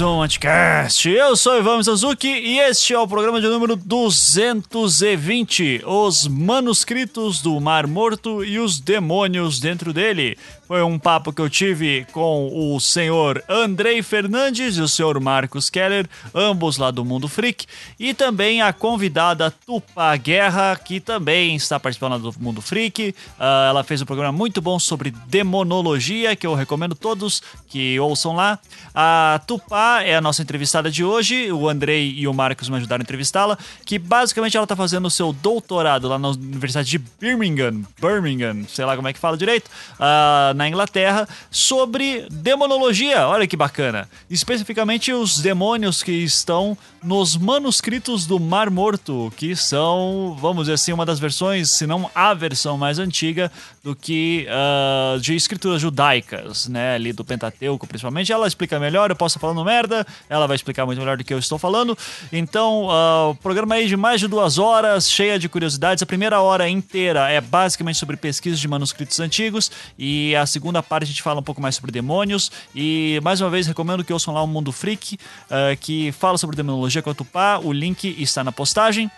Mais um Anticast. Eu sou Ivan Mizuki e este é o programa de número 220, Os Manuscritos do Mar Morto e os Demônios dentro dele. Foi um papo que eu tive com o senhor Andrei Fernandes e o senhor Marcos Keller, ambos lá do Mundo Freak, e também a convidada Tupá Guerra, que também está participando do Mundo Freak. Ah, ela fez um programa muito bom sobre demonologia, que eu recomendo todos que ouçam lá. A Tupá é a nossa entrevistada de hoje, o Andrei e o Marcos me ajudaram a entrevistá-la, que basicamente ela está fazendo o seu doutorado lá na Universidade de Birmingham, Birmingham, sei lá como é que fala direito, ah, na Inglaterra, sobre demonologia. Olha que bacana. Especificamente os demônios que estão nos manuscritos do Mar Morto, que são, vamos dizer assim, uma das versões, se não a versão mais antiga do que ah, de escrituras judaicas, né? Ali do Pentateuco, principalmente. Ela explica melhor, eu posso estar falando merda, ela vai explicar muito melhor do que eu estou falando. Então, ah, o programa aí de mais de duas horas, cheia de curiosidades. A primeira hora inteira é basicamente sobre pesquisas de manuscritos antigos e a segunda parte a gente fala um pouco mais sobre demônios. E mais uma vez recomendo que ouçam lá o Mundo Freak, ah, que fala sobre demonologia com a Tupá. O link está na postagem.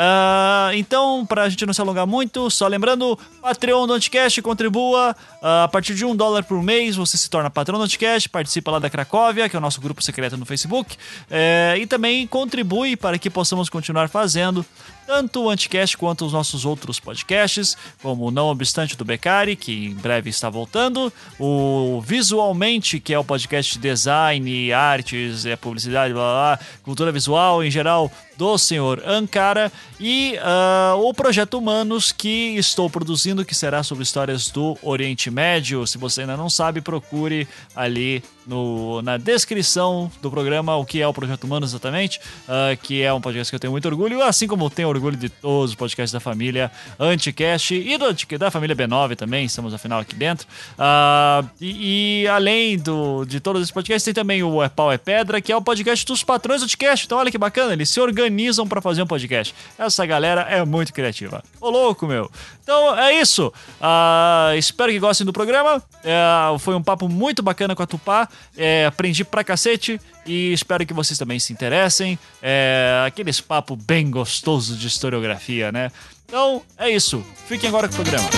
Ah, então, pra gente não se alongar muito, só lembrando, Patreon do Anticast, contribua. Ah, a partir de um dólar por mês, você se torna patrão do Anticast, participa lá da Cracóvia, que é o nosso grupo secreto no Facebook. eh, e também contribui para que possamos continuar fazendo tanto o Anticast quanto os nossos outros podcasts, como o Não Obstante do Beccari, que em breve está voltando, o Visualmente, que é o podcast de design, artes, é, publicidade, blá, blá, blá, cultura visual em geral, do senhor Ankara, e ah, o Projeto Humanos, que estou produzindo, que será sobre histórias do Oriente Médio. Se você ainda não sabe, procure ali no, na descrição do programa o que é o Projeto Humanos exatamente, ah, que é um podcast que eu tenho muito orgulho, assim como tenho orgulho de todos os podcasts da família Anticast e do, da família B9 também, estamos afinal aqui dentro. Ah, e, e além do, de todos esses podcasts, tem também o É Pau é Pedra, que é o podcast dos patrões do Anticast. Então olha que bacana, eles se organizam para fazer um podcast. Essa galera é muito criativa. Ô louco, meu. Então é isso. Ah, espero que gostem do programa. É, foi um papo muito bacana com a Tupá. É, aprendi pra cacete e espero que vocês também se interessem. É, aqueles papo bem gostoso de historiografia, né? Então é isso. Fiquem agora com o programa.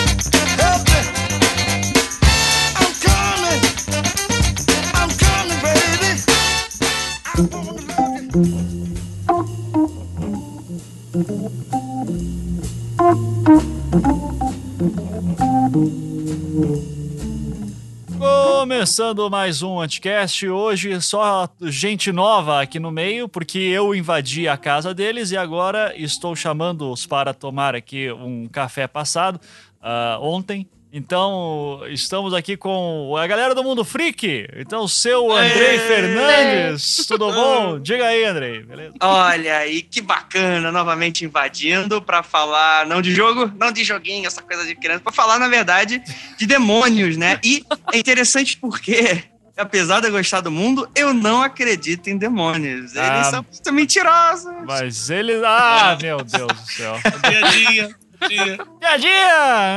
Começando mais um Anticast, hoje só gente nova aqui no meio, porque eu invadi a casa deles e agora estou chamando-os para tomar aqui um café passado ah, ontem. Então, estamos aqui com a galera do Mundo Freak. Então, seu Andrei Fernandes, tudo bom? Diga aí, Andrei, beleza? Olha aí, que bacana, novamente invadindo pra falar, não de jogo, não de joguinho, essa coisa de criança, pra falar, na verdade, de demônios, né? E é interessante porque, apesar de eu gostar do mundo, eu não acredito em demônios. Eles Ah. são muito mentirosos. Mas ele. Ah, meu Deus do céu. Dia a dia, dia. Piadinha!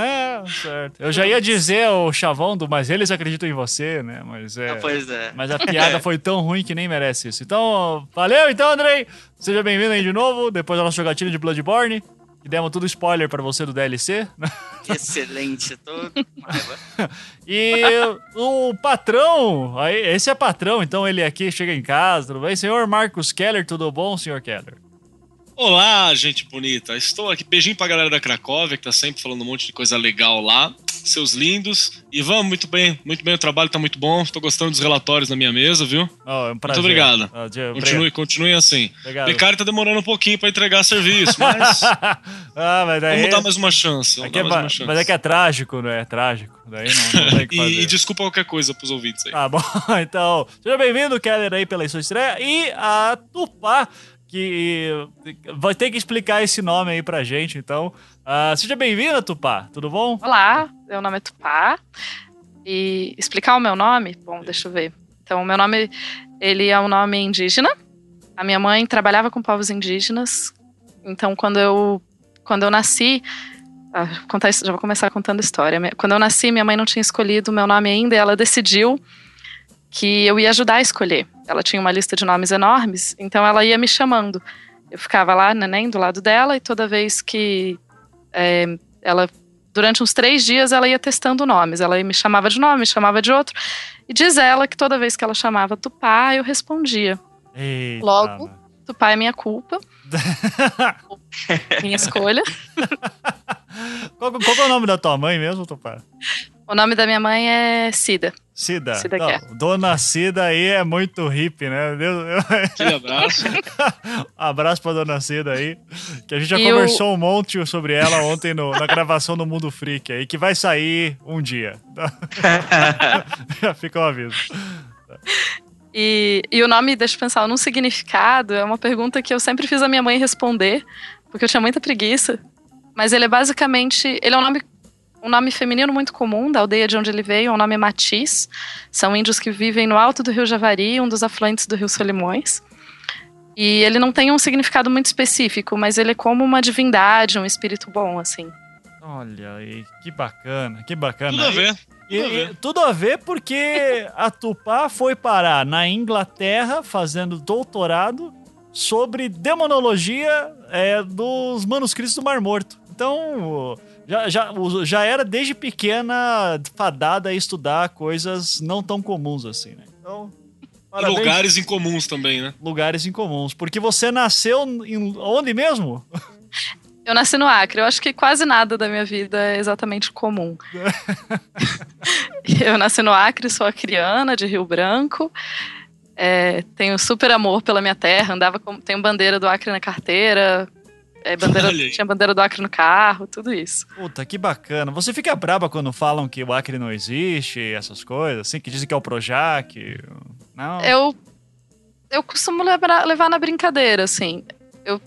É, certo. Eu já ia dizer o chavão do Mas eles acreditam em você, né? Mas é. Ah, Pois é. Mas a piada foi tão ruim que nem merece isso. Então, valeu então, Andrei. Seja bem-vindo aí de novo, depois da nossa jogatina de Bloodborne. E demos tudo spoiler pra você do DLC. Excelente, tô. E o patrão, aí, esse é patrão, então ele aqui chega em casa, tudo bem? Senhor Marcos Keller, tudo bom, senhor Keller? Olá, gente bonita. Estou aqui. Beijinho pra galera da Cracóvia, que tá sempre falando um monte de coisa legal lá. Seus lindos. Vamos, muito bem. Muito bem, o trabalho tá muito bom. Estou gostando dos relatórios na minha mesa, viu? Oh, é um prazer. Muito obrigado. Oh, Continue, continue assim. Obrigado. Becari tá demorando um pouquinho pra entregar serviço, mas ah, mas daí. vamos dar mais uma chance. Vamos é mais uma chance. mas é que é trágico, não é? É trágico. Daí não, não tem que fazer. E, e desculpa qualquer coisa pros ouvintes aí. Tá bom, então, seja bem-vindo, Keller, aí pela sua estreia. E a Tupá, que vai ter que explicar esse nome aí pra gente, então. Ah, seja bem-vinda, Tupá, tudo bom? Olá, meu nome é Tupá. E explicar o meu nome? Bom, deixa eu ver. Então, o meu nome, ele é um nome indígena. A minha mãe trabalhava com povos indígenas. Então, quando eu, quando eu nasci, ah, contar já vou começar contando a história. Quando eu nasci, minha mãe não tinha escolhido o meu nome ainda e ela decidiu que eu ia ajudar a escolher. Ela tinha uma lista de nomes enormes, então ela ia me chamando. Eu ficava lá, neném, do lado dela, e toda vez que é, ela durante uns três dias ela ia testando nomes. Ela me chamava de nome, me chamava de outro. E diz ela que toda vez que ela chamava Tupá, eu respondia. Eita, Logo. mano. Tupá é minha culpa. minha escolha. qual, qual é o nome da tua mãe mesmo, Tupá? O nome da minha mãe é Cida. Cida. Cida Não. Dona Cida aí é muito hippie, né? Deus- Aquele abraço. Abraço pra Dona Cida aí. Que a gente já E conversou um monte sobre ela ontem no- na gravação do Mundo Freak aí, que vai sair um dia. Já fica o aviso. E, e o nome, deixa eu pensar, num significado, é uma pergunta que eu sempre fiz a minha mãe responder, porque eu tinha muita preguiça. Mas ele é basicamente. Ele é um nome, um nome feminino muito comum da aldeia de onde ele veio, é um nome Matiz. São índios que vivem no alto do rio Javari, um dos afluentes do rio Solimões. E ele não tem um significado muito específico, mas ele é como uma divindade, um espírito bom, assim. Olha aí, que bacana, que bacana. Tudo a ver. E- Tudo a e- ver. tudo a ver porque a Tupá foi parar na Inglaterra fazendo doutorado sobre demonologia é, dos manuscritos do Mar Morto. Então, já, já, já era desde pequena fadada a estudar coisas não tão comuns assim, né? Então, parabéns. lugares incomuns também, né? lugares incomuns. Porque você nasceu em onde mesmo? Eu nasci no Acre, eu acho que quase nada da minha vida é exatamente comum. eu nasci no Acre, sou acriana, de Rio Branco. É, tenho super amor pela minha terra, andava com, tenho bandeira do Acre na carteira, é, bandeira, tinha bandeira do Acre no carro, tudo isso. Puta, que bacana. Você fica braba quando falam que o Acre não existe, essas coisas, assim, que dizem que é o Projac. Não. Eu, eu costumo levar, levar na brincadeira, assim. Eu,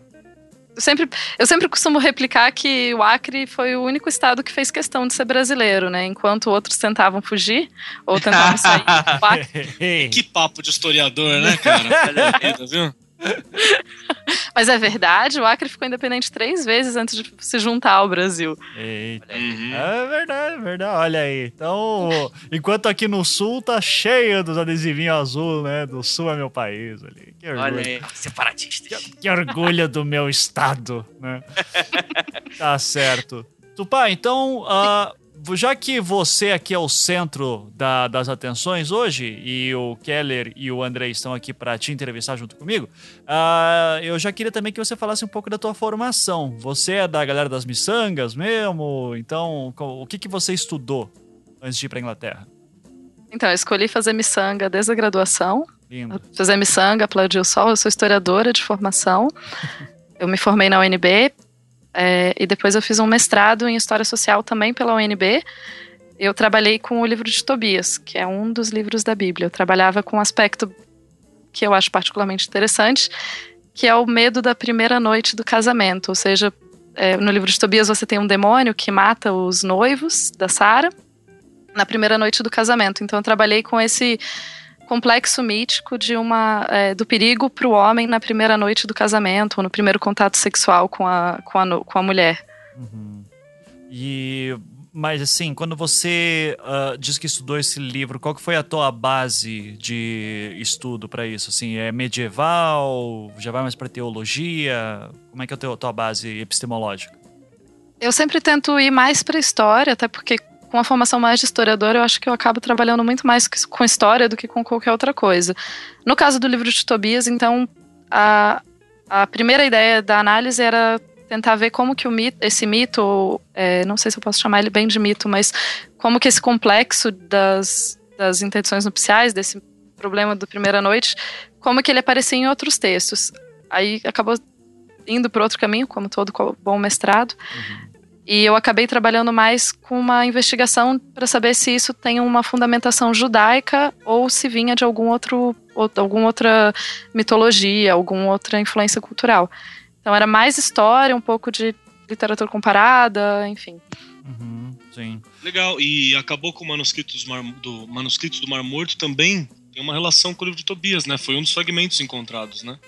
eu sempre, eu sempre costumo replicar que o Acre foi o único estado que fez questão de ser brasileiro, né? Enquanto outros tentavam fugir ou tentavam sair. Acre Que papo de historiador, né, cara? Vida, viu? Mas é verdade, o Acre ficou independente três vezes antes de se juntar ao Brasil. Eita. Uhum. É verdade, é verdade. Olha aí. Então, enquanto aqui no sul tá cheio dos adesivinhos azul, né? Do sul é meu país ali. Que orgulho. Olha aí, separatistas. Que orgulho do meu estado, né? tá certo. Tupá, então, ah, já que você aqui é o centro da- das atenções hoje, e o Keller e o André estão aqui para te entrevistar junto comigo, ah, eu já queria também que você falasse um pouco da tua formação. Você é da galera das miçangas mesmo? Então, o que, que você estudou antes de ir para Inglaterra? Então, eu escolhi fazer miçanga desde a graduação. Lindo. Fazer miçanga, aplaudir o sol. Eu sou historiadora de formação. Eu me formei na UNB é, e depois eu fiz um mestrado em História Social também pela UNB. Eu trabalhei com o livro de Tobias, que é um dos livros da Bíblia. Eu trabalhava com um aspecto que eu acho particularmente interessante, que é o medo da primeira noite do casamento. Ou seja, é, no livro de Tobias você tem um demônio que mata os noivos da Sara na primeira noite do casamento. Então eu trabalhei com esse complexo mítico de uma é, do perigo para o homem na primeira noite do casamento, ou no primeiro contato sexual com a, com a, com a mulher. Uhum. E mas assim, quando você ah, diz que estudou esse livro, qual que foi a tua base de estudo para isso? Assim, é medieval? Já vai mais para teologia? Como é que é a tua base epistemológica? Eu sempre tento ir mais para história, até porque com a formação mais de historiadora, eu acho que eu acabo trabalhando muito mais com história do que com qualquer outra coisa. No caso do livro de Tobias, então, a, a primeira ideia da análise era tentar ver como que o mito, esse mito, é, não sei se eu posso chamar ele bem de mito, mas como que esse complexo das, das intenções nupciais, desse problema do primeira noite, como que ele aparecia em outros textos. Aí acabou indo para outro caminho, como todo bom mestrado. Uhum. E eu acabei trabalhando mais com uma investigação para saber se isso tem uma fundamentação judaica ou se vinha de algum outro, ou, alguma outra mitologia, alguma outra influência cultural. Então era mais história, um pouco de literatura comparada, enfim. Uhum, sim. Legal. E acabou com manuscritos do Mar, do, manuscritos do Mar Morto também tem uma relação com o livro de Tobias, né? Foi um dos fragmentos encontrados, né?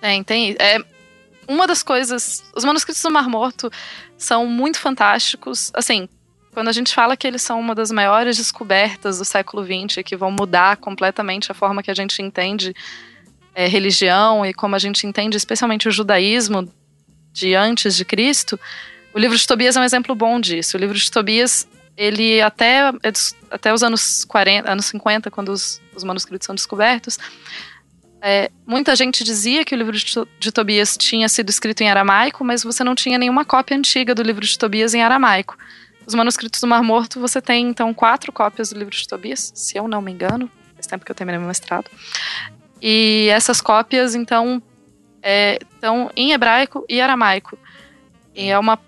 Tem, tem. É, uma das coisas. Os manuscritos do Mar Morto são muito fantásticos. Assim, quando a gente fala que eles são uma das maiores descobertas do século XX, que vão mudar completamente a forma que a gente entende é, religião e como a gente entende especialmente o judaísmo de antes de Cristo, o livro de Tobias é um exemplo bom disso. O livro de Tobias ele até, até os anos 40, anos 50, quando os, os manuscritos são descobertos, é, muita gente dizia que o livro de, de, Tobias tinha sido escrito em aramaico, mas você não tinha nenhuma cópia antiga do livro de Tobias em aramaico. Os manuscritos do Mar Morto, você tem então quatro cópias do livro de Tobias, se eu não me engano, faz tempo que eu terminei meu mestrado. E essas cópias, então, é, estão em hebraico e aramaico. E é uma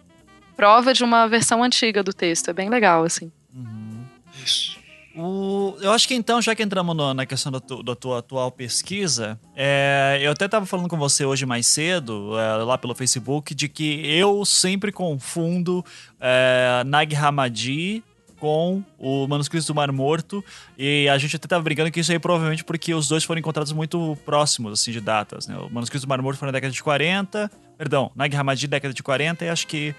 prova de uma versão antiga do texto. É bem legal, assim. Uhum. Isso. O, eu acho que então, já que entramos no, na questão da, tu, da, tua atual pesquisa, é, eu até estava falando com você hoje mais cedo, é, lá pelo Facebook, de que eu sempre confundo é, Nag Hammadi com o Manuscrito do Mar Morto. E a gente até tava brincando que isso aí provavelmente porque os dois foram encontrados muito próximos, assim, de datas, né? O Manuscrito do Mar Morto foi na década de 40, perdão, Nag Hammadi década de 40 e acho que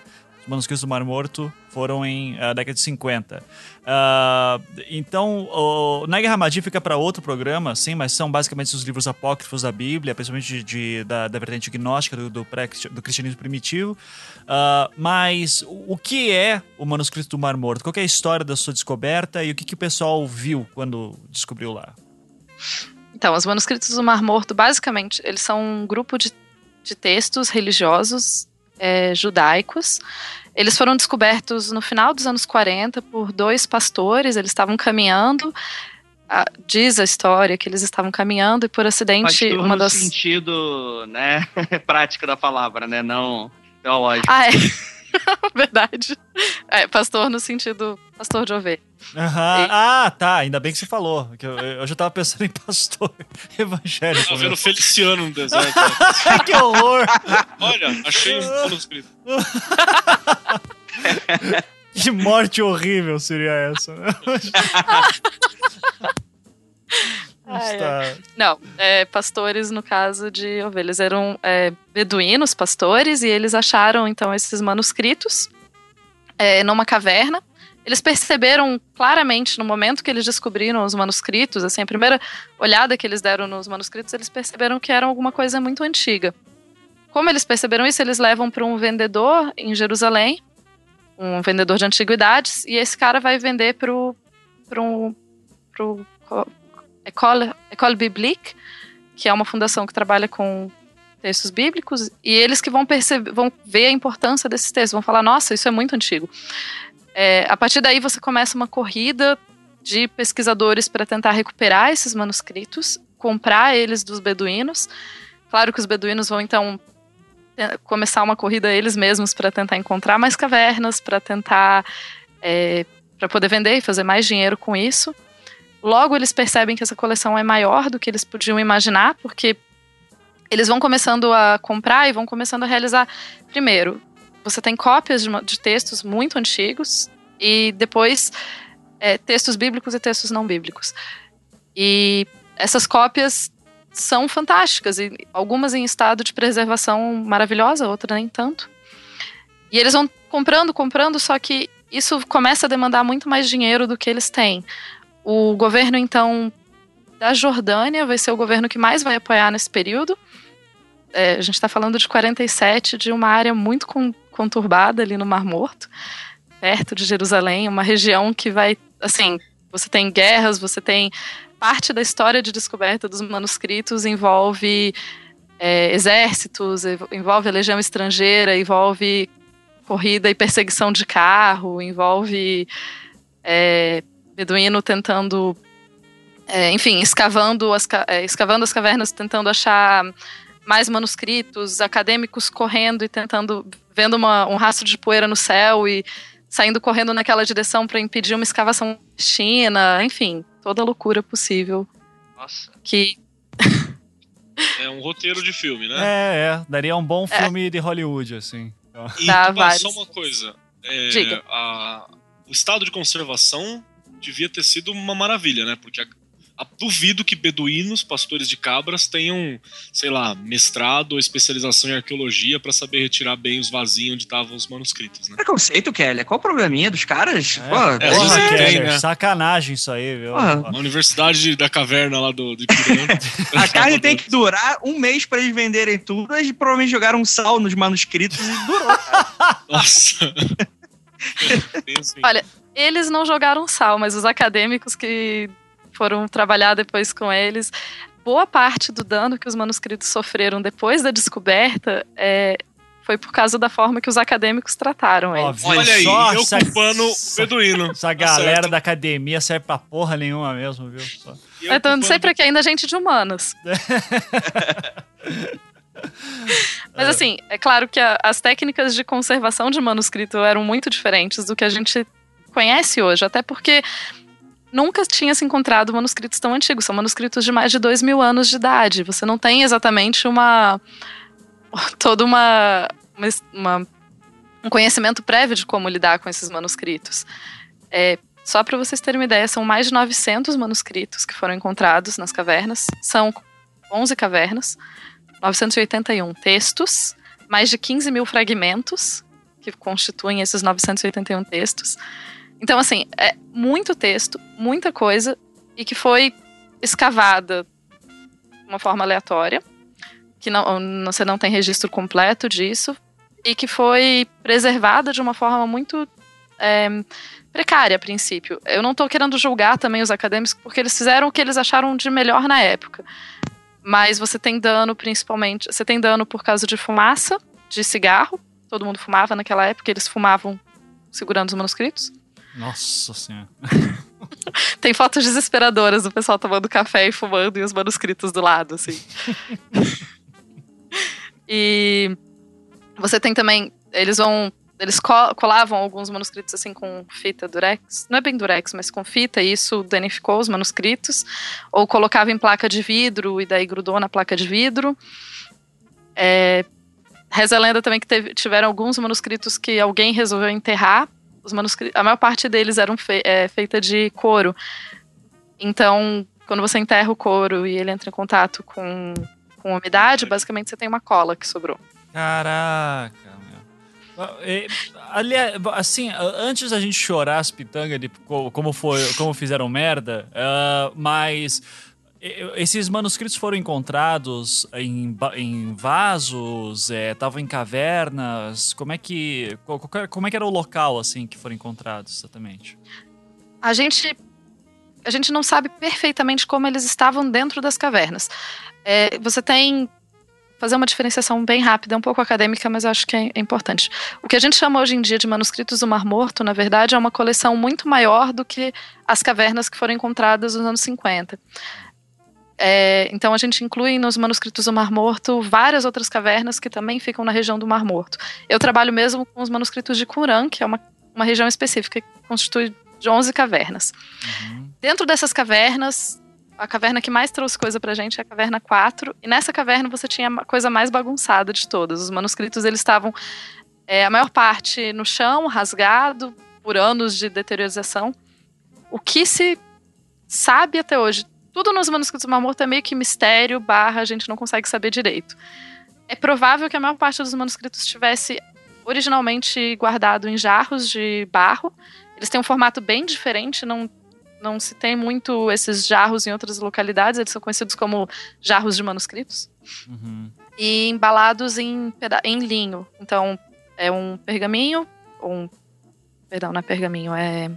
manuscritos do Mar Morto foram em uh, década de 50. Uh, ah, então, o Nag Hammadi fica para outro programa, sim, mas são basicamente os livros apócrifos da Bíblia, principalmente de, de da, da, vertente gnóstica do, do, pré, do cristianismo primitivo. Uh, mas o que é o manuscrito do Mar Morto? Qual é a história da sua descoberta e o que, que o pessoal viu quando descobriu lá? Então, os manuscritos do Mar Morto, basicamente, eles são um grupo de, de textos religiosos é, judaicos. Eles foram descobertos no final dos anos 40 por dois pastores, eles estavam caminhando. A, diz a história que eles estavam caminhando e por acidente Pastor uma das no sentido, né, prático da palavra, né, não teológico. Ah, é. Verdade. É, pastor no sentido pastor de ovelha. Uhum. E... Ah, tá. Ainda bem que você falou. Que eu, eu já tava pensando em pastor evangélico. Tava vendo Feliciano no deserto. que horror! Olha, achei um manuscrito. que morte horrível seria essa. Ah, é. Não, é, pastores no caso de ovelhas eram é, beduínos, pastores, e eles acharam então esses manuscritos é, numa caverna. Eles perceberam claramente no momento que eles descobriram os manuscritos, assim, a primeira olhada que eles deram nos manuscritos, eles perceberam que era alguma coisa muito antiga. Como eles perceberam isso, eles levam para um vendedor em Jerusalém, um vendedor de antiguidades, e esse cara vai vender para um, pro École, École Biblique, que é uma fundação que trabalha com textos bíblicos, e eles que vão perceber, vão ver a importância desses textos, vão falar, nossa, isso é muito antigo. É, a partir daí você começa uma corrida de pesquisadores para tentar recuperar esses manuscritos, comprar eles dos beduínos. Claro que os beduínos vão então começar uma corrida eles mesmos para tentar encontrar mais cavernas, para tentar é, para poder vender e fazer mais dinheiro com isso. Logo eles percebem que essa coleção é maior do que eles podiam imaginar, porque eles vão começando a comprar e vão começando a realizar. Primeiro, você tem cópias de, de textos muito antigos e depois é, textos bíblicos e textos não bíblicos. E essas cópias são fantásticas, e algumas em estado de preservação maravilhosa, outras nem tanto. E eles vão comprando, comprando, só que isso começa a demandar muito mais dinheiro do que eles têm. O governo, então, da Jordânia vai ser o governo que mais vai apoiar nesse período. É, a gente está falando de 47, de uma área muito conturbada ali no Mar Morto, perto de Jerusalém, uma região que vai, assim, você tem guerras, você tem parte da história de descoberta dos manuscritos envolve é, exércitos, envolve a legião estrangeira, envolve corrida e perseguição de carro, envolve é, beduíno tentando, é, enfim, escavando as, é, escavando as cavernas, tentando achar mais manuscritos, acadêmicos correndo e tentando, vendo uma- um rastro de poeira no céu e saindo correndo naquela direção para impedir uma escavação clandestina, enfim, toda a loucura possível Nossa. que É um roteiro de filme, né? É, é. Daria um bom filme de Hollywood, assim. E vários. só uma coisa. É, Diga. a- o estado de conservação devia ter sido uma maravilha, né? Porque a- a- duvido que beduínos, pastores de cabras, tenham, sei lá, mestrado ou especialização em arqueologia pra saber retirar bem os vasinhos onde estavam os manuscritos, né? Preconceito, Kelly. Qual o probleminha dos caras? É, Pô, é, porra, tem, Keller, né? sacanagem isso aí, viu? Porra. Na Universidade de- da Caverna lá do, do. A carne tem que durar um mês pra eles venderem tudo. Eles provavelmente jogaram um sal nos manuscritos e durou. Nossa. Olha, eles não jogaram sal, mas os acadêmicos que foram trabalhar depois com eles, boa parte do dano que os manuscritos sofreram depois da descoberta é, foi por causa da forma que os acadêmicos trataram eles. Óbvio. Olha aí, Só eu essa- culpando o beduíno. Essa Tá galera certo. da academia serve pra porra nenhuma mesmo, viu? Só- E eu Então, não sei culpando- pra que ainda gente de humanas. Mas assim, é claro que a- as técnicas de conservação de manuscrito eram muito diferentes do que a gente conhece hoje, até porque nunca tinha se encontrado manuscritos tão antigos. São manuscritos de mais de dois mil anos de idade. Você não tem exatamente uma. todo uma, uma, uma- um conhecimento prévio de como lidar com esses manuscritos. É, só para vocês terem uma ideia, são mais de 900 manuscritos que foram encontrados nas cavernas. São 11 cavernas, 981 textos, mais de 15 mil fragmentos que constituem esses 981 textos. Então, assim, é muito texto, muita coisa, e que foi escavada de uma forma aleatória, que não, você não tem registro completo disso, e que foi preservada de uma forma muito é, precária a princípio. Eu não estou querendo julgar também os acadêmicos, porque eles fizeram o que eles acharam de melhor na época. Mas você tem dano principalmente. Você tem dano por causa de fumaça, de cigarro. Todo mundo fumava naquela época, eles fumavam segurando os manuscritos. Nossa senhora. Tem fotos desesperadoras do pessoal tomando café e fumando e os manuscritos do lado, assim. e você tem também. Eles vão. Eles co- colavam alguns manuscritos assim com fita durex. Não é bem durex, mas com fita, e isso danificou os manuscritos. Ou colocava em placa de vidro e daí grudou na placa de vidro. É, reza a lenda também que teve- tiveram alguns manuscritos que alguém resolveu enterrar. Os manuscritos, a maior parte deles eram fe, é, feita de couro. Então, quando você enterra o couro e ele entra em contato com, com umidade, basicamente você tem uma cola que sobrou. Caraca, meu. Aliás, assim, antes da gente chorar as pitangas de co- como, foi, como fizeram merda, ah, mas esses manuscritos foram encontrados em, em vasos, estavam em cavernas, como é que como é que era o local assim que foram encontrados exatamente? A gente, a gente não sabe perfeitamente como eles estavam dentro das cavernas. É, você tem fazer uma diferenciação bem rápida, é um pouco acadêmica, mas eu acho que é, é importante. O que a gente chama hoje em dia de manuscritos do Mar Morto, na verdade, é uma coleção muito maior do que as cavernas que foram encontradas nos anos 50. É, então a gente inclui nos manuscritos do Mar Morto várias outras cavernas que também ficam na região do Mar Morto. Eu trabalho mesmo com os manuscritos de Qumran, que é uma, uma região específica que constitui de 11 cavernas. Dentro dessas cavernas, a caverna que mais trouxe coisa pra gente é a caverna 4, e nessa caverna você tinha a coisa mais bagunçada de todas. Os manuscritos eles estavam é, a maior parte no chão, rasgado por anos de deteriorização. O que se sabe até hoje, tudo nos manuscritos do Mar Morto é meio que mistério, barra, a gente não consegue saber direito. É provável que a maior parte dos manuscritos estivesse originalmente guardado em jarros de barro. Eles têm um formato bem diferente, não, não se tem muito esses jarros em outras localidades, eles são conhecidos como jarros de manuscritos. Uhum. E embalados em, em linho. Então, é um pergaminho, ou um. Perdão, não é pergaminho, é.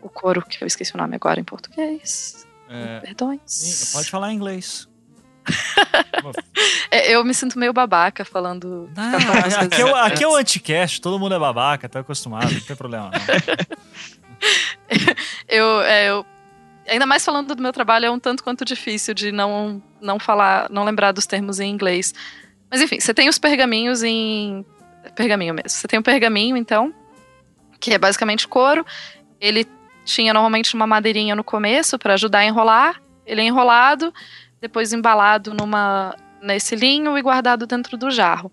O couro, que eu esqueci o nome agora em português. É, Perdões. pode falar em inglês. É, Eu me sinto meio babaca falando. Ah, falando aqui, é aqui é o anticast, todo mundo é babaca, tá acostumado, não tem problema. Não. eu, é, eu- ainda mais falando do meu trabalho, é um tanto quanto difícil de não, não falar, não lembrar dos termos em inglês. Mas enfim, você tem os pergaminhos em. Pergaminho mesmo. Você tem o pergaminho, então, que é basicamente couro. Ele tinha normalmente uma madeirinha no começo para ajudar a enrolar. Ele é enrolado, depois embalado numa, nesse linho e guardado dentro do jarro.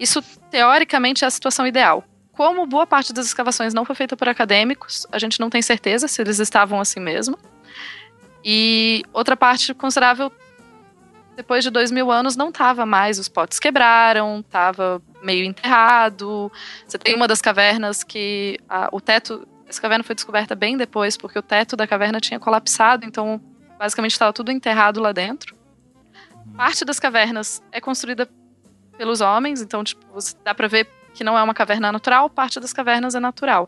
Isso, teoricamente, é a situação ideal. Como boa parte das escavações não foi feita por acadêmicos, a gente não tem certeza se eles estavam assim mesmo. E outra parte considerável, depois de dois mil anos, não estava mais. Os potes quebraram, estava meio enterrado. Você tem uma das cavernas que a- o teto. Essa caverna foi descoberta bem depois, porque o teto da caverna tinha colapsado, então basicamente estava tudo enterrado lá dentro. Parte das cavernas é construída pelos homens, então tipo, dá para ver que não é uma caverna natural, parte das cavernas é natural.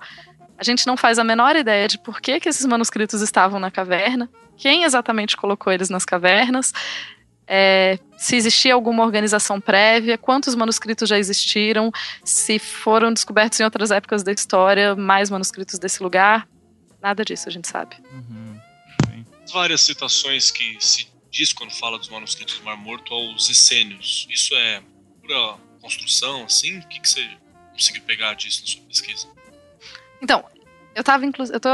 A gente não faz a menor ideia de por que, que esses manuscritos estavam na caverna, quem exatamente colocou eles nas cavernas, é, se existia alguma organização prévia, quantos manuscritos já existiram, se foram descobertos em outras épocas da história mais manuscritos desse lugar. Nada disso a gente sabe. várias citações que se diz quando fala dos manuscritos do Mar Morto aos essênios. Isso é pura construção, assim? O que, que você conseguiu pegar disso na sua pesquisa? Então, eu tava inclu eu tô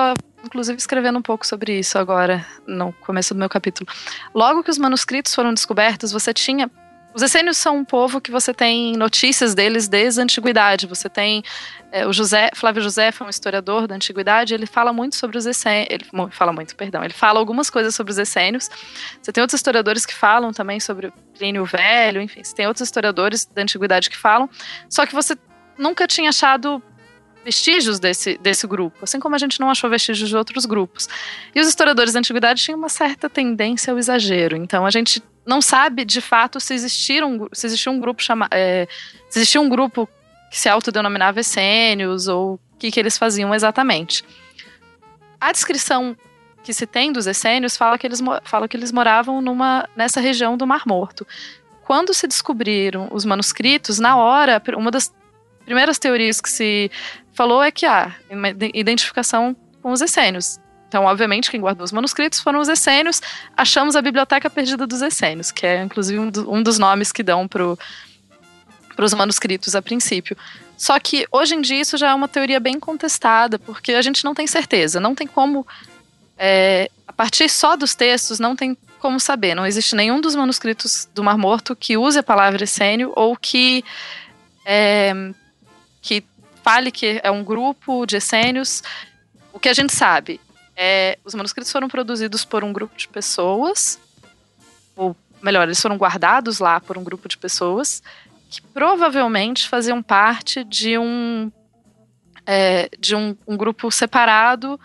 inclusive escrevendo um pouco sobre isso agora, no começo do meu capítulo. Logo que os manuscritos foram descobertos, você tinha os essênios são um povo que você tem notícias deles desde a antiguidade. Você tem é, o José, Flávio José, é um historiador da antiguidade, ele fala muito sobre os essênios, ele fala muito, perdão, ele fala algumas coisas sobre os essênios. Você tem outros historiadores que falam também sobre Plínio Velho, enfim, você tem outros historiadores da antiguidade que falam, só que você nunca tinha achado vestígios desse, desse grupo, assim como a gente não achou vestígios de outros grupos. E os historiadores da antiguidade tinham uma certa tendência ao exagero, então a gente não sabe de fato se existia um, se existia um grupo chama, é, se existia um grupo que se autodenominava essênios ou o que, que eles faziam exatamente. A descrição que se tem dos essênios fala que eles, fala que eles moravam numa, nessa região do Mar Morto. Quando se descobriram os manuscritos, na hora, uma das primeiras teorias que se falou é que há uma ide- identificação com os essênios. Então, obviamente, quem guardou os manuscritos foram os essênios. Achamos a Biblioteca Perdida dos Essênios, que é, inclusive, um, do- um dos nomes que dão para os manuscritos a princípio. Só que, hoje em dia, isso já é uma teoria bem contestada, porque a gente não tem certeza. Não tem como... é, a partir só dos textos, não tem como saber. Não existe nenhum dos manuscritos do Mar Morto que use a palavra essênio ou que... é, que fale que é um grupo de essênios. O que a gente sabe é os manuscritos foram produzidos por um grupo de pessoas, ou melhor, eles foram guardados lá por um grupo de pessoas que provavelmente faziam parte de um é, de um, um grupo separado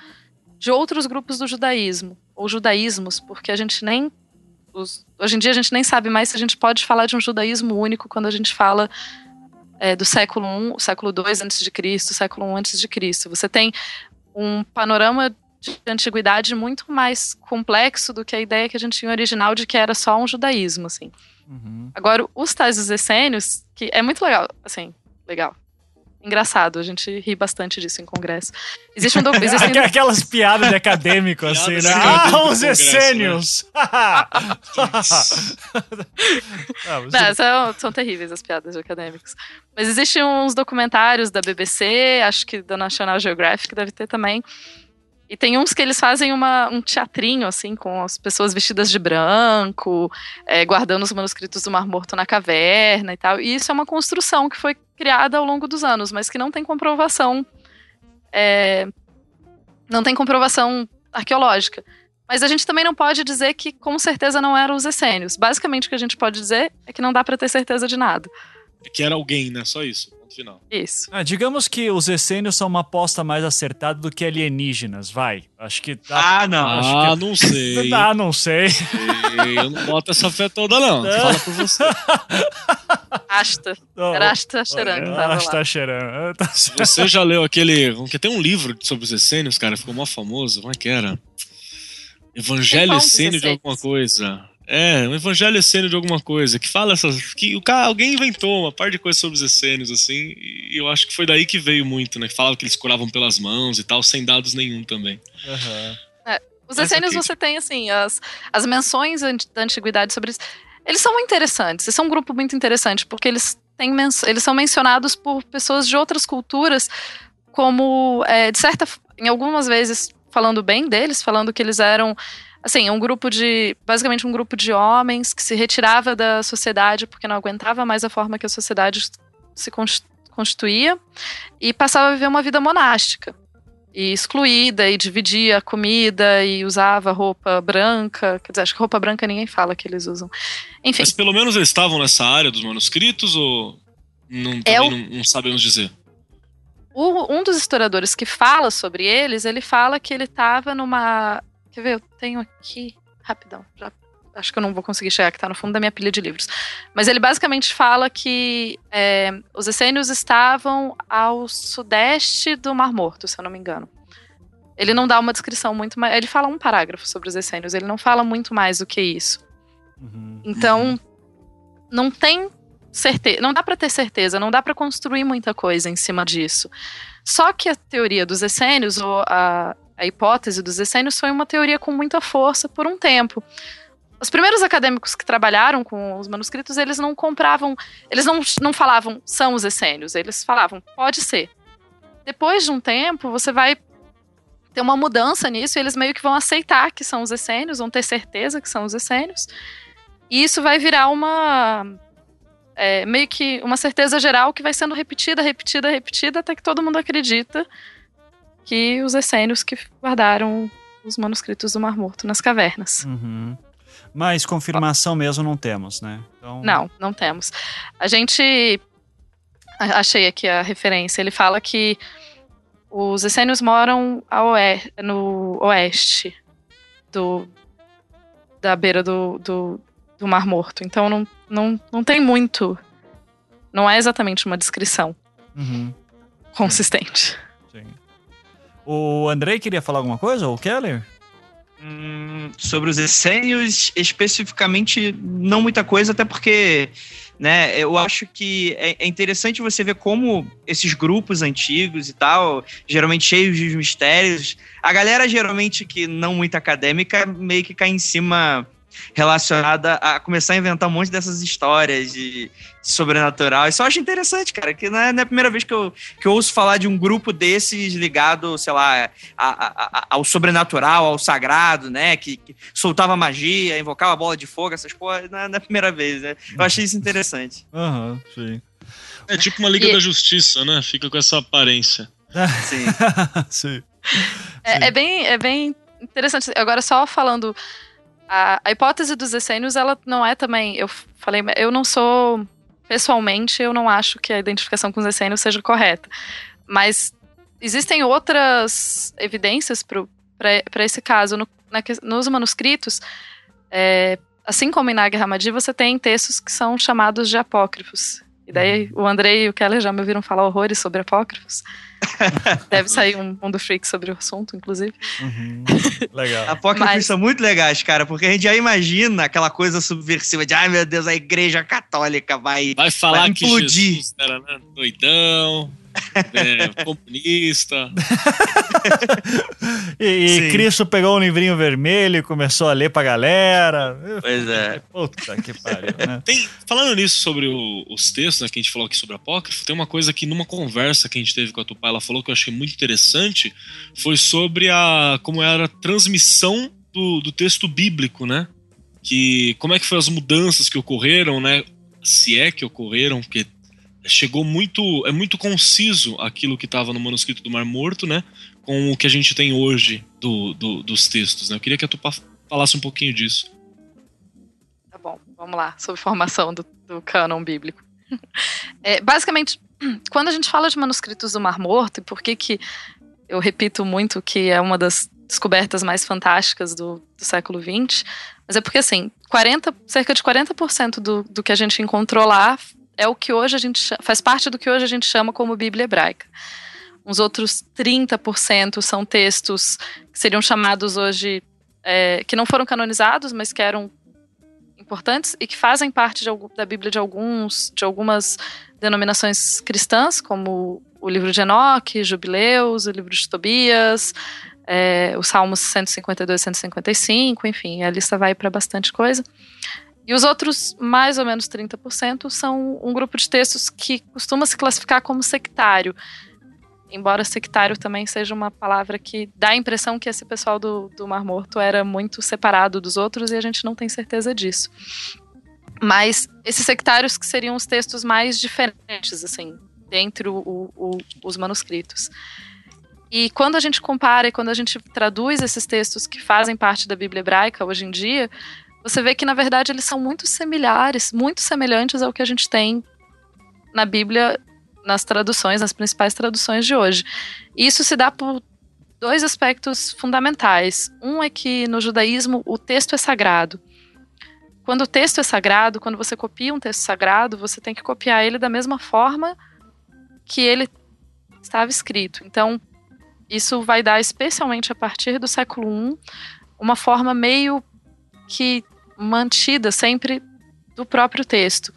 de outros grupos do judaísmo ou judaísmos, porque a gente nem os- hoje em dia a gente nem sabe mais se a gente pode falar de um judaísmo único quando a gente fala é, do século I, século II antes de Cristo, século I antes de Cristo. Você tem um panorama de antiguidade muito mais complexo do que a ideia que a gente tinha original de que era só um judaísmo, assim. Agora, os tais dos essênios, que é muito legal, assim, legal. Engraçado, a gente ri bastante disso em congresso. Existe um doc- existem Aqu- Aquelas piadas de acadêmico, assim, né? de Ah, acadêmico os do essênios! Ah, mas- Não, são, são terríveis as piadas de acadêmicos. Mas existem uns documentários da BBC, acho que da National Geographic deve ter também. E tem uns que eles fazem uma, um teatrinho, assim, com as pessoas vestidas de branco, é, guardando os manuscritos do Mar Morto na caverna e tal. E isso é uma construção que foi criada ao longo dos anos, mas que não tem comprovação. é, não tem comprovação arqueológica. Mas a gente também não pode dizer que com certeza não eram os essênios. Basicamente o que a gente pode dizer é que não dá pra ter certeza de nada. É que era alguém, né? Só isso. Ponto final. Isso. Ah, digamos que os essênios são uma aposta mais acertada do que alienígenas, vai. Acho que dá. Ah, não. Acho ah, que- não sei. Ah, não sei. Sei, Eu não boto essa fé toda, não. Fala por você. Asta. Era Asta Cheran cheirando. Tá certo. Você já leu aquele. Que tem um livro sobre os essênios, cara, ficou mó famoso. Como é que era? Evangelho essênio de alguma coisa. É, um evangelho essênio de alguma coisa, que fala essas. que o cara, alguém inventou uma par de coisas sobre os essênios, assim, e eu acho que foi daí que veio muito, né? Que falava que eles curavam pelas mãos e tal, sem dados nenhum também. Aham. Os Mas essênios ok. você tem, assim, as, as menções da antiguidade sobre isso. Eles são muito interessantes. Eles são um grupo muito interessante, porque eles, têm eles são mencionados por pessoas de outras culturas, como, é, de certa. em algumas vezes, falando bem deles, falando que eles eram. Assim, um grupo de. Basicamente, um grupo de homens que se retirava da sociedade porque não aguentava mais a forma que a sociedade se cons- constituía e passava a viver uma vida monástica e excluída e dividia a comida e usava roupa branca. Quer dizer, acho que roupa branca ninguém fala que eles usam. Enfim, Mas pelo menos eles estavam nessa área dos manuscritos ou não, É o- não, não sabemos dizer? um dos historiadores que fala sobre eles, ele fala que ele estava numa. Quer ver? Eu tenho aqui. Rapidão. Já, acho que eu não vou conseguir chegar, que tá no fundo da minha pilha de livros. Mas ele basicamente fala que é, os essênios estavam ao sudeste do Mar Morto, se eu não me engano. Ele não dá uma descrição muito mais. Ele fala um parágrafo sobre os essênios, ele não fala muito mais do que isso. Uhum. Então, não tem certeza, não dá para ter certeza, não dá para construir muita coisa em cima disso. Só que a teoria dos essênios, ou a, a hipótese dos essênios, foi uma teoria com muita força por um tempo. Os primeiros acadêmicos que trabalharam com os manuscritos, eles não compravam, eles não, não falavam são os essênios, eles falavam pode ser. Depois de um tempo, você vai ter uma mudança nisso e eles meio que vão aceitar que são os essênios, vão ter certeza que são os essênios. E isso vai virar uma. é, meio que uma certeza geral que vai sendo repetida, repetida, repetida, até que todo mundo acredita que os essênios que guardaram os manuscritos do Mar Morto nas cavernas. Uhum. Mas confirmação mesmo não temos, né? Então, Não, não temos. A gente. Achei aqui a referência. Ele fala que os essênios moram ao oe- no oeste do, da beira do, do, do Mar Morto. Então não, não, não tem muito. Não é exatamente uma descrição Uhum. consistente. O Andrei queria falar alguma coisa? Ou o Keller? Hum, sobre os essênios, especificamente, não muita coisa, até porque né, eu acho que é, é interessante você ver como esses grupos antigos e tal, geralmente cheios de mistérios, a galera geralmente que não muito acadêmica meio que cai em cima relacionada a começar a inventar um monte dessas histórias de sobrenatural. Isso eu acho interessante, cara, que não é, não é a primeira vez que eu, que eu ouço falar de um grupo desses ligado, sei lá, a- a- a- ao sobrenatural, ao sagrado, né? Que, que soltava magia, invocava bola de fogo, essas porra, não é, não é a primeira vez, né? Eu achei isso interessante. Aham, sim. É tipo uma Liga E- da Justiça, né? Fica com essa aparência. Sim. sim. Sim. É, é bem, é bem interessante. Agora, só falando. A, a hipótese dos essênios, ela não é também. Eu falei, eu não sou. Pessoalmente, eu não acho que a identificação com os essênios seja correta. Mas existem outras evidências para esse caso. No- na nos manuscritos, é, assim como em Nag Hammadi, você tem textos que são chamados de apócrifos. E daí o Andrei e o Keller já me ouviram falar horrores sobre apócrifos. Deve sair um mundo freak sobre o assunto, inclusive. Uhum. Legal. Apócrifos Mas- são muito legais, cara, porque a gente já imagina aquela coisa subversiva de, ai meu Deus, a igreja católica vai. Vai falar Vai que implodir. Jesus era né, doidão, é, comunista. E, e. Cristo pegou um livrinho vermelho e começou a ler pra galera. Pois é. Puta que pariu, né? Tem, falando nisso sobre o- os textos né, que a gente falou aqui sobre apócrifo, tem uma coisa que numa conversa que a gente teve com a Tupá, ela falou que eu achei muito interessante, foi sobre a como era a transmissão do, do texto bíblico, né? Que como é que foram as mudanças que ocorreram, né? Se é que ocorreram, porque chegou muito, é muito conciso aquilo que estava no manuscrito do Mar Morto, né? Com o que a gente tem hoje do, do- dos textos, né? Eu queria que a Tupá falasse um pouquinho disso. Tá bom, vamos lá, sobre formação do, do cânon bíblico. É, basicamente, quando a gente fala de manuscritos do Mar Morto, e por que que eu repito muito que é uma das descobertas mais fantásticas do, do século XX, mas é porque, assim, 40, cerca de 40% do, do que a gente encontrou lá é o que hoje a gente cha- faz parte do que hoje a gente chama como Bíblia hebraica. Uns outros 30% são textos que seriam chamados hoje, é, que não foram canonizados, mas que eram importantes e que fazem parte de, da Bíblia de alguns de algumas denominações cristãs, como o livro de Enoque, Jubileus, o livro de Tobias, é, os Salmos 152 e 155, enfim, a lista vai para bastante coisa. E os outros, mais ou menos 30%, são um grupo de textos que costuma se classificar como sectário. Embora sectário também seja uma palavra que dá a impressão que esse pessoal do, do Mar Morto era muito separado dos outros e a gente não tem certeza disso. Mas esses sectários que seriam os textos mais diferentes, assim, dentre o, os manuscritos. E quando a gente compara e quando a gente traduz esses textos que fazem parte da Bíblia hebraica hoje em dia, você vê que na verdade eles são muito similares, muito semelhantes ao que a gente tem na Bíblia, nas traduções, nas principais traduções de hoje. E isso se dá por dois aspectos fundamentais. Um é que no judaísmo o texto é sagrado. Quando o texto é sagrado, quando você copia um texto sagrado, você tem que copiar ele da mesma forma que ele estava escrito. Então, isso vai dar, especialmente a partir do século I, uma forma meio que mantida sempre do próprio texto.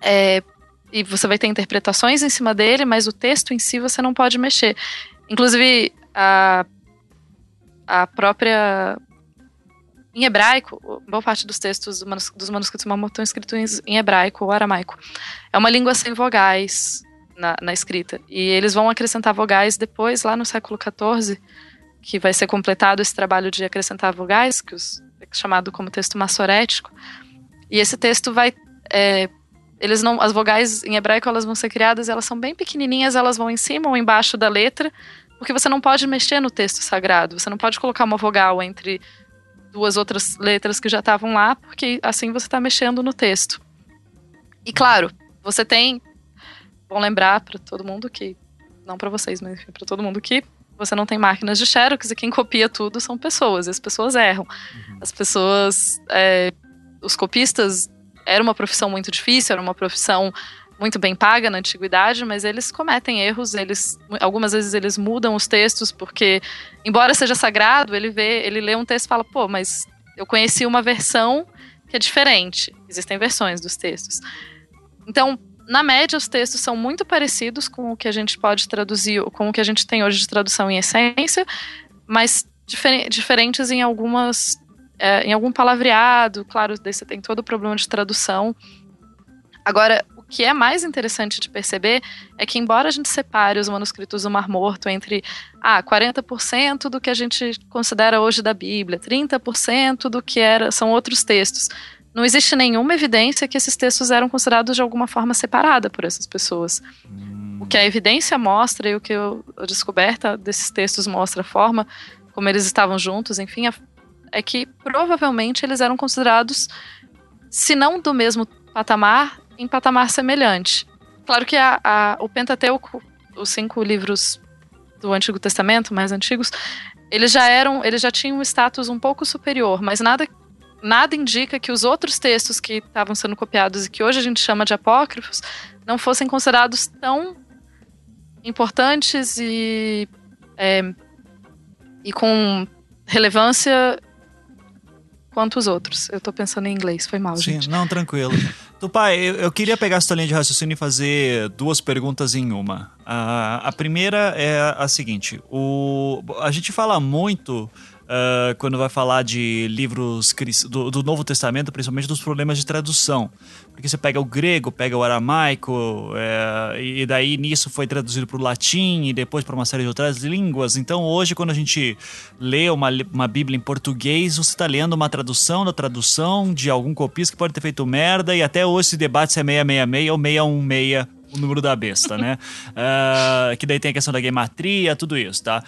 É, e você vai ter interpretações em cima dele, mas o texto em si você não pode mexer. Inclusive, a, a própria em hebraico, boa parte dos textos dos manuscritos Mamor estão escritos em hebraico ou aramaico. É uma língua sem vogais na, na, escrita. E eles vão acrescentar vogais depois, lá no século XIV, que vai ser completado esse trabalho de acrescentar vogais, que os, chamado como texto massorético. E esse texto vai. É, eles não, as vogais em hebraico elas vão ser criadas, elas são bem pequenininhas, elas vão em cima ou embaixo da letra, porque você não pode mexer no texto sagrado. Você não pode colocar uma vogal entre duas outras letras que já estavam lá, porque assim você está mexendo no texto. E claro, você tem. Bom lembrar para todo mundo que. Não para vocês, mas para todo mundo que você não tem máquinas de Xerox e quem copia tudo são pessoas, e as pessoas erram. Uhum. As pessoas. É, os copistas era uma profissão muito difícil, era uma profissão muito bem paga na antiguidade, mas eles cometem erros, eles algumas vezes eles mudam os textos porque embora seja sagrado, ele vê, ele lê um texto e fala: "Pô, mas eu conheci uma versão que é diferente". Existem versões dos textos. Então, na média, os textos são muito parecidos com o que a gente pode traduzir, com o que a gente tem hoje de tradução em essência, mas difer diferentes em algumas, é, em algum palavreado. Claro, daí você tem todo o problema de tradução. Agora, que é mais interessante de perceber é que, embora a gente separe os manuscritos do Mar Morto entre ah, 40% do que a gente considera hoje da Bíblia, 30% do que era, são outros textos, não existe nenhuma evidência que esses textos eram considerados de alguma forma separada por essas pessoas. O que a evidência mostra e o que a descoberta desses textos mostra a forma como eles estavam juntos, enfim, é que provavelmente eles eram considerados, se não do mesmo patamar, em patamar semelhante. Claro que a, a, o Pentateuco, os cinco livros do Antigo Testamento, mais antigos, eles já eram, eles já tinham um status um pouco superior, mas nada nada indica que os outros textos que estavam sendo copiados e que hoje a gente chama de apócrifos não fossem considerados tão importantes e, é, e com relevância quanto os outros. Eu tô pensando em inglês, foi mal, Sim, gente. não, tranquilo. Tupai, eu, eu queria pegar essa linha de raciocínio e fazer duas perguntas em uma. A, a primeira é a seguinte: o, a gente fala muito uh, quando vai falar de livros do, do, Novo Testamento, principalmente dos problemas de tradução. Porque você pega o grego, pega o aramaico, é, e daí nisso foi traduzido para o latim e depois para uma série de outras línguas. Então hoje, quando a gente lê uma, uma Bíblia em português, você está lendo uma tradução da tradução de algum copista que pode ter feito merda, e até hoje se debate se é 666 ou 616 o número da besta, né? Uh, que daí tem a questão da gematria, tudo isso, tá?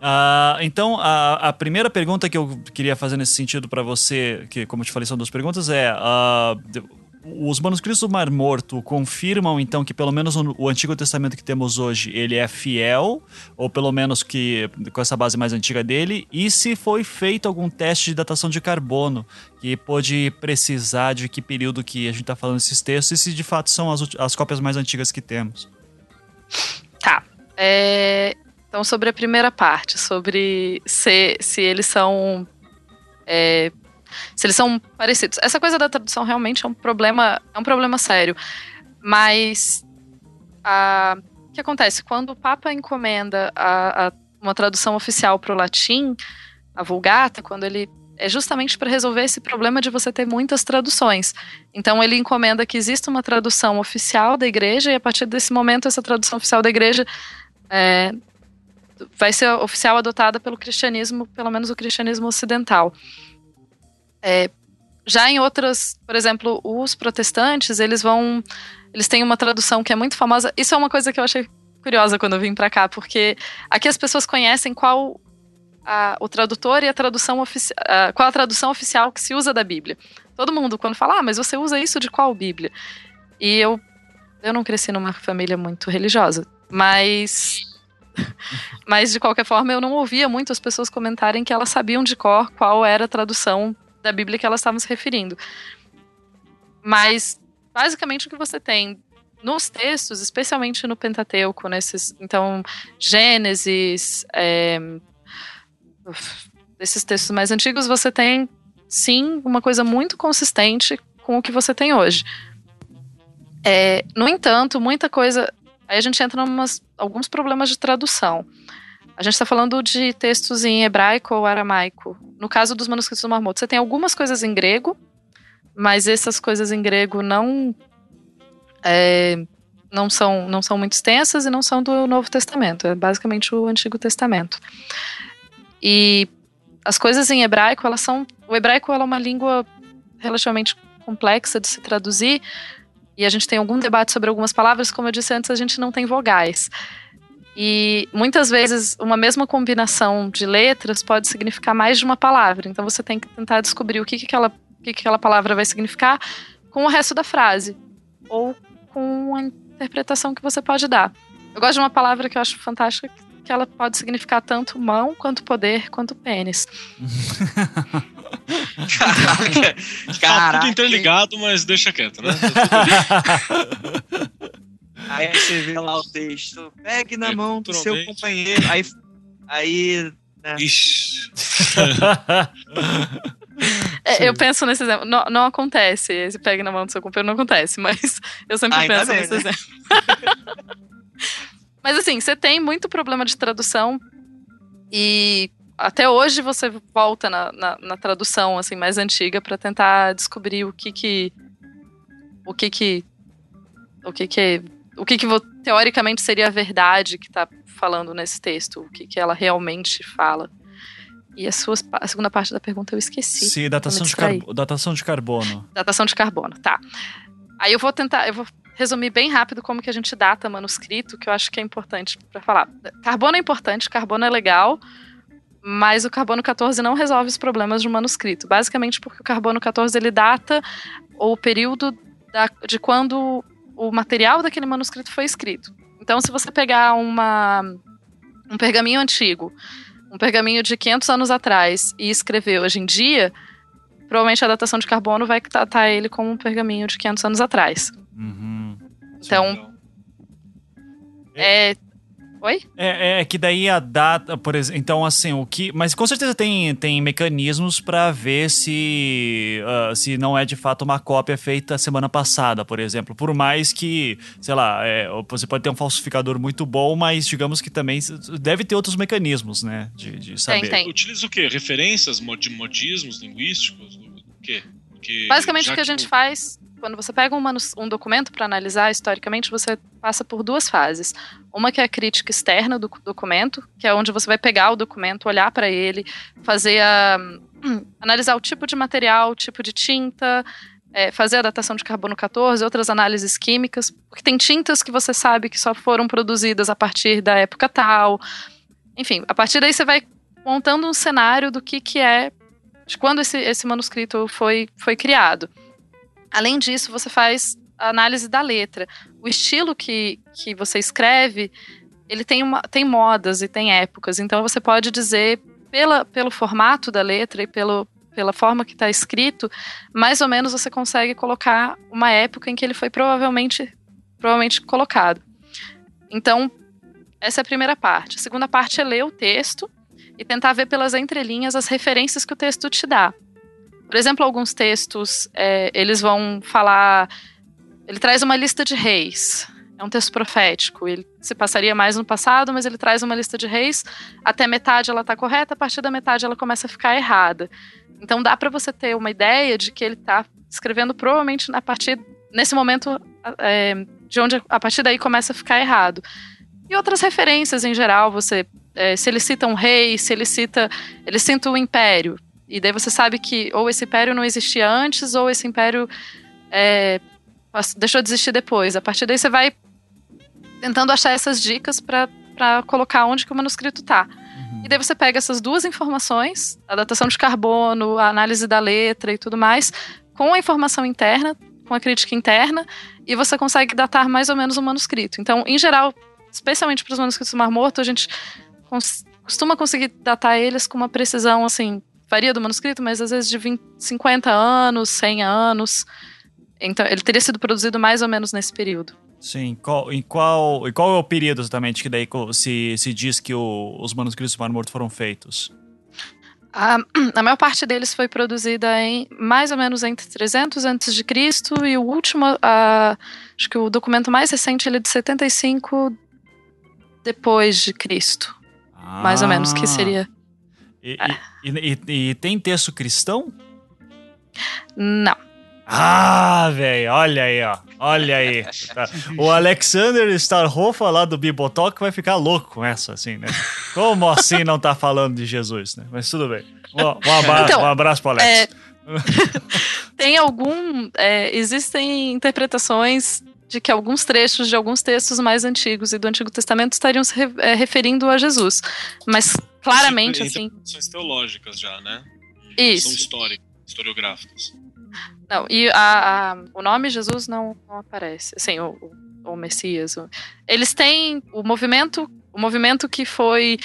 Uh, então, a, a, primeira pergunta que eu queria fazer nesse sentido para você, que como eu te falei são duas perguntas, é... Uh, os manuscritos do Mar Morto confirmam então que pelo menos o Antigo Testamento que temos hoje ele é fiel, ou pelo menos que com essa base mais antiga dele, e se foi feito algum teste de datação de carbono que pode precisar de que período que a gente está falando esses textos e se de fato são as, as cópias mais antigas que temos. Tá. É, então sobre a primeira parte, sobre se, se eles são é, se eles são parecidos. Essa coisa da tradução realmente é um problema, é um problema sério. Mas a, o que acontece? Quando o Papa encomenda a, a uma tradução oficial para o latim, a Vulgata, quando ele é justamente para resolver esse problema de você ter muitas traduções. Então ele encomenda que exista uma tradução oficial da igreja e a partir desse momento essa tradução oficial da igreja é, vai ser oficial adotada pelo cristianismo, pelo menos o cristianismo ocidental. É, já em outras, por exemplo, os protestantes, eles vão, eles têm uma tradução que é muito famosa. Isso é uma coisa que eu achei curiosa quando eu vim para cá, porque aqui as pessoas conhecem qual a, o tradutor e a tradução oficial. Qual a tradução oficial que se usa da Bíblia? Todo mundo, quando fala, ah, mas você usa isso de qual Bíblia? E eu, eu não cresci numa família muito religiosa, mas. mas, de qualquer forma, eu não ouvia muitas pessoas comentarem que elas sabiam de cor qual era a tradução da Bíblia que elas estavam se referindo. Mas, basicamente, o que você tem nos textos, especialmente no Pentateuco, nesses, então, Gênesis, é, desses textos mais antigos, você tem sim uma coisa muito consistente com o que você tem hoje. É, no entanto, muita coisa. Aí a gente entra em alguns problemas de tradução. A gente está falando de textos em hebraico ou aramaico. No caso dos manuscritos do Marmoto, você tem algumas coisas em grego, mas essas coisas em grego não é, não são não são muito extensas e não são do Novo Testamento. É basicamente o Antigo Testamento. E as coisas em hebraico, elas são. O hebraico é uma língua relativamente complexa de se traduzir. E a gente tem algum debate sobre algumas palavras, como eu disse antes, a gente não tem vogais. E muitas vezes uma mesma combinação de letras pode significar mais de uma palavra. Então você tem que tentar descobrir o que, que, aquela, o que, que aquela palavra vai significar com o resto da frase. Ou com a interpretação que você pode dar. Eu gosto de uma palavra que eu acho fantástica, que ela pode significar tanto mão, quanto poder, quanto pênis. Caraca. Tá tudo interligado, mas deixa quieto, né? aí você vê lá o texto. Pegue na mão do seu companheiro. Aí. Aí. Né? Ixi. É, eu penso nesse exemplo. Não, não, acontece. Esse pegue na mão do seu companheiro não acontece, mas eu sempre ah, penso bem, nesse né? exemplo. Mas assim, você tem muito problema de tradução e até hoje você volta na, na, na tradução assim mais antiga para tentar descobrir o que que o que que o que que o que que teoricamente seria a verdade que está falando nesse texto, o que que ela realmente fala. E a, sua, a segunda parte da pergunta eu esqueci. Sim, datação de, carbo, datação de carbono. Datação de carbono, tá. Aí eu vou tentar, eu vou resumir bem rápido como que a gente data manuscrito, que eu acho que é importante para falar. Carbono é importante, carbono é legal, mas o carbono 14 não resolve os problemas de um manuscrito. Basicamente porque o carbono 14 ele data o período da, de quando o material daquele manuscrito foi escrito. Então, se você pegar uma, um pergaminho antigo, um pergaminho de 500 anos atrás e escrever hoje em dia, provavelmente a datação de carbono vai datar ele como um pergaminho de 500 anos atrás. Uhum. Então. É. Oi? É, é, que daí a data, por exemplo, então assim, o que, mas com certeza tem, tem mecanismos para ver se uh, se não é de fato uma cópia feita semana passada, por exemplo. Por mais que, sei lá, é, você pode ter um falsificador muito bom, mas digamos que também deve ter outros mecanismos, né, de, de saber. Tem, tem. Utiliza o quê? Referências, modismos linguísticos, o quê? Porque Basicamente o que a gente faz quando você pega um, um documento para analisar historicamente, você passa por duas fases. Uma que é a crítica externa do documento, que é onde você vai pegar o documento, olhar para ele, fazer a. analisar o tipo de material, o tipo de tinta, é, fazer a datação de carbono 14, outras análises químicas, porque tem tintas que você sabe que só foram produzidas a partir da época tal. Enfim, a partir daí você vai montando um cenário do que, que é de quando esse, esse manuscrito foi, foi criado. Além disso, você faz a análise da letra. O estilo que, que você escreve, ele tem, uma, tem modas e tem épocas. Então você pode dizer, pela, pelo formato da letra e pelo, pela forma que está escrito, mais ou menos você consegue colocar uma época em que ele foi provavelmente, provavelmente colocado. Então, essa é a primeira parte. A segunda parte é ler o texto e tentar ver pelas entrelinhas as referências que o texto te dá. Por exemplo, alguns textos, é, eles vão falar. Ele traz uma lista de reis. É um texto profético. Ele se passaria mais no passado, mas ele traz uma lista de reis. Até metade ela está correta, a partir da metade ela começa a ficar errada. Então dá para você ter uma ideia de que ele está escrevendo provavelmente a partir nesse momento é, de onde a partir daí começa a ficar errado. E outras referências em geral, você é, se ele cita um rei, se ele cita ele cita o império, e daí você sabe que ou esse império não existia antes ou esse império é, deixou de existir depois. A partir daí você vai tentando achar essas dicas para colocar onde que o manuscrito está. Uhum. E daí você pega essas duas informações, a datação de carbono, a análise da letra e tudo mais, com a informação interna, com a crítica interna, e você consegue datar mais ou menos o manuscrito. Então, em geral, especialmente para os manuscritos do Mar Morto, a gente cons costuma conseguir datar eles com uma precisão, assim, varia do manuscrito, mas às vezes de 20, 50 anos, 100 anos. Então, ele teria sido produzido mais ou menos nesse período. Sim, qual, em, qual, em qual é o período exatamente que daí se, se diz que o, os manuscritos do Mar Morto foram feitos? A, a maior parte deles foi produzida em mais ou menos entre 300 antes de Cristo e o último, a, acho que o documento mais recente ele é de 75 depois de Cristo. Ah. Mais ou menos, que seria. E, é. e, e, e tem texto cristão? Não. Ah, velho, olha aí, ó. Olha aí. O Alexander Starhofer lá do Bibotalk vai ficar louco com essa, assim, né? Como assim não tá falando de Jesus, né? Mas tudo bem. Um, um abraço, então, um abraço pro Alex. É... tem algum. É, existem interpretações de que alguns trechos de alguns textos mais antigos e do Antigo Testamento estariam se re, é, referindo a Jesus. Mas claramente, assim. Interpretações teológicas já, né? Isso. São históricas, historiográficas. Não, e a, a, o nome Jesus não, não aparece. Assim, o, o, o Messias. O, eles têm o movimento, o movimento que foi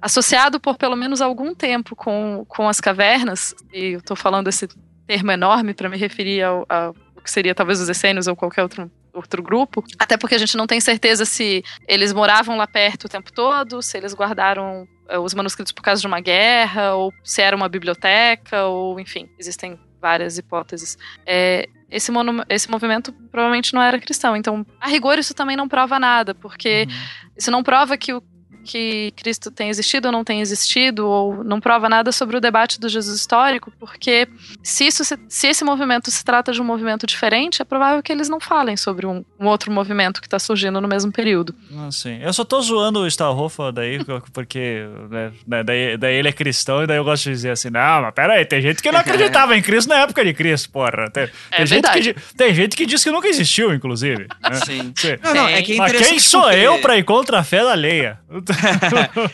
associado por pelo menos algum tempo com, com as cavernas, e eu estou falando esse termo enorme para me referir ao, ao que seria talvez os essênios ou qualquer outro outro grupo, até porque a gente não tem certeza se eles moravam lá perto o tempo todo, se eles guardaram uh, os manuscritos por causa de uma guerra, ou se era uma biblioteca, ou enfim, existem várias hipóteses. É, esse, esse movimento provavelmente não era cristão, então, a rigor, isso também não prova nada, porque uhum. isso não prova que o que Cristo tem existido ou não tem existido, ou não prova nada sobre o debate do Jesus histórico, porque se, isso se, se esse movimento se trata de um movimento diferente, é provável que eles não falem sobre um, um outro movimento que está surgindo no mesmo período. Ah, sim. Eu só tô zoando o Starhofer daí, porque né, né, daí, daí ele é cristão e daí eu gosto de dizer assim, não, mas pera aí, tem gente que não acreditava em Cristo na época de Cristo, porra. Tem, é tem gente que, tem gente que diz que nunca existiu, inclusive. Né? Sim. Sim. Não, não, é que é mas quem sou porque... eu para ir contra a fé da alheia?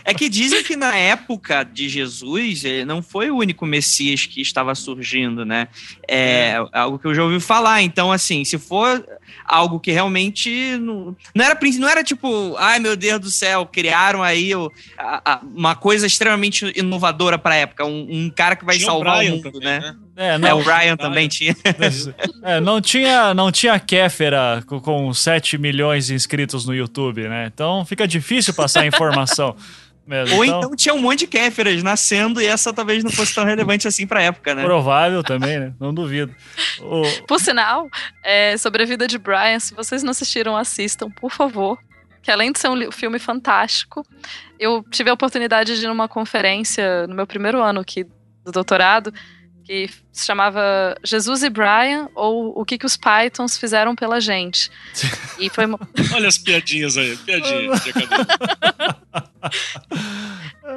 É que dizem que na época de Jesus ele não foi o único Messias que estava surgindo, né? É, é algo que eu já ouvi falar. Então, assim, se for algo que realmente não, não era não era tipo, ai meu Deus do céu, criaram aí o, a, a, uma coisa extremamente inovadora para a época, um, um, cara que vai tinha salvar o, o mundo, também, né? né? É, não, é, o Ryan também tinha. É, não tinha. Não tinha Kéfera com, com 7 milhões de inscritos no YouTube, né? Então fica difícil passar a informação. Mesmo. Ou então... então... tinha um monte de Kéferas nascendo e essa talvez não fosse tão relevante assim pra época, né? Provável também, né? Não duvido. O... Por sinal, é, sobre a vida de Brian, se vocês não assistiram, assistam, por favor. Que além de ser um filme fantástico, eu tive a oportunidade de ir numa conferência no meu primeiro ano aqui do doutorado que se chamava Jesus e Brian ou o que, que os Pythons fizeram pela gente. E foi uma... Olha as piadinhas aí, piadinha de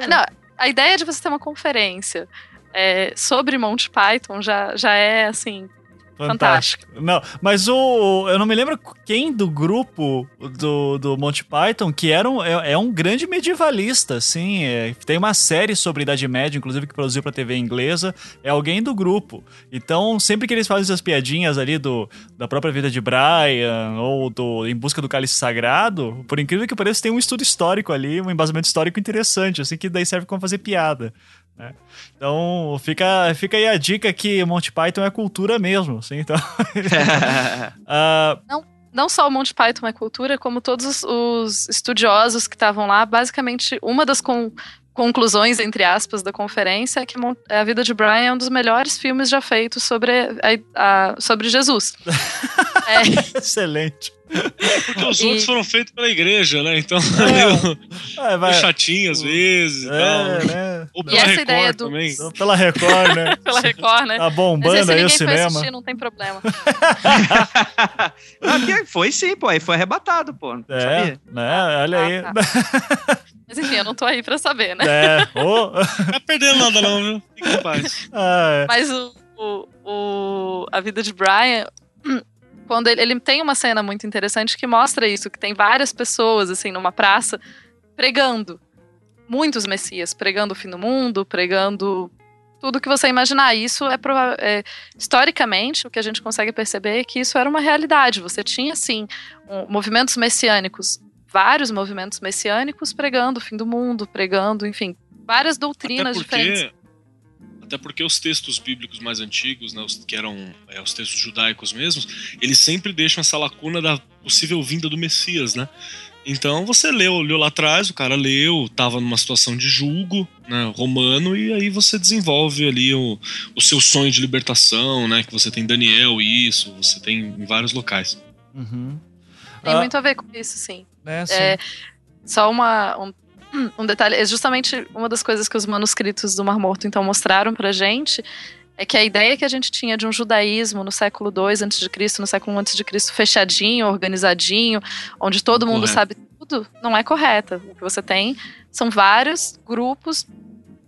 Não, a ideia de você ter uma conferência é, sobre Monty Python já, já é assim Fantástico. Não, mas o. Eu não me lembro quem do grupo do, do Monty Python, que era um, é, é um grande medievalista, assim. É, tem uma série sobre Idade Média, inclusive, que produziu pra TV inglesa. É alguém do grupo. Então, sempre que eles fazem essas piadinhas ali do, da própria vida de Brian, ou do Em Busca do Cálice Sagrado, por incrível que pareça, tem um estudo histórico ali, um embasamento histórico interessante, assim, que daí serve como fazer piada. Né? Então fica, fica aí a dica que Monty Python é cultura mesmo. Assim, então... uh... não, não só o Monty Python é cultura, como todos os, os estudiosos que estavam lá, basicamente uma das, com, conclusões, entre aspas, da conferência é que Mon- A Vida de Brian é um dos melhores filmes já feitos sobre, a- a- sobre Jesus. É, Excelente. Porque os E- outros foram feitos pela igreja, né? Então, É. meio, Ah, vai. chatinho às vezes e tal. É, né? Ou E pela essa Record ideia do- também. Então, Pela Record, né? pela Record, né? Tá Mas bombando esse aí o ninguém foi cinema. assistir, não tem problema. Ah, foi sim, pô. Aí foi arrebatado, pô. Não É, sabia? né? Olha aí. Ah, Mas enfim, eu não tô aí pra saber, né? É. Não tá perdendo nada, não, viu? Fique em paz. Ah, é. Mas o, o, o- a vida de Brian, quando ele, ele tem uma cena muito interessante que mostra isso, que tem várias pessoas assim numa praça pregando, muitos messias, pregando o fim do mundo, pregando tudo que você imaginar. Isso é, é, historicamente o que a gente consegue perceber é que isso era uma realidade. Você tinha sim um- movimentos messiânicos, vários movimentos messiânicos pregando o fim do mundo, pregando, enfim, várias doutrinas Até diferentes. porque, até porque os textos bíblicos mais antigos, né, os, que eram é, os textos judaicos mesmos, eles sempre deixam essa lacuna da possível vinda do Messias, né? Então você leu, leu lá atrás, o cara leu, tava numa situação de julgo né, romano, e aí você desenvolve ali o, o seu sonho de libertação, né? Que você tem em Daniel isso, você tem em vários locais. Uhum. Tem Ah, muito a ver com isso, sim. Né, sim. É, só uma, um, um detalhe, é justamente uma das coisas que os manuscritos do Mar Morto então mostraram pra gente é que a ideia que a gente tinha de um judaísmo no século II a.C., no século I a.C., fechadinho, organizadinho, onde todo mundo Correto. sabe tudo, não é correta. O que você tem são vários grupos,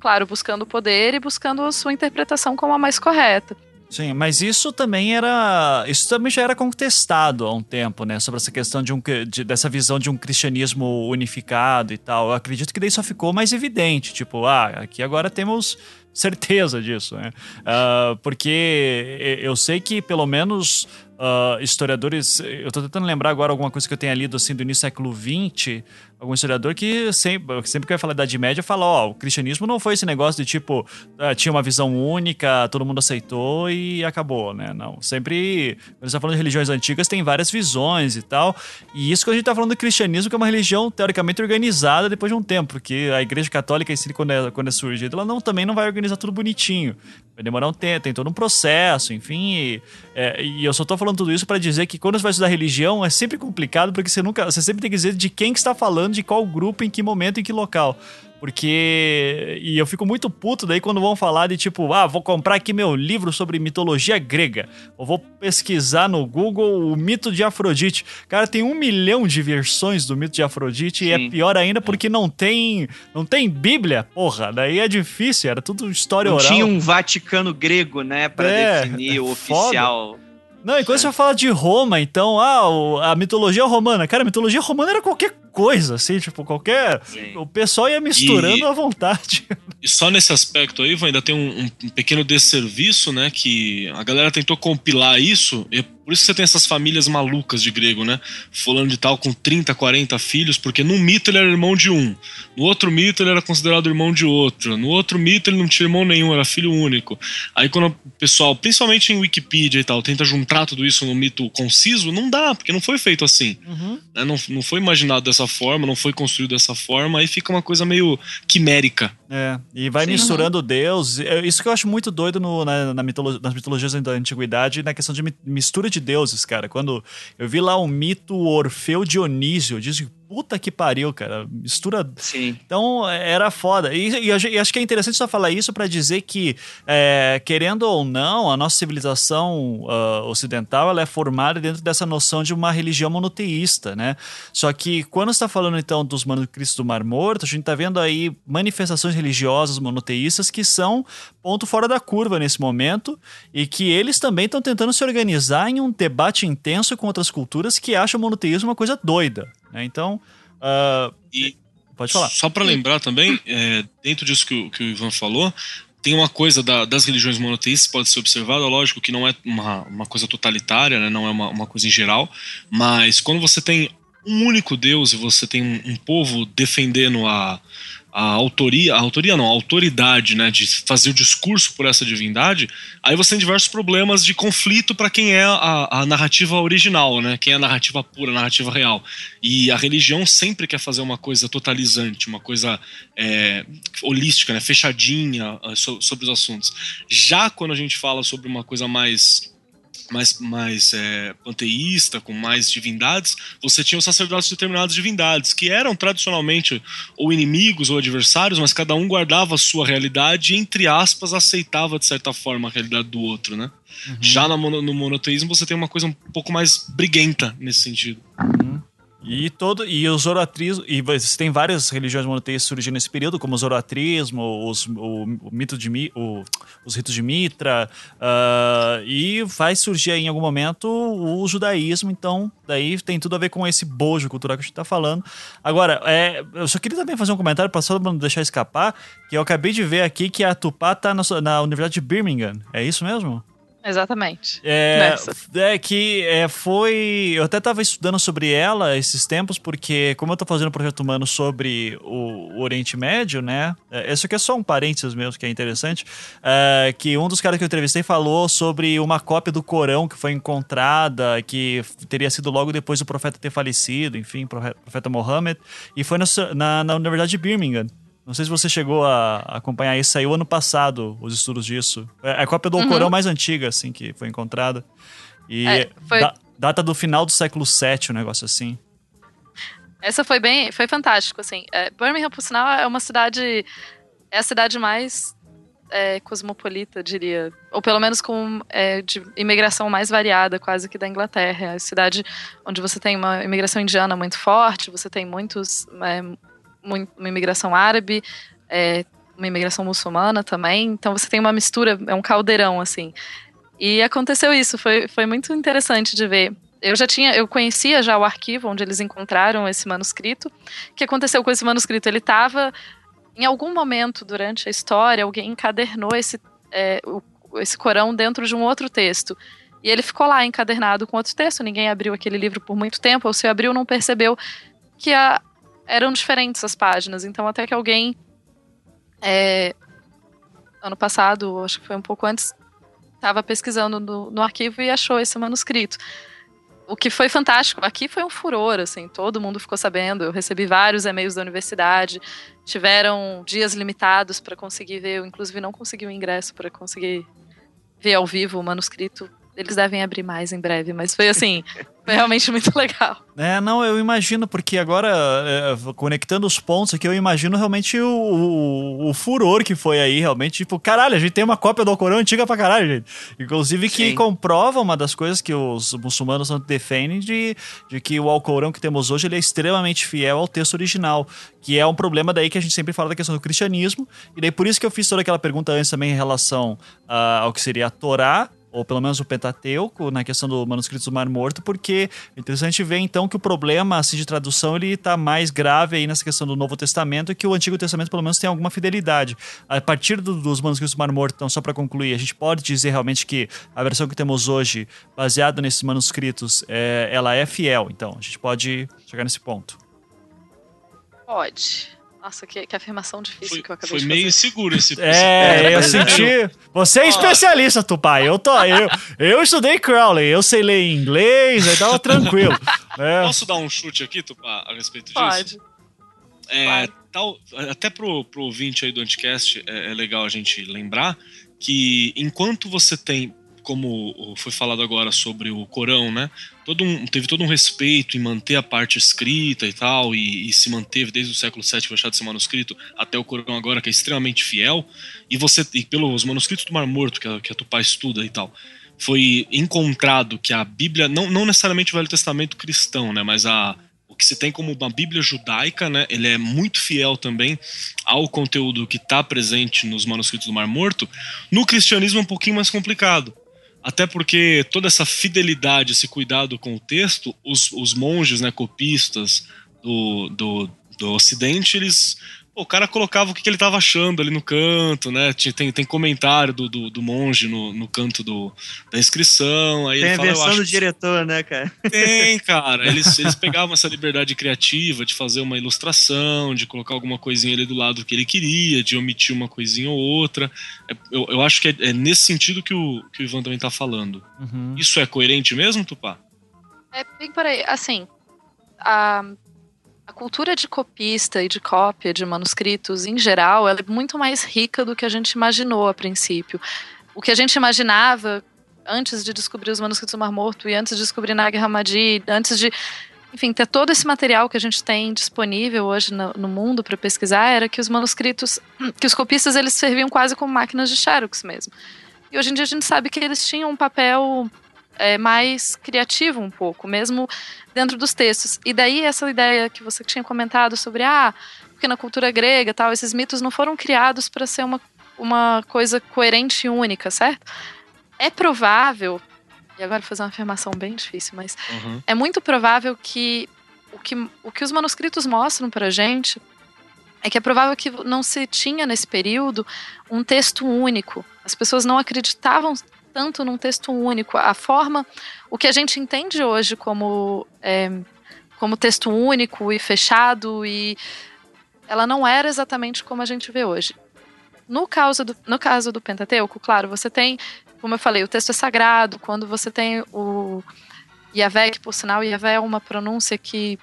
claro, buscando poder e buscando a sua interpretação como a mais correta. Sim, mas isso também era. Isso também já era contestado há um tempo, né? Sobre essa questão de um, de- dessa visão de um cristianismo unificado e tal. Eu acredito que daí só ficou mais evidente. Tipo, ah, aqui agora temos certeza disso, né? Ah, porque eu sei que pelo menos ah, historiadores. Eu tô tentando lembrar agora alguma coisa que eu tenha lido assim do início do século XX. Algum historiador que sempre, sempre que vai falar da Idade Média fala: ó, o cristianismo não foi esse negócio de tipo, ah, tinha uma visão única, todo mundo aceitou e acabou, né? Não. Sempre, quando você tá falando de religiões antigas, tem várias visões e tal. E isso que a gente tá falando do cristianismo, que é uma religião teoricamente organizada depois de um tempo, porque a Igreja Católica quando é, quando é surgida, ela não, também não vai organizar tudo bonitinho. Vai demorar um tempo, tem todo um processo, enfim. E, é, e eu só tô falando tudo isso pra dizer que quando você vai estudar religião é sempre complicado, porque você nunca. Você sempre tem que dizer de quem que está falando, de qual grupo, em que momento, em que local. Porque. E eu fico muito puto daí quando vão falar de tipo, ah, vou comprar aqui meu livro sobre mitologia grega. Ou vou pesquisar no Google o mito de Afrodite. Cara, tem um milhão de versões do mito de Afrodite e é Sim. pior ainda porque não tem. Não tem Bíblia, porra. Daí é difícil, era tudo história Não oral. tinha um Vaticano grego, né? Pra É, definir é o foda. oficial. Não, e quando você fala de Roma, então, ah, a mitologia romana. Cara, a mitologia romana era qualquer coisa, assim, tipo, qualquer. Sim. O pessoal ia misturando E- à vontade. E só nesse aspecto aí, Ivan, ainda tem um, um- pequeno desserviço, né? Que a galera tentou compilar isso. E é por isso que você tem essas famílias malucas de grego, né? Fulano de tal com 30, 40 filhos, porque num mito ele era irmão de um. No outro mito ele era considerado irmão de outro. No outro mito ele não tinha irmão nenhum, era filho único. Aí quando o pessoal, principalmente em Wikipedia e tal, tenta juntar tudo isso num mito conciso, não dá, porque não foi feito assim. né? Não, não foi imaginado dessa forma, não foi construído dessa forma, aí fica uma coisa meio quimérica. É, e vai Sim. misturando Deus. É Isso que eu acho muito doido no- na, na mitolo- nas mitologias da antiguidade, na questão de mi- mistura de deuses, cara. Quando eu vi lá um mito Orfeu Dionísio, eu disse, puta que pariu, cara. Mistura Sim. Então era foda. E, e e acho que é interessante só falar isso pra dizer que, é, querendo ou não, a nossa civilização ah, ocidental ela é formada dentro dessa noção de uma religião monoteísta, né? Só que quando está falando então dos manuscritos do Mar Morto, a gente tá vendo aí manifestações religiosas monoteístas que são ponto fora da curva nesse momento e que eles também estão tentando se organizar em um debate intenso com outras culturas que acham o monoteísmo uma coisa doida, né? Então, ah, E pode falar. Só para lembrar também, é, dentro disso que o, que o Ivan falou, tem uma coisa da- das religiões monoteístas pode ser observada, lógico que não é uma, uma coisa totalitária, né, não é uma, uma coisa em geral, mas quando você tem um único Deus e você tem um, um povo defendendo a, a autoria, a autoria não, a autoridade, né, de fazer o discurso por essa divindade, aí você tem diversos problemas de conflito para quem é a, a, narrativa original, né, quem é a narrativa pura, a narrativa real. E a religião sempre quer fazer uma coisa totalizante, uma coisa é, holística, né, fechadinha é, sobre os assuntos. Já quando a gente fala sobre uma coisa mais mais, mais é, panteísta, com mais divindades, você tinha os sacerdotes de determinadas divindades, que eram tradicionalmente ou inimigos ou adversários, mas cada um guardava a sua realidade e, entre aspas, aceitava de certa forma a realidade do outro, né? Uhum. Já no, no monoteísmo você tem uma coisa um pouco mais briguenta nesse sentido. Uhum. E todo e o zoroatrismo e você tem várias religiões monoteístas surgindo nesse período, como o zoroatrismo, os, o, o mito de o, os ritos de Mitra, uh, e vai surgir aí em algum momento o judaísmo. Então, daí tem tudo a ver com esse bojo cultural que a gente está falando. Agora, é, eu só queria também fazer um comentário para só não deixar escapar, que eu acabei de ver aqui que a Tupá tá na, na Universidade de Birmingham. É isso mesmo? Exatamente. É, é que é, foi. Eu até estava estudando sobre ela esses tempos, porque, como eu estou fazendo um projeto humano sobre o, o Oriente Médio, né? É, isso aqui é só um parênteses mesmo, que é interessante. É, que um dos caras que eu entrevistei falou sobre uma cópia do Corão que foi encontrada, que teria sido logo depois do profeta ter falecido, enfim, profeta Mohammed, e foi na, na, na Universidade de Birmingham. Não sei se você chegou a acompanhar isso. Saiu ano passado os estudos disso. É a cópia do uhum. Alcorão mais antiga, assim, que foi encontrada. E é, foi... da, data do final do século VII, um negócio assim. Essa foi bem, foi fantástico, assim. É, Birmingham, por sinal, é uma cidade, é a cidade mais é, cosmopolita, diria, ou pelo menos com é, de imigração mais variada, quase que da Inglaterra. É a cidade onde você tem uma imigração indiana muito forte, você tem muitos é, uma imigração árabe, é, uma imigração muçulmana também. Então você tem uma mistura, é um caldeirão, assim. E aconteceu isso, foi, foi muito interessante de ver. Eu já tinha, eu conhecia já o arquivo onde eles encontraram esse manuscrito. O que aconteceu com esse manuscrito? Ele estava, em algum momento durante a história, alguém encadernou esse, é, o, esse Corão dentro de um outro texto. E ele ficou lá encadernado com outro texto. Ninguém abriu aquele livro por muito tempo, ou se abriu, não percebeu que a, eram diferentes as páginas. Então, até que alguém, é, ano passado, acho que foi um pouco antes, estava pesquisando no, no, arquivo e achou esse manuscrito. O que foi fantástico, aqui foi um furor, assim, todo mundo ficou sabendo. Eu recebi vários e-mails da universidade, tiveram dias limitados para conseguir ver, eu inclusive não consegui o ingresso para conseguir ver ao vivo o manuscrito eles devem abrir mais em breve, mas foi assim, foi realmente muito legal. É, não, eu imagino, porque agora, é, conectando os pontos aqui, eu imagino realmente o, o, o, furor que foi aí, realmente, tipo, caralho, a gente tem uma cópia do Alcorão antiga pra caralho, gente. Inclusive que Sim. comprova uma das coisas que os muçulmanos defendem de, de que o Alcorão que temos hoje, ele é extremamente fiel ao texto original, que é um problema daí que a gente sempre fala da questão do cristianismo, e daí por isso que eu fiz toda aquela pergunta antes também em relação uh, ao que seria a Torá, ou pelo menos o Pentateuco, na questão do manuscrito do Mar Morto, porque é interessante ver então que o problema assim, de tradução ele está mais grave aí nessa questão do Novo Testamento e que o Antigo Testamento pelo menos tem alguma fidelidade. A partir do, dos manuscritos do Mar Morto, então só para concluir, a gente pode dizer realmente que a versão que temos hoje, baseada nesses manuscritos, é, ela é fiel. Então a gente pode chegar nesse ponto. Pode. Nossa, que, que afirmação difícil foi, que eu acabei foi de meio inseguro esse É, eu senti. Você é especialista, Tupai. Eu, tô, eu, eu estudei Crowley, eu sei ler inglês, aí tava tranquilo. É. Posso dar um chute aqui, Tupá, a respeito disso? Pode. É, tal, até pro, pro ouvinte aí do Anticast, é, é legal a gente lembrar que enquanto você tem como foi falado agora sobre o Corão, né? Todo um, teve todo um respeito em manter a parte escrita e tal, e, e se manteve desde o século VII, deixar de ser manuscrito, até o Corão agora, que é extremamente fiel, e você, e pelos manuscritos do Mar Morto, que a, que a Tupá estuda e tal, foi encontrado que a Bíblia, não, não necessariamente o Velho Testamento cristão, né? Mas a, o que se tem como uma Bíblia judaica, né? Ele é muito fiel também ao conteúdo que está presente nos manuscritos do Mar Morto. No cristianismo é um pouquinho mais complicado. Até porque toda essa fidelidade, esse cuidado com o texto, os, os monges, né, copistas do, do, do Ocidente, eles o cara colocava o que, que ele tava achando ali no canto, né? Tem, tem comentário do, do, do monge no, no canto do, da inscrição. Aí Tem ele a fala, eu versão acho do que- diretor, né, cara? Tem, cara. Eles, eles pegavam essa liberdade criativa de fazer uma ilustração, de colocar alguma coisinha ali do lado que ele queria, de omitir uma coisinha ou outra. É, eu, eu acho que é, é nesse sentido que o, que o Ivan também tá falando. Uhum. Isso é coerente mesmo, Tupá? É bem por aí. Assim, a, a cultura de copista e de cópia de manuscritos, em geral, ela é muito mais rica do que a gente imaginou a princípio. O que a gente imaginava antes de descobrir os manuscritos do Mar Morto e antes de descobrir Nag Hammadi, antes de, enfim, ter todo esse material que a gente tem disponível hoje no, no mundo para pesquisar, era que os manuscritos, que os copistas eles serviam quase como máquinas de xerox mesmo. E hoje em dia a gente sabe que eles tinham um papel é, mais criativo um pouco, mesmo dentro dos textos. E daí essa ideia que você tinha comentado sobre, ah, porque na cultura grega tal, esses mitos não foram criados para ser uma, uma coisa coerente e única, certo? É provável, e agora vou fazer uma afirmação bem difícil, mas Uhum. é muito provável que o que, o que os manuscritos mostram pra gente é que é provável que não se tinha nesse período um texto único. As pessoas não acreditavam tanto num texto único. A forma, o que a gente entende hoje como, é, como texto único e fechado, e ela não era exatamente como a gente vê hoje. No caso do, no caso do Pentateuco, claro, você tem, como eu falei, o texto é sagrado, quando você tem o Yahvé, que por sinal, Yahvé é uma pronúncia que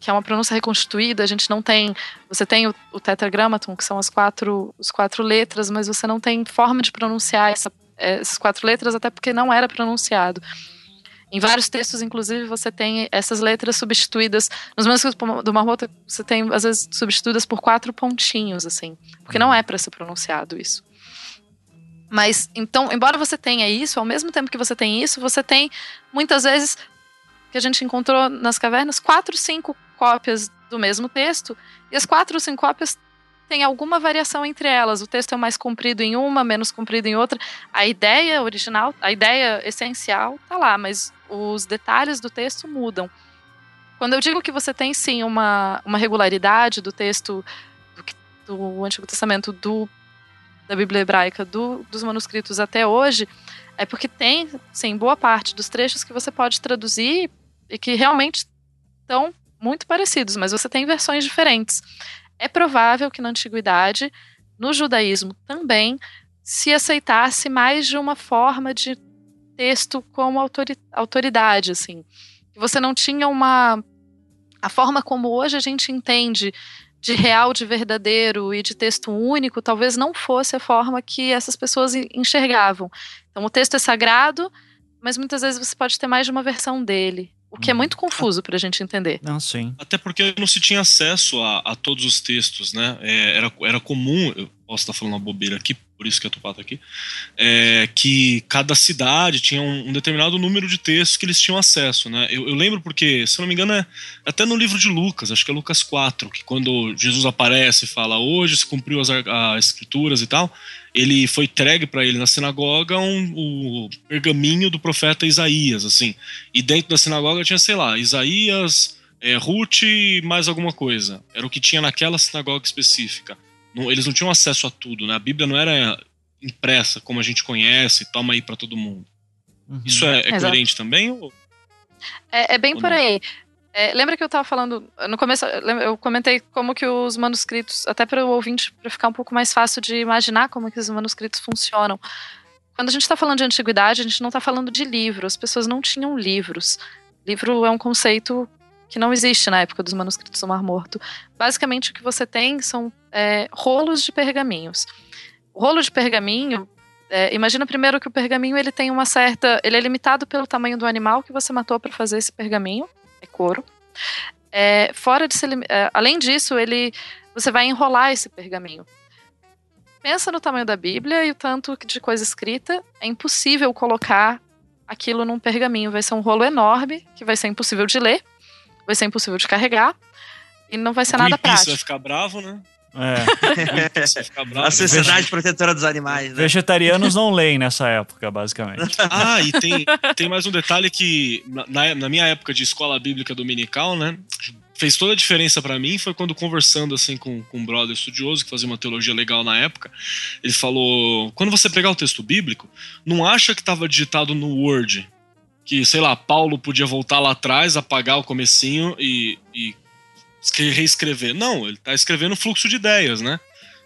que é uma pronúncia reconstituída, a gente não tem, você tem o, o que são as quatro, os quatro letras, mas você não tem forma de pronunciar essa, essas quatro letras, até porque não era pronunciado. Em vários textos, inclusive, você tem essas letras substituídas. Nos manuscritos do Marmota, você tem, às vezes, substituídas por quatro pontinhos, assim. Porque não é para ser pronunciado isso. Mas, então, embora você tenha isso, ao mesmo tempo que você tem isso, você tem, muitas vezes, que a gente encontrou nas cavernas, quatro, cinco cópias do mesmo texto, e as quatro cinco cópias têm alguma variação entre elas. O texto é mais comprido em uma, menos comprido em outra. A ideia original, a ideia essencial tá lá, mas os detalhes do texto mudam. Quando eu digo que você tem sim uma, uma regularidade do texto do, do Antigo Testamento, do, da Bíblia Hebraica, do, dos manuscritos até hoje, é porque tem, sim, boa parte dos trechos que você pode traduzir e que realmente estão muito parecidos, mas você tem versões diferentes. É provável que na antiguidade, no judaísmo também, se aceitasse mais de uma forma de texto como autori autoridade, assim. Você não tinha uma a forma como hoje a gente entende de real, de verdadeiro e de texto único, talvez não fosse a forma que essas pessoas enxergavam. Então, o texto é sagrado, mas muitas vezes você pode ter mais de uma versão dele. O que é muito confuso para a gente entender. Não, sim. Até porque não se tinha acesso a, a todos os textos, né? É, era, era comum, posso estar falando uma bobeira aqui, por isso que a Tupá tá aqui, é, que cada cidade tinha um, um, determinado número de textos que eles tinham acesso, né? Eu, eu, lembro porque, se não me engano, é até no livro de Lucas, acho que é Lucas 4, que quando Jesus aparece e fala hoje se cumpriu as, as escrituras e tal, ele foi entregue para ele na sinagoga um, o pergaminho do profeta Isaías, assim. E dentro da sinagoga tinha, sei lá, Isaías, é, Ruth e mais alguma coisa. Era o que tinha naquela sinagoga específica. Não, eles não tinham acesso a tudo, né? A Bíblia não era impressa como a gente conhece, toma aí para todo mundo. Uhum. Isso é, é coerente também? Ou... É, é, bem ou por não? aí. É, lembra que eu estava falando no começo? Eu comentei como que os manuscritos, até para o ouvinte, para ficar um pouco mais fácil de imaginar como que os manuscritos funcionam. Quando a gente está falando de antiguidade, a gente não está falando de livro. As pessoas não tinham livros. Livro é um conceito que não existe na época dos manuscritos do Mar Morto. Basicamente, o que você tem são é, rolos de pergaminhos. O rolo de pergaminho, é, imagina primeiro que o pergaminho ele tem uma certa, ele é limitado pelo tamanho do animal que você matou para fazer esse pergaminho, é couro. É, fora de ser, além disso, ele, você vai enrolar esse pergaminho. Pensa no tamanho da Bíblia e o tanto de coisa escrita, é impossível colocar aquilo num pergaminho. Vai ser um rolo enorme que vai ser impossível de ler vai ser impossível de carregar e não vai ser nada prático. vai ficar bravo, né? É. bravo. A Sociedade Protetora dos Animais, né? Vegetarianos não leem nessa época, basicamente. Ah, e tem, tem mais um detalhe que na, na minha época de escola bíblica dominical, né? fez toda a diferença para mim foi quando conversando assim com, com um brother estudioso que fazia uma teologia legal na época, ele falou: quando você pegar o texto bíblico, não acha que estava digitado no Word, que sei lá, Paulo podia voltar lá atrás, apagar o comecinho e, e reescrever. Não, ele está escrevendo fluxo de ideias, né?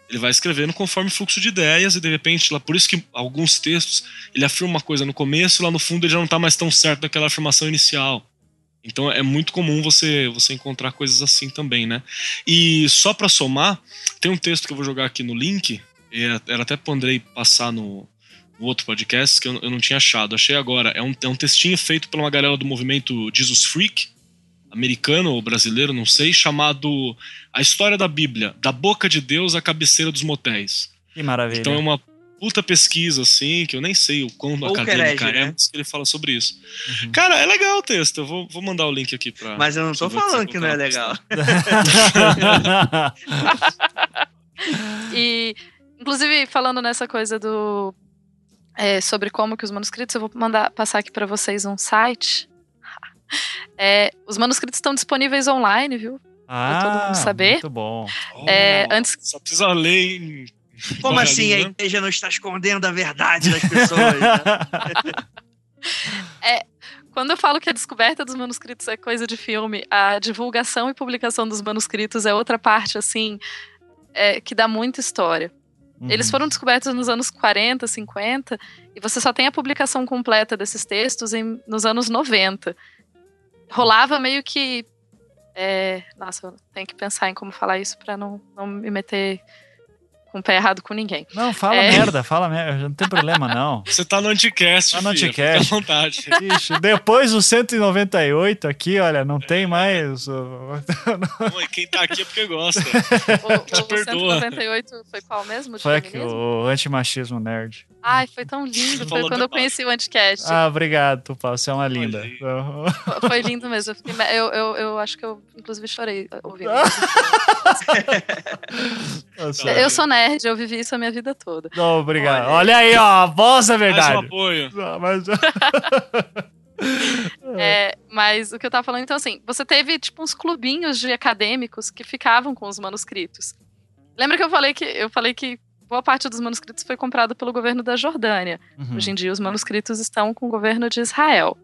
Ele vai escrevendo conforme fluxo de ideias e de repente, lá por isso que alguns textos ele afirma uma coisa no começo lá no fundo ele já não está mais tão certo daquela afirmação inicial. Então é muito comum você você encontrar coisas assim também, né? E só para somar, tem um texto que eu vou jogar aqui no link, era até para Andrei passar no, outro podcast que eu, eu, não tinha achado. Achei agora. É um, é um textinho feito por uma galera do movimento Jesus Freak, americano ou brasileiro, não sei, chamado A História da Bíblia, da boca de Deus à cabeceira dos motéis. Que maravilha. Então é uma puta pesquisa, assim, que eu nem sei o quão Ou acadêmica é, mas que ele fala sobre isso. Uhum. Cara, é legal o texto, eu vou, vou mandar o link aqui pra... Mas eu não tô falando que não é legal. e, inclusive, falando nessa coisa do... É, sobre como que os manuscritos, eu vou mandar passar aqui para vocês um site. É, os manuscritos estão disponíveis online, viu? Ah, pra todo mundo saber. Muito bom. É, oh, antes... Só precisa ler em como assim a igreja não está escondendo a verdade das pessoas? Né? é, quando eu falo que a descoberta dos manuscritos é coisa de filme, a divulgação e publicação dos manuscritos é outra parte, assim, é, que dá muita história. Uhum. Eles foram descobertos nos anos 40, 50, e você só tem a publicação completa desses textos em, nos anos 90. Rolava meio que. É, nossa, eu tenho que pensar em como falar isso para não, não me meter com o pé errado com ninguém. Não, fala é... merda, fala merda, não tem problema não. Você tá no anticast, Tá no filho, anticast. Fica à vontade. Ixi, depois do 198 aqui, olha, não tem mais... Bom, quem tá aqui é porque gosta. O, Te o perdoa. 198 foi qual mesmo? Foi aqui, o antimachismo nerd. Ai, foi tão lindo. Foi quando eu conheci o Anticast. Ah, obrigado, Tupá. Você é uma linda. Foi lindo mesmo. Eu, fiquei, eu, eu, eu, acho que eu, inclusive, chorei ouvindo. eu sou nerd, eu vivi isso a minha vida toda. Não, obrigado. Olha, Olha aí, ó, a voz é verdade. Mais um apoio. Não, mas... É, mas o que eu tava falando, então, assim, você teve, tipo, uns clubinhos de acadêmicos que ficavam com os manuscritos. Lembra que eu falei que eu falei que boa parte dos manuscritos foi comprada pelo governo da Jordânia. Uhum. Hoje em dia, os manuscritos estão com o governo de Israel.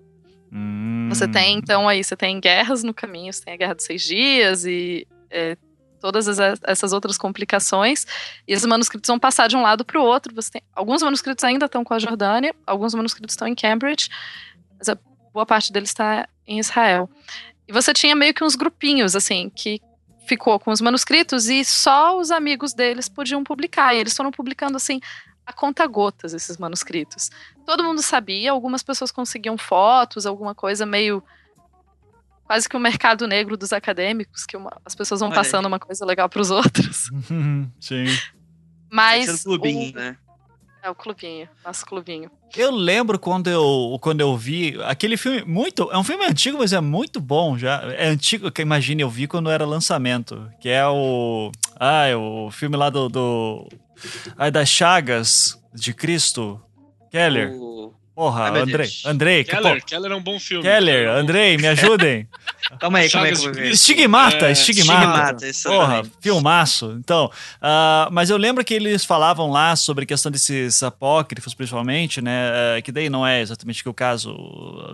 Hum. Você tem, então, aí, você tem guerras no caminho, você tem a Guerra dos Seis Dias e é, todas as, essas outras complicações. E esses manuscritos vão passar de um lado para o outro. Você tem, alguns manuscritos ainda estão com a Jordânia, alguns manuscritos estão em Cambridge, mas a boa parte deles está em Israel. E você tinha meio que uns grupinhos, assim, que ficou com os manuscritos e só os amigos deles podiam publicar. E eles foram publicando assim a conta gotas esses manuscritos. Todo mundo sabia, algumas pessoas conseguiam fotos, alguma coisa meio quase que o um mercado negro dos acadêmicos, que uma, as pessoas vão Olha passando aí. uma coisa legal para os outros. Sim. Mas é clubinho, o, né? É o clubinho, nosso clubinho. Eu lembro quando eu, quando eu vi aquele filme, muito. É um filme antigo, mas é muito bom já. É antigo, que imagine, eu vi quando era lançamento. Que é o. Ah, é o filme lá do. do ai, das Chagas de Cristo. Keller. O... Porra, Ai, Andrei. Andrei, Keller, Keller é um bom filme. Keller, é Andrei, me ajudem. Calma aí, como é que eu vou ver? Estigmata, é, estigmata. Estigmata, Porra, filmaço. Então, uh, mas eu lembro que eles falavam lá sobre a questão desses apócrifos, principalmente, né? Uh, que daí não é exatamente que o caso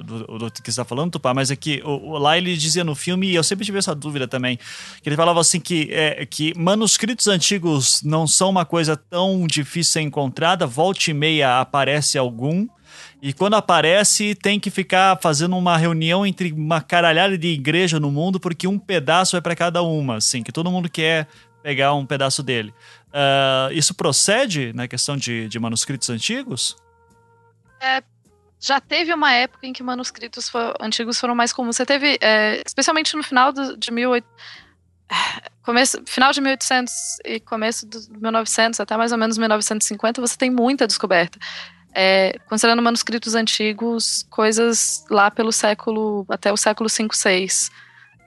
do, do, que você está falando, Tupá, mas é que o, lá ele dizia no filme, e eu sempre tive essa dúvida também, que ele falava assim que, é, que manuscritos antigos não são uma coisa tão difícil de ser encontrada, volte e meia aparece algum, e quando aparece, tem que ficar fazendo uma reunião entre uma caralhada de igreja no mundo, porque um pedaço é para cada uma, assim, que todo mundo quer pegar um pedaço dele. Uh, isso procede na questão de, de manuscritos antigos? É, já teve uma época em que manuscritos for, antigos foram mais comuns. Você teve, é, especialmente no final do, de 1800, começo, final de 1800 e começo de 1900 até mais ou menos 1950, você tem muita descoberta é, considerando manuscritos antigos, coisas lá pelo século, até o século 5, 6.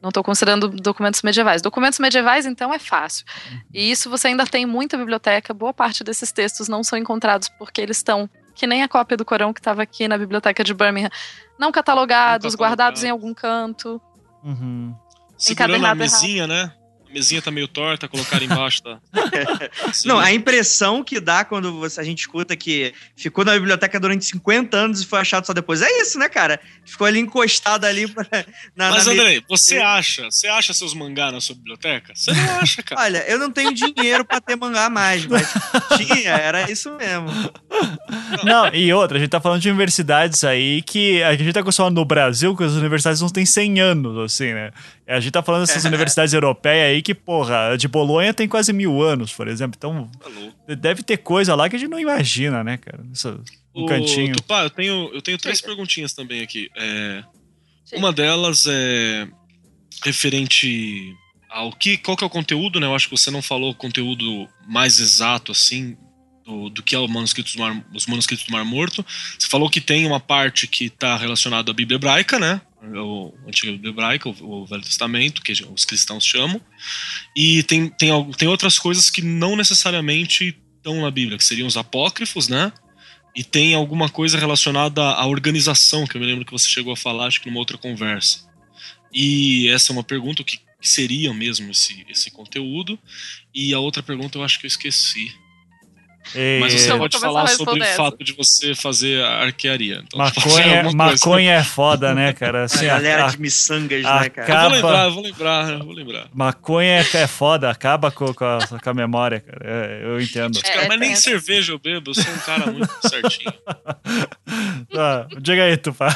Não estou considerando documentos medievais. Documentos medievais, então, é fácil. E isso você ainda tem muita biblioteca. Boa parte desses textos não são encontrados porque eles estão, que nem a cópia do Corão que estava aqui na biblioteca de Birmingham, não catalogados, guardados em algum canto. Uhum. Segurando a mesinha, né? A mesinha tá meio torta, colocar embaixo tá. Não, a impressão que dá quando você- a gente escuta que ficou na biblioteca durante 50 anos e foi achado só depois. É isso, né, cara? Ficou ali encostado ali pra- na, Mas, na. André, você acha? Você acha seus mangá na sua biblioteca? Você não acha, cara. Olha, eu não tenho dinheiro pra ter mangá mais, mas tinha, era isso mesmo. Não, e outra, a gente tá falando de universidades aí que a gente tá acostumado no Brasil que as universidades não têm 100 anos, assim, né? A gente tá falando dessas universidades europeias aí que, porra, a de Bolonha tem quase mil anos, por exemplo. Então, Tá deve ter coisa lá que a gente não imagina, né, cara? Isso, um Ô, cantinho. Tupá, eu tenho, eu tenho três perguntinhas também aqui. É, uma delas é referente ao que, qual que é o conteúdo, né? Eu acho que você não falou o conteúdo mais exato, assim, do, do que é o manuscrito do Mar, os manuscritos do Mar Morto. Você falou que tem uma parte que está relacionada à Bíblia Hebraica, né? O Antigo Bíblia Hebraica, o, Velho Testamento, que os cristãos chamam. E tem, tem, tem outras coisas que não necessariamente estão na Bíblia, que seriam os apócrifos, né? E tem alguma coisa relacionada à organização, que eu me lembro que você chegou a falar, acho que numa outra conversa. E essa é uma pergunta, o que que seria mesmo esse, esse conteúdo? E a outra pergunta eu acho que eu esqueci. E- Mas você vou pode a falar sobre o fato de você fazer a arquearia. Então, Maconha, falar alguma coisa. maconha é foda, né, cara? A Assim, galera a- de miçangas, a- né, cara? Eu vou lembrar, eu vou lembrar, eu vou lembrar. Maconha é, é foda, acaba com, com, a, com a memória, cara. É, eu entendo. É, Cara, mas nem cerveja eu bebo, eu sou um cara muito certinho. Tá, diga aí, Tupá.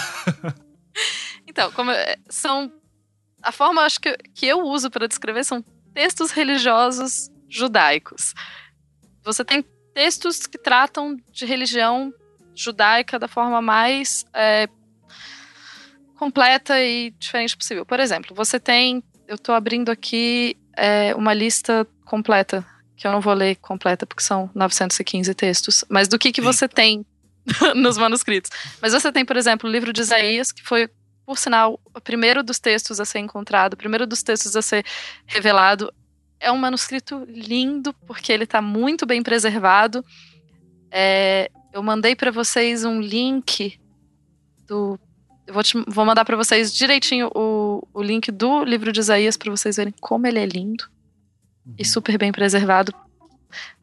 Então, como é, são a forma acho que, que eu uso para descrever são textos religiosos judaicos. Você tem textos que tratam de religião judaica da forma mais é, completa e diferente possível. Por exemplo, você tem, eu estou abrindo aqui é, uma lista completa que eu não vou ler completa porque são 915 textos, mas do que que você tem nos manuscritos. Mas você tem, por exemplo, o livro de Isaías, que foi por sinal, o primeiro dos textos a ser encontrado, o primeiro dos textos a ser revelado. É um manuscrito lindo, porque ele está muito bem preservado. É, eu mandei para vocês um link do. Eu vou, te- vou mandar para vocês direitinho o, o link do livro de Isaías para vocês verem como ele é lindo e super bem preservado.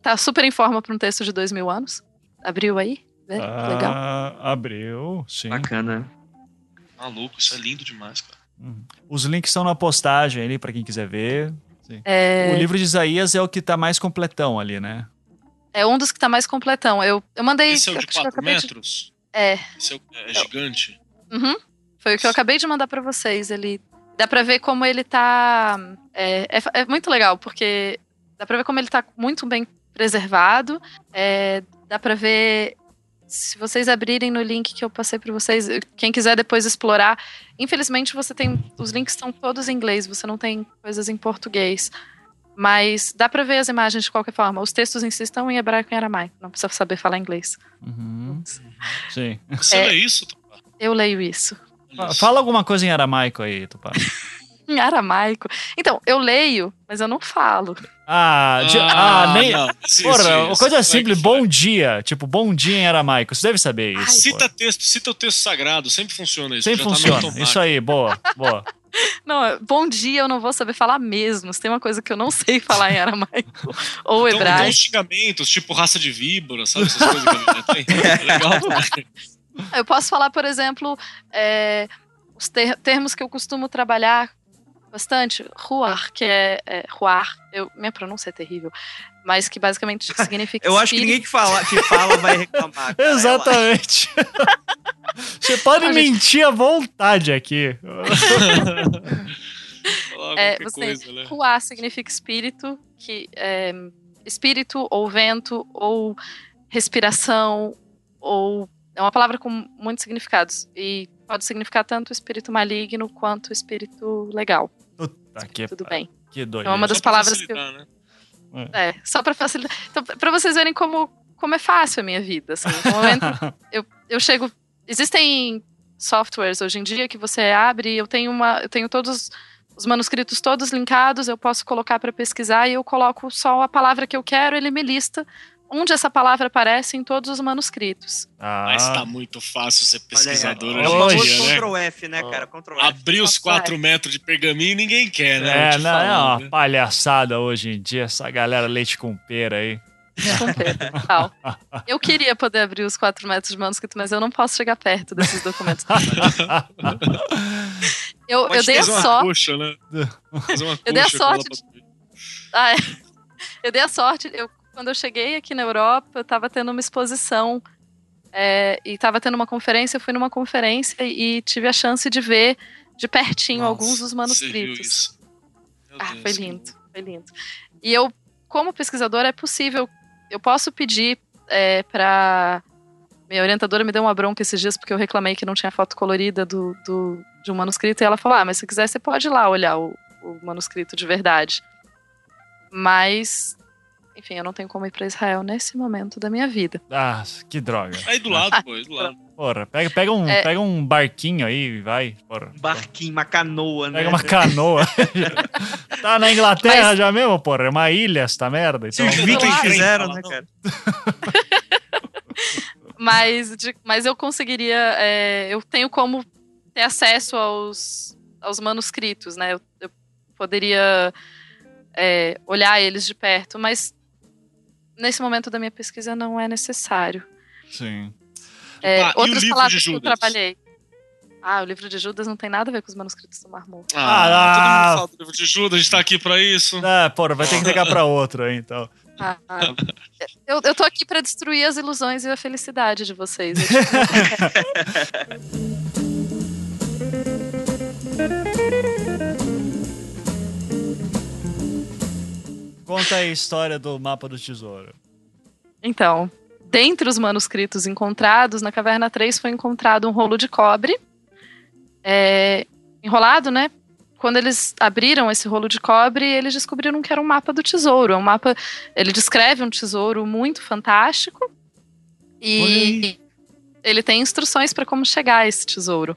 Tá super em forma para um texto de dois mil anos. Abriu aí? Vê? Legal. Ah, abriu, sim. Bacana. Maluco, isso é lindo demais, cara. Os links estão na postagem ali pra quem quiser ver. É, O livro de Isaías é o que tá mais completão ali, né? é um dos que tá mais completão. Eu, eu mandei. Esse é o de que eu 4 acabei de- metros? É. Esse é, o- é gigante? Uhum. Foi o que eu acabei de mandar pra vocês. Ele dá pra ver como ele tá. É, é, é muito legal porque dá pra ver como ele tá muito bem preservado. É, dá pra ver se vocês abrirem no link que eu passei pra vocês, quem quiser depois explorar. Infelizmente você tem os links estão todos em inglês. Você não tem coisas em português. Mas dá pra ver as imagens de qualquer forma. Os textos em si estão em hebraico e em aramaico. Não precisa saber falar inglês. Uhum. Sim. Você É. lê isso? Tupá? Eu leio isso. Fala alguma coisa em aramaico aí, Tupá. Em aramaico. Então, eu leio, mas eu não falo. Ah, de- ah, nem. não, existe Porra, uma coisa é simples, que bom dia. Tipo, bom dia em aramaico. Você deve saber isso. pô. Cita texto, cita o texto sagrado, sempre funciona isso. Sempre tá funciona. automático. Isso aí, boa, boa. Não, é, bom dia eu não vou saber falar mesmo. Se tem uma coisa que eu não sei falar em aramaico ou Então, então hebraico. os xingamentos, tipo raça de víbora, sabe? Essas coisas que a gente já tem. É legal. Eu posso falar, por exemplo, é, os ter- termos que eu costumo trabalhar bastante. Ruar, que é, é ruar. Eu, minha pronúncia é terrível. Mas que basicamente significa. Eu acho que ninguém que fala, que fala vai reclamar. cara. Exatamente. Você pode Não, gente. mentir à vontade aqui. É, você coisa, né? Ruá significa espírito, que é espírito ou vento ou respiração ou é uma palavra com muitos significados e pode significar tanto espírito maligno quanto espírito legal. Puta que, Tudo bem. que doido. É uma das Só palavras que eu- né? É, só pra facilitar. Então, pra vocês verem como, como é fácil a minha vida. Assim, no momento, eu, eu chego. Existem softwares hoje em dia que você abre, eu tenho uma. Eu tenho todos os manuscritos todos linkados, eu posso colocar para pesquisar e eu coloco só a palavra que eu quero, ele me lista onde essa palavra aparece em todos os manuscritos. Ah, Mas tá muito fácil ser pesquisador é hoje em dia, né? Ctrl F, né, cara? Ctrl F. Abrir os 4 metros de pergaminho ninguém quer, né? é, não, é falar, uma né? palhaçada hoje em dia, essa galera leite com pera aí. Com Pedro, tal. Eu queria poder abrir os quatro metros de manuscrito, mas eu não posso chegar perto desses documentos. Eu, Pode eu dei a sorte. coxa, né? Fazer uma Eu dei a sorte Ah, é. Eu dei a sorte. Eu, quando eu cheguei aqui na Europa, eu tava tendo uma exposição é, e tava tendo uma conferência. Eu fui numa conferência e tive a chance de ver de pertinho Nossa, alguns dos manuscritos. Ah, Deus, foi lindo, foi lindo. E eu, como pesquisadora, é possível, eu posso pedir é, para minha orientadora me deu uma bronca esses dias porque eu reclamei que não tinha foto colorida do, do- de um manuscrito e ela falou: Ah, mas se quiser você pode ir lá olhar o, o manuscrito de verdade. Mas, enfim, eu não tenho como ir para Israel nesse momento da minha vida. Ah, que droga. Aí do lado, pô, aí do lado. Porra, pega, pega, um, É. pega um barquinho aí e vai. Porra. Barquinho, uma canoa, né? Pega uma canoa. tá na Inglaterra já mesmo, porra. É uma ilha essa merda. Se Então, os vi- vikings fizeram, né, cara? Mas, de- mas eu conseguiria. é, eu tenho como ter acesso aos, aos manuscritos, né? Eu, eu poderia é, olhar eles de perto, mas nesse momento da minha pesquisa não é necessário. sim. É, Ah, e o outras palavras que eu Judas? trabalhei. Ah, o livro de Judas não tem nada a ver com os manuscritos do Mar Morto. Ah, Ah, todo mundo fala do livro de Judas, a gente tá aqui pra isso. Ah, porra, vai ter que pegar pra outro aí, então. Ah, ah. eu, eu tô aqui pra destruir as ilusões e a felicidade de vocês. Conta aí a história do mapa do tesouro. Então, dentre os manuscritos encontrados, na Caverna 3 foi encontrado um rolo de cobre, é, enrolado, né? Quando eles abriram esse rolo de cobre, eles descobriram que era um mapa do tesouro. É um mapa. Ele descreve um tesouro muito fantástico. E ele tem instruções para como chegar a esse tesouro.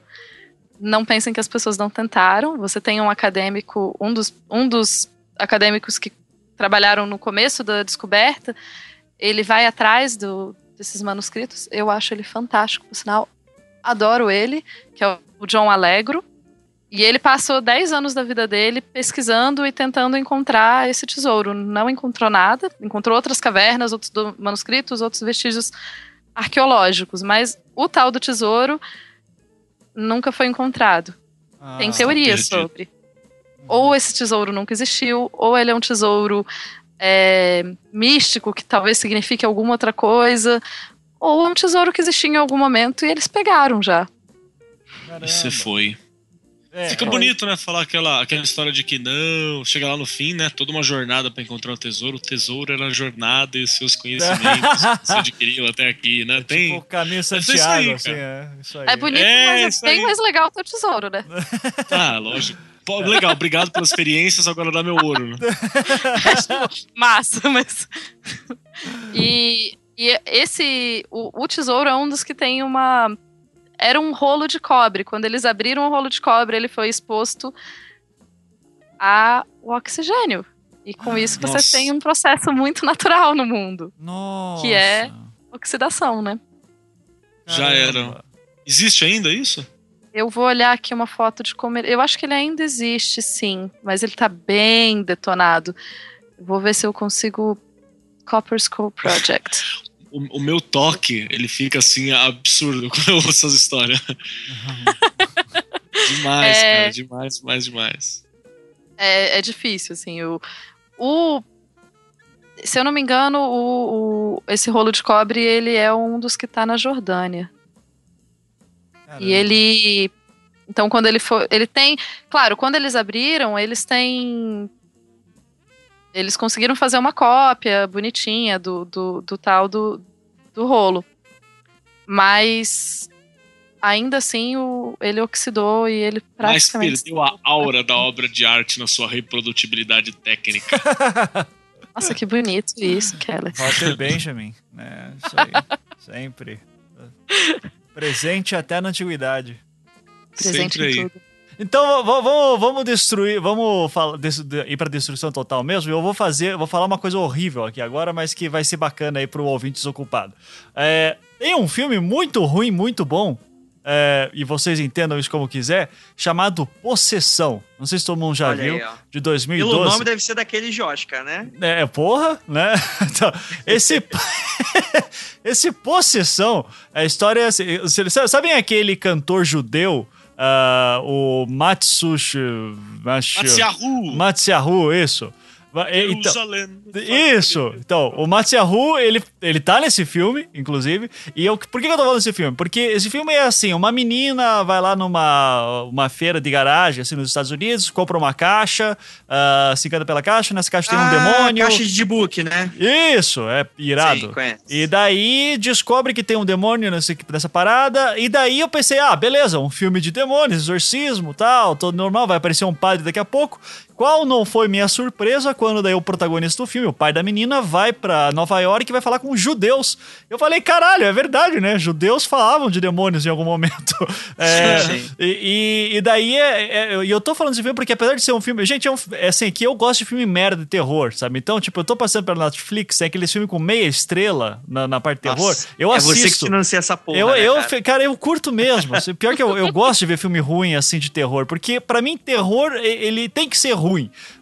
Não pensem que as pessoas não tentaram. Você tem um acadêmico, um dos, um dos acadêmicos que trabalharam no começo da descoberta, ele vai atrás do, desses manuscritos. Eu acho ele fantástico, por sinal, adoro ele, que é o John Allegro. E ele passou 10 anos da vida dele pesquisando e tentando encontrar esse tesouro. Não encontrou nada, encontrou outras cavernas, outros manuscritos, outros vestígios arqueológicos, mas o tal do tesouro nunca foi encontrado. Tem Ah, teorias perdido. sobre. Ou esse tesouro nunca existiu, ou ele é um tesouro é, místico, que talvez signifique alguma outra coisa, ou é um tesouro que existia em algum momento e eles pegaram já. caramba. E você foi. É, Fica bonito, né? Falar aquela, aquela história de que não, chega lá no fim, né? Toda uma jornada pra encontrar o tesouro. O tesouro era a jornada e os seus conhecimentos que você adquiriu até aqui, né? Tem. Tipo o caminho isso aí, Santiago, cara. assim, é. Isso aí. É bonito, É, mas é isso bem aí. mais legal ter o tesouro, né? Ah, lógico. Pô, legal, obrigado pelas experiências, agora dá meu ouro. né? Massa, mas. e, e esse. O, o tesouro é um dos que tem uma. Era um rolo de cobre. Quando eles abriram o rolo de cobre, ele foi exposto ao oxigênio. E com isso você Nossa. tem um processo muito natural no mundo. Nossa. que é- Oxidação, né? Já era. Existe ainda isso? Eu vou olhar aqui uma foto de como ele. Eu acho que ele ainda existe, sim, mas ele tá bem detonado. Vou ver se eu consigo. Copper Skull Project. O, o meu toque, ele fica assim, absurdo quando eu ouço essas histórias. demais, É. cara, demais, demais, demais. É, é difícil, assim. O, o, se eu não me engano, o, o- esse rolo de cobre ele é um dos que tá na Jordânia. Caramba. E ele. Então, quando ele for. Ele tem. Claro, quando eles abriram, eles têm. Eles conseguiram fazer uma cópia bonitinha do, do, do tal do, do rolo. Mas. Ainda assim, o, ele oxidou e ele Mas praticamente. perdeu a aura da obra de arte na sua reprodutibilidade técnica. Nossa, que bonito isso, Keller. Walter Benjamin, né? Isso aí. Sempre. Presente até na antiguidade. Presente Sempre em aí. tudo. Então vamos, vamos destruir, vamos fala- des- de- ir pra destruição total mesmo. Eu vou fazer, vou falar uma coisa horrível aqui agora, mas que vai ser bacana aí pro ouvinte desocupado. É, tem um filme muito ruim, muito bom, é, e vocês entendam isso como quiser, chamado Possessão. Não sei se todo mundo já Olha viu, aí, de Pelo 2012. nome deve ser daquele de Oscar, né? É, porra, né? Então, esse. esse possessão, a história é assim. Sabem aquele cantor judeu, ah, o Matsushi. Matsu- Matsiahu! Matsiahu, isso. E- Então, isso. Então, o Matsiahu, ele, ele tá nesse filme, inclusive. E eu, por que eu tô falando desse filme? Porque esse filme é assim, uma menina vai lá numa uma feira de garagem, assim, nos Estados Unidos, compra uma caixa, ah, se encanta pela caixa, nessa caixa tem um Ah, demônio. Caixa de book, né? Isso, é irado. Sim, conheço. e daí descobre que tem um demônio nesse, nessa parada. E daí eu pensei, ah, beleza, um filme de demônios, exorcismo tal, todo normal, vai aparecer um padre daqui a pouco. Qual não foi minha surpresa quando daí o protagonista do filme, o pai da menina, vai pra Nova York e vai falar com judeus. Eu falei, caralho, é verdade, né? Judeus falavam de demônios em algum momento. É, Sim. e, e- e daí é, é- e eu tô falando desse filme porque apesar de ser um filme. Gente, é, um, é assim, que eu gosto de filme merda de terror, sabe? Então, tipo, eu tô passando pela Netflix, tem aqueles filmes com meia estrela na, na parte de terror. Nossa, eu é assisto. você que financia essa porra, Eu, né, eu, cara? cara, eu curto mesmo. Assim, Pior que eu, eu gosto de ver filme ruim, assim, de terror. Porque, pra mim, terror, ele tem que ser ruim,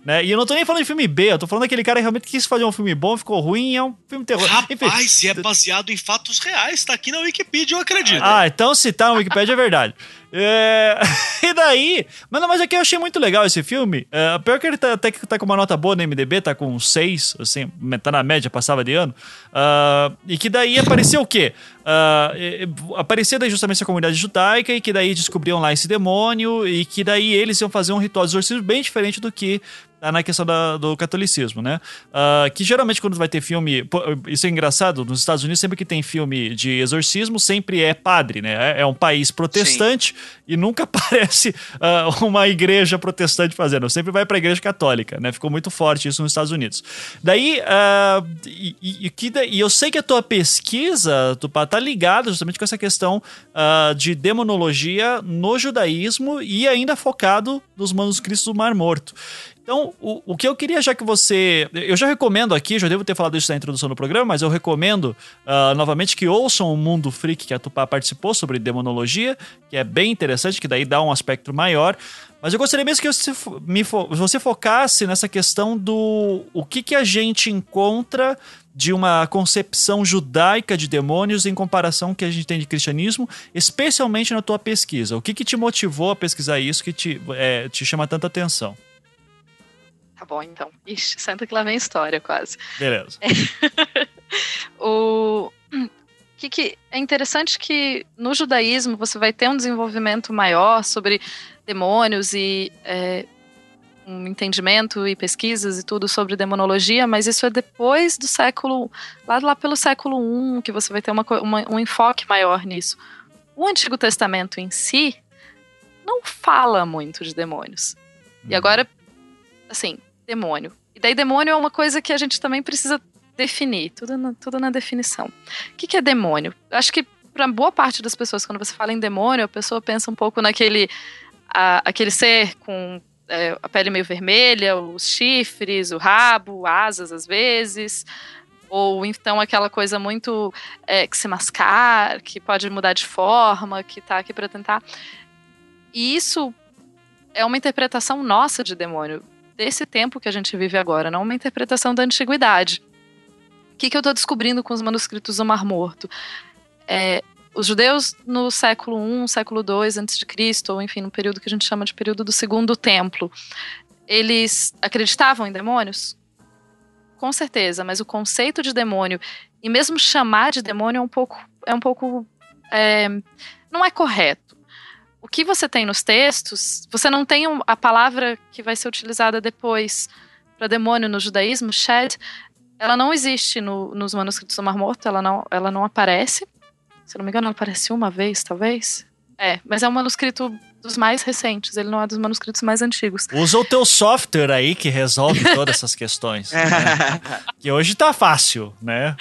né? E eu não tô nem falando de filme B, eu tô falando daquele cara que realmente quis fazer um filme bom, ficou ruim e é um filme terror. Enfim, Rapaz, e é baseado em fatos reais, tá aqui na Wikipedia, eu acredito. ah, então se tá no Wikipedia é verdade. É, E daí. Mas, não, mas é que eu achei muito legal esse filme. É, pior que ele tá, até que tá com uma nota boa no MDB, tá com 6, assim, tá na média, passava de ano. Ah, e que daí apareceu o quê? Ah, aparecia daí justamente essa comunidade judaica e que daí descobriam lá esse demônio e que daí eles iam fazer um ritual de exorcismo bem diferente do que na questão da- do catolicismo, né? Ah, que geralmente quando vai ter filme. Isso é engraçado, nos Estados Unidos, sempre que tem filme de exorcismo, sempre é padre, né? É, é um país protestante e nunca aparece ah, uma igreja protestante fazendo. Sempre vai pra igreja católica, né? Ficou muito forte isso nos Estados Unidos. Daí, ah, e, e- e eu sei que a tua pesquisa, Tupá, tá ligada justamente com essa questão de demonologia no judaísmo e ainda focado nos manuscritos do Mar Morto. Então, o, o que eu queria já que você. Eu já recomendo aqui, já devo ter falado isso na introdução do programa, mas eu recomendo ah, novamente que ouçam o Mundo Freak que a Tupá participou sobre demonologia, que é bem interessante, que daí dá um aspecto maior. Mas eu gostaria mesmo que você, me fo- você focasse nessa questão do o que, que a gente encontra de uma concepção judaica de demônios em comparação que a gente tem de cristianismo, especialmente na tua pesquisa. O que, que te motivou a pesquisar isso que te, é, te chama tanta atenção? Tá bom, então. Ixi, senta que lá vem história, quase. Beleza. o que, que é interessante que no judaísmo você vai ter um desenvolvimento maior sobre demônios e é, um entendimento e pesquisas e tudo sobre demonologia, mas isso é depois do século lá lá pelo século I que você vai ter uma, uma- um enfoque maior nisso. O Antigo Testamento em si não fala muito de demônios. E agora, assim, demônio. E daí demônio é uma coisa que a gente também precisa definir, tudo na, tudo na definição. O que, que é demônio? Acho que para boa parte das pessoas, quando você fala em demônio, a pessoa pensa um pouco naquele a- aquele ser com é, a pele meio vermelha, os chifres, o rabo, asas às vezes, ou então aquela coisa muito é, que se mascar, que pode mudar de forma, que tá aqui para tentar. E isso é uma interpretação nossa de demônio, desse tempo que a gente vive agora, não uma interpretação da antiguidade. O que, que eu estou descobrindo com os manuscritos do Mar Morto? É, os judeus no século I, século II antes de Cristo, ou enfim, no período que a gente chama de período do Segundo Templo, eles acreditavam em demônios? Com certeza, mas o conceito de demônio e mesmo chamar de demônio é um pouco, é um pouco, é, não é correto. O que você tem nos textos, você não tem a palavra que vai ser utilizada depois para demônio no judaísmo, shed, ela não existe no- nos manuscritos do Mar Morto, ela não, ela não aparece. Se eu não me engano, ela apareceu uma vez, talvez. É, mas é um manuscrito dos mais recentes, ele não é dos manuscritos mais antigos. Usa o teu software aí que resolve todas essas questões. né? Que hoje tá fácil, né?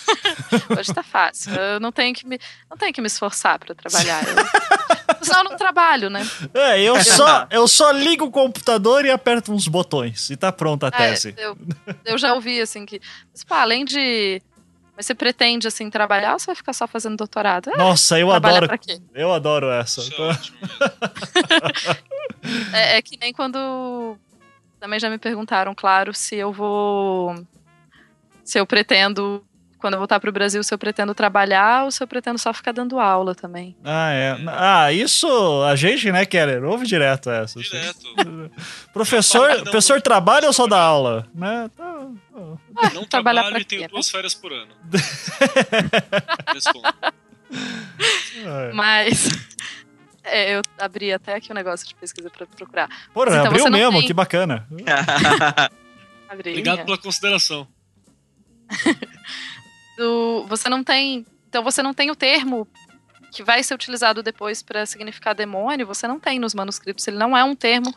Hoje tá fácil. Eu não tenho que me, não tenho que me esforçar para trabalhar. Eu- Senão eu não trabalho, né? É, eu só, eu só ligo o computador e aperto uns botões. E tá pronta a É, tese. eu, eu já ouvi, assim, que. Mas, pá, além de. Mas você pretende, assim, trabalhar ou você vai ficar só fazendo doutorado? É, Nossa, eu adoro. pra quê? Eu adoro essa. É mesmo. É, é que nem quando. Também já me perguntaram, claro, se eu vou. Se eu pretendo. Quando eu voltar pro Brasil, se eu pretendo trabalhar ou se eu pretendo só ficar dando aula também. Ah, é. Ah, isso a gente, né, Keller? Ouve direto essa. assim. Direto. Professor, Não, não, professor não. trabalha ou só dá aula? Né? Tá, tá. Não trabalhar trabalho pra e tenho né? duas férias por ano. É. Mas. é, eu abri até aqui o negócio de pesquisa pra procurar. Porra, Então abriu você não mesmo, tem- que bacana. Obrigado é. pela consideração. Do você não tem então você não tem o termo que vai ser utilizado depois para significar demônio você não tem nos manuscritos ele não é um termo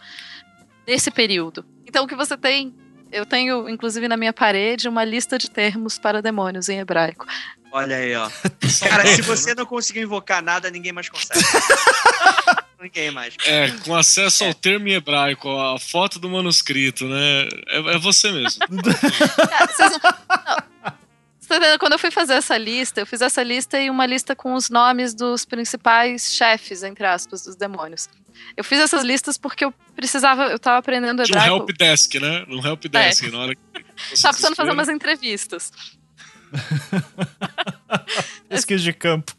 desse período então o que você tem eu tenho inclusive na minha parede uma lista de termos para demônios em hebraico Olha aí, ó. Cara, se você não conseguir invocar nada, ninguém mais consegue. ninguém mais. É, com acesso ao termo em hebraico, a foto do manuscrito, né? É, é você mesmo. Cara, vocês não- não. Tá? Quando eu fui fazer essa lista, eu fiz essa lista e uma lista com os nomes dos principais chefes, entre aspas, dos demônios. Eu fiz essas listas porque eu precisava, eu tava aprendendo De um hebraico. help desk, né? Um help desk, na hora que Tava precisando fazer umas entrevistas. Pesquisa de campo.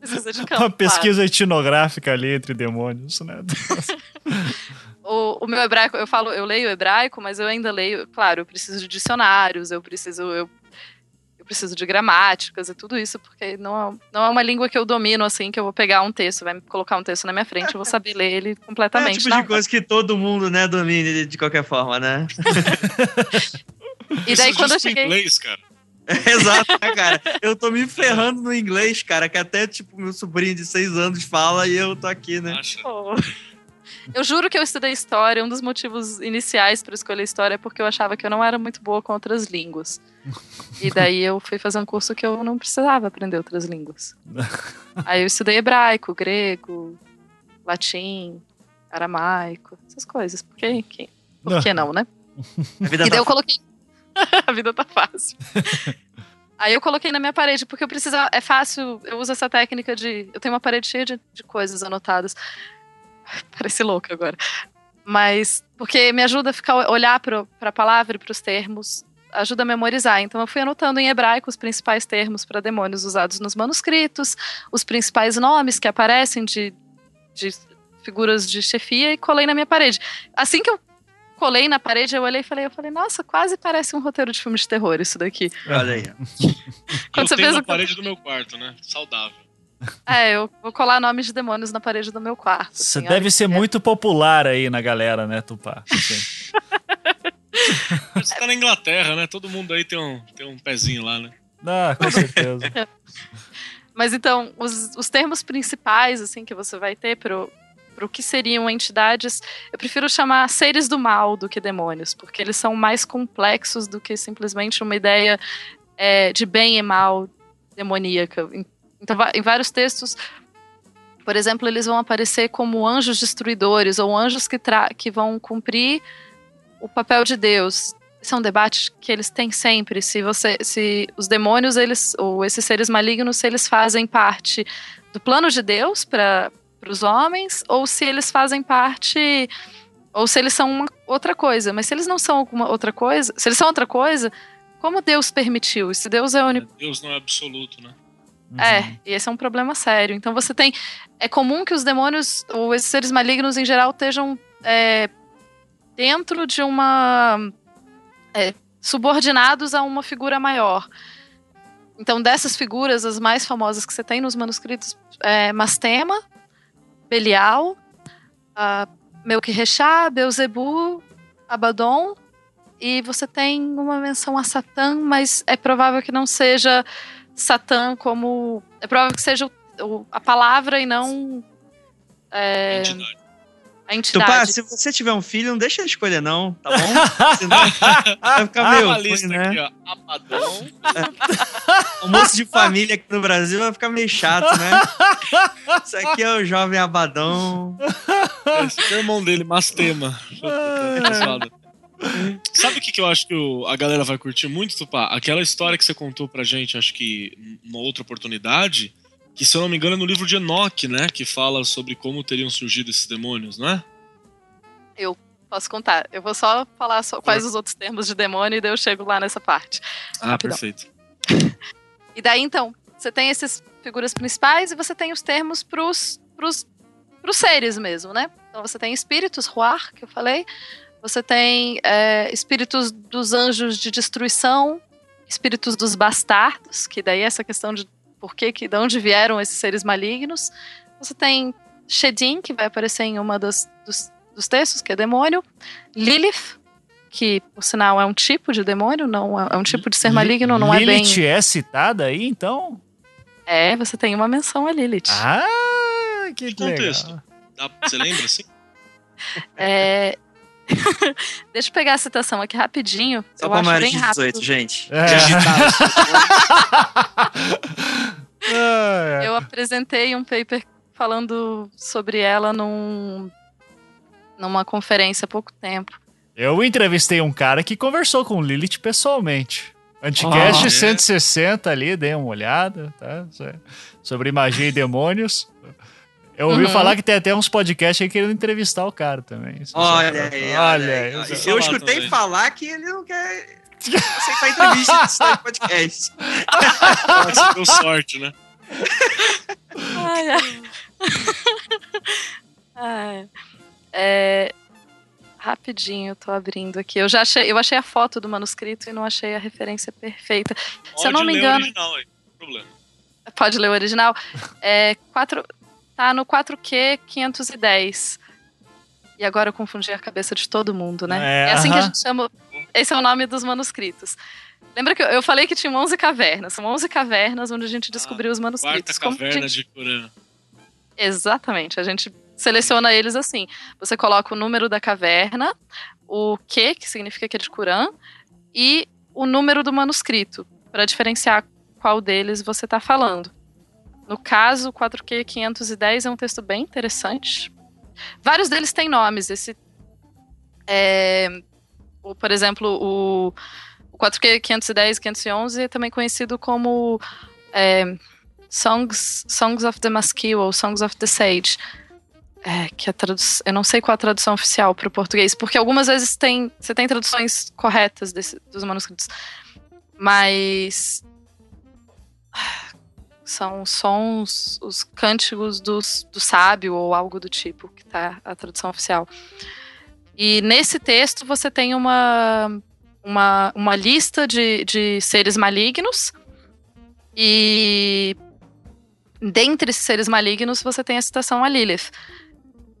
Precisa de campo, Uma pesquisa etnográfica ali entre demônios, né? claro. O, o meu hebraico, eu falo, eu leio hebraico, mas eu ainda leio, claro, eu preciso de dicionários, eu preciso, eu, eu preciso de gramáticas e tudo isso, porque não é, não é uma língua que eu domino, assim, que eu vou pegar um texto, vai me colocar um texto na minha frente, eu vou saber ler ele É o completamente. tipo Não, de coisa que todo mundo, né, domina de, de qualquer forma, né? E daí Isso quando eu cheguei. inglês, cara. Exato, né, cara? Eu tô me ferrando no inglês, cara, que até, tipo, meu sobrinho de seis anos fala e eu tô aqui, né? Acha? Pô. Eu juro que eu estudei história. Um dos motivos iniciais para escolher história é porque eu achava que eu não era muito boa com outras línguas. E daí eu fui fazer um curso que eu não precisava aprender outras línguas. Aí eu estudei hebraico, grego, latim, aramaico, essas coisas. Por que, que- por que não, né? A vida E daí tá eu coloquei. a vida tá fácil. Aí eu coloquei na minha parede, porque eu precisava. É fácil, eu uso essa técnica de. Eu tenho uma parede cheia de, de coisas anotadas. Parece louca agora. Mas. Porque me ajuda a ficar, olhar para a palavra e para os termos, ajuda a memorizar. Então eu fui anotando em hebraico os principais termos para demônios usados nos manuscritos, os principais nomes que aparecem de, de figuras de chefia e colei na minha parede. Assim que eu colei na parede, eu olhei e falei, eu falei, nossa, quase parece um roteiro de filme de terror isso daqui. Olha aí. Quando eu você tenho fez na o- parede do meu quarto, né? Saudável. É, eu vou colar nomes de demônios na parede do meu quarto. Você assim, deve ser é- muito popular aí na galera, né, Tupá? Assim. Você tá na Inglaterra, né? Todo mundo aí tem um, tem um pezinho lá, né? Ah, com certeza. Mas então, os, os termos principais, assim, que você vai ter pro, pro que seriam entidades, eu prefiro chamar seres do mal do que demônios, porque eles são mais complexos do que simplesmente uma ideia é, de bem e mal demoníaca. Então, em vários textos, por exemplo, eles vão aparecer como anjos destruidores ou anjos que, que vão cumprir o papel de Deus. Esse é um debate que eles têm sempre. Se você, se os demônios, eles ou esses seres malignos, se eles fazem parte do plano de Deus para os homens, ou se eles fazem parte, ou se eles são uma outra coisa. Mas se eles não são alguma outra coisa, se eles são outra coisa, como Deus permitiu? Se Deus é onip Deus não é absoluto, né? É, e esse é um problema sério. Então você tem. É comum que os demônios, ou esses seres malignos em geral, estejam é, dentro de uma. é, subordinados a uma figura maior. Então, dessas figuras, as mais famosas que você tem nos manuscritos é Mastema, Belial, a Melquirrechá, Beuzebu, Abaddon, e você tem uma menção a Satã, mas é provável que não seja Satã como. É provável que seja o- o- a palavra e não. é, Entidade. a entidade. Tupá, se você tiver um filho, não deixa ele escolher, não, tá bom? Senão vai ficar meio uma ruim, lista né? aqui, ó. Apadão. Almoço de família aqui no Brasil vai ficar meio chato, né? Isso aqui é o jovem abadão. Esse é o irmão dele, Mastema. Sabe o que, que eu acho que a galera vai curtir muito, Tupá? Aquela história que você contou pra gente, acho que numa outra oportunidade, que se eu não me engano é no livro de Enoch, né? Que fala sobre como teriam surgido esses demônios, não é? Posso contar. Eu vou só falar só quais os outros termos de demônio e daí eu chego lá nessa parte. Ah, Rapidão. perfeito. E daí, então, você tem essas figuras principais e você tem os termos pros, pros, pros seres mesmo, né? Então você tem espíritos, Ruar, que eu falei. Você tem é, espíritos dos anjos de destruição, espíritos dos bastardos, que daí é essa questão de por que, que de onde vieram esses seres malignos. Você tem Shedim, que vai aparecer em uma das, dos, dos textos, que é demônio. Lilith, que por sinal é um tipo de demônio, não é, é um tipo de ser maligno, não é bem. Lilith é citada aí, então? É, você tem uma menção a Lilith. Ah, que Que contexto? legal. Dá- Você lembra, assim? É... Deixa eu pegar a citação aqui rapidinho. Só eu pra maiores de rápido. 18, gente. É. É. Eu apresentei um paper falando sobre ela num, numa conferência há pouco tempo. Eu entrevistei um cara que conversou com Lilith pessoalmente. Anticast é? 160 ali, dei uma olhada, tá? Sobre magia e demônios. Eu ouvi Uhum. falar que tem até uns podcasts aí querendo entrevistar o cara também. Isso Olha aí, olha olha aí. isso Eu é escutei também. falar que ele não quer aceitar entrevista aí, podcast. Nossa, deu sorte, né? Ai. É, rapidinho, eu tô abrindo aqui. Eu já achei, eu achei a foto do manuscrito e não achei a referência perfeita. Se eu não Pode me ler o engano, original aí, não tem problema. Pode ler o original. É, quatro, tá no 4Q 510. E agora eu confundi a cabeça de todo mundo, né? É, É, assim que a gente chama. Esse é o nome dos manuscritos. Lembra que eu, eu falei que tinha 11 cavernas? São 11 cavernas onde a gente descobriu os Quarta manuscritos. Como que a caverna gente- de Corã. Exatamente. A gente seleciona eles assim. Você coloca o número da caverna, o Q, que significa que é de Curã, e o número do manuscrito, para diferenciar qual deles você está falando. No caso, o 4Q 510 é um texto bem interessante. Vários deles têm nomes. Esse, é, o, por exemplo, o, o 4Q 510 e 511 é também conhecido como é, Songs, Songs of the Maskil ou Songs of the Sage. É, que a tradu- eu não sei qual a tradução oficial para o português, porque algumas vezes tem, você tem traduções corretas desse- dos manuscritos, mas são sons, os cânticos dos, do sábio ou algo do tipo, que tá a tradução oficial. E nesse texto você tem uma, uma, uma lista de, de seres malignos e dentre esses seres malignos você tem a citação a Lilith.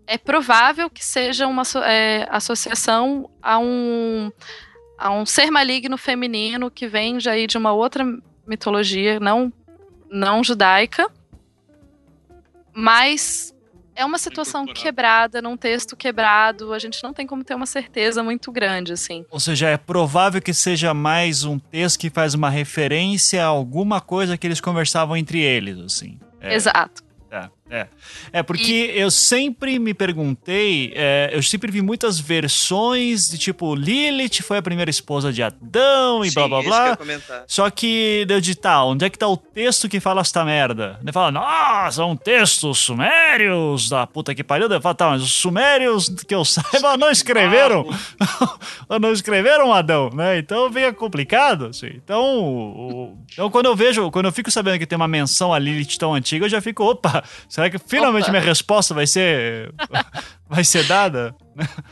É provável que seja uma é, associação a um, a um ser maligno feminino que vem aí de uma outra mitologia, não, não judaica, mas é uma situação quebrada, num texto quebrado, a gente não tem como ter uma certeza muito grande, assim. Ou seja, é provável que seja mais um texto que faz uma referência a alguma coisa que eles conversavam entre eles, assim. É. Exato. É, é. É porque eu sempre me perguntei, é, eu sempre vi muitas versões de tipo, Lilith foi a primeira esposa de Adão e blá blá Sim, que eu blá. ia comentar. Só que deu de tal, onde é que tá o texto que fala esta merda? Ele fala, nossa, são textos sumérios da puta que pariu. Eu falo, tá, mas os sumérios, que eu saiba, não escreveram. não escreveram Adão, né? Então fica complicado, assim. Então, o- então, quando eu vejo, quando eu fico sabendo que tem uma menção a Lilith tão antiga, eu já fico, opa, será que finalmente Opa. minha resposta vai ser vai ser dada?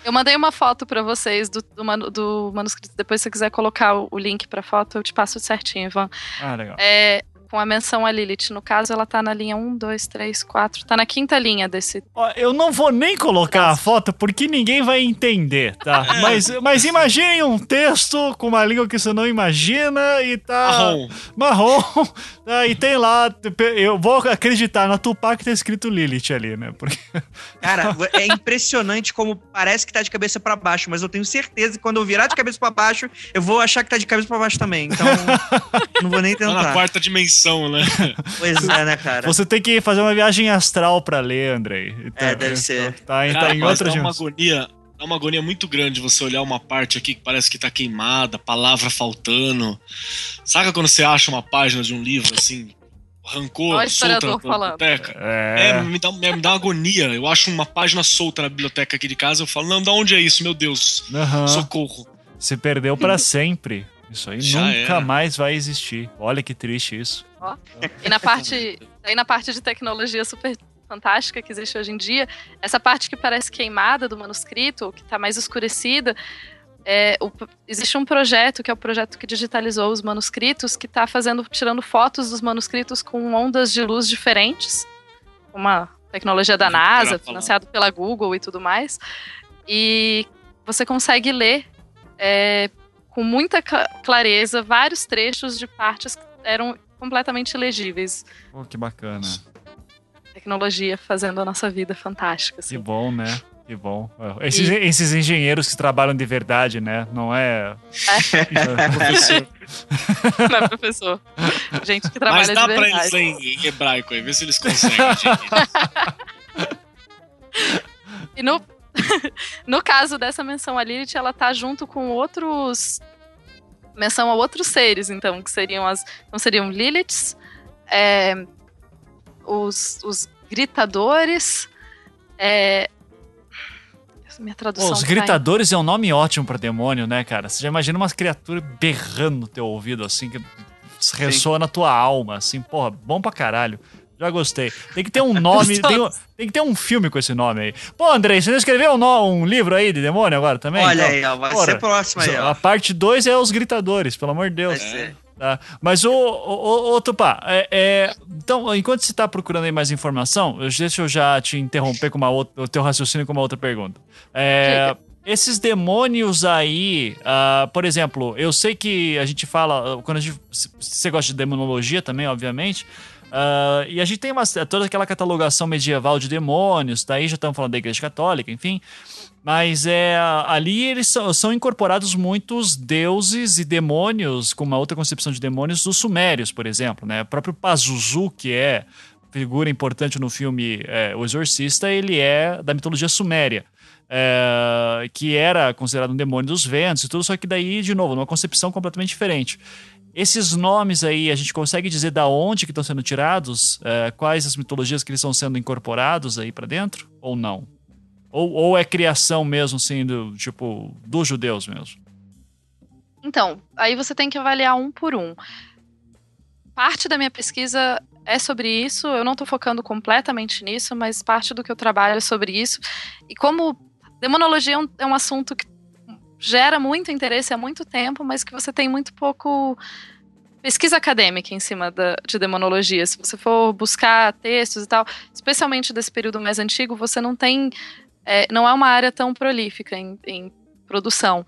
Eu mandei uma foto pra vocês do, do, manu- do manuscrito. Depois, se você quiser colocar o, o link pra foto, eu te passo certinho, Ivan. Ah, legal. É, com a menção a Lilith. No caso, ela tá na linha 1, 2, 3, 4. Tá na quinta linha desse. Ó, eu não vou nem colocar a foto porque ninguém vai entender, tá? Mas, mas imagine um texto com uma língua que você não imagina e tá. Marrom. Marrom. tá? E tem lá. Eu vou acreditar na Tupac que tá escrito Lilith ali, né? Porque. Cara, é impressionante como parece que tá de cabeça pra baixo, mas eu tenho certeza que quando eu virar de cabeça pra baixo, eu vou achar que tá de cabeça pra baixo também. Então, não vou nem Tá na tentar. quarta dimensão, né? Pois é, né, cara? Você tem que fazer uma viagem astral pra ler, Andrei. Então, É, deve ser. Tá, em- tá Cara, em mas outra dá uma agonia. Dá uma agonia muito grande você olhar uma parte aqui que parece que tá queimada, palavra faltando. Saca quando você acha uma página de um livro assim, rancor, solta na biblioteca? É. É, me dá, me dá uma agonia. Eu acho uma página solta na biblioteca aqui de casa, eu falo, não, da onde é isso, meu Deus? Aham. Socorro. Se perdeu pra sempre. Isso aí Já nunca era. mais vai existir. Olha que triste isso. E na parte, aí na parte de tecnologia super fantástica que existe hoje em dia, essa parte que parece queimada do manuscrito, que está mais escurecida, é, o- existe um projeto que é o projeto que digitalizou os manuscritos, que está fazendo, tirando fotos dos manuscritos com ondas de luz diferentes, uma tecnologia da NASA, financiado pela Google e tudo mais, e você consegue ler é, com muita cla- clareza vários trechos de partes que eram completamente legíveis. Pô, que bacana. Tecnologia fazendo a nossa vida fantástica. Que Assim. bom, né? Que bom. Esses, esses engenheiros que trabalham de verdade, né? Não é. Professor. Não é, professor? Gente que trabalha Mas dá de pra verdade. eles em hebraico aí, vê se eles conseguem. gente. E no, no caso dessa menção a Lilith, ela tá junto com outros. Menção a outros seres, então, que seriam as. Então seriam Liliths, é, os, os gritadores. É, minha tradução. Pô, os tá gritadores é um nome ótimo pra demônio, né, cara? Você já imagina umas criaturas berrando no teu ouvido, assim, que ressoa na tua alma, assim, porra, bom pra caralho. Já gostei. Tem que ter um nome, tem, tem que ter um filme com esse nome aí. Pô, Andrei, você não escreveu um, um livro aí de demônio agora também? Olha Então, aí, ó, vai porra, ser próximo aí, A ó. parte 2 é os gritadores, pelo amor de Deus. Vai ser. Tá? Mas, ô, ô, ô, ô, Tupá, é, é, então, enquanto você tá procurando aí mais informação, eu- deixa eu já te interromper com uma outra, o teu raciocínio com uma outra pergunta. É, esses demônios aí, ah, por exemplo, eu sei que a gente fala, quando a gente, você gosta de demonologia também, obviamente, ah, e a gente tem uma, toda aquela catalogação medieval de demônios, daí já estamos falando da Igreja Católica, enfim. Mas é ali eles são, são incorporados muitos deuses e demônios, com uma outra concepção de demônios, dos sumérios, por exemplo. Né? O próprio Pazuzu, que é figura importante no filme é, O Exorcista, ele é da mitologia suméria. é, que era considerado um demônio dos ventos e tudo, só que daí, de novo, numa concepção completamente diferente. Esses nomes aí, a gente consegue dizer da onde que estão sendo tirados? É, quais as mitologias que eles estão sendo incorporados aí para dentro? Ou não? Ou, ou é criação mesmo, assim, do, tipo, dos judeus mesmo? Então, aí você tem que avaliar um por um. Parte da minha pesquisa é sobre isso, eu não estou focando completamente nisso, mas parte do que eu trabalho é sobre isso. E como demonologia é um, é um assunto que gera muito interesse há muito tempo, mas que você tem muito pouco pesquisa acadêmica em cima da, de demonologia. Se você for buscar textos e tal, especialmente desse período mais antigo, você não tem. é, não é uma área tão prolífica em, em produção.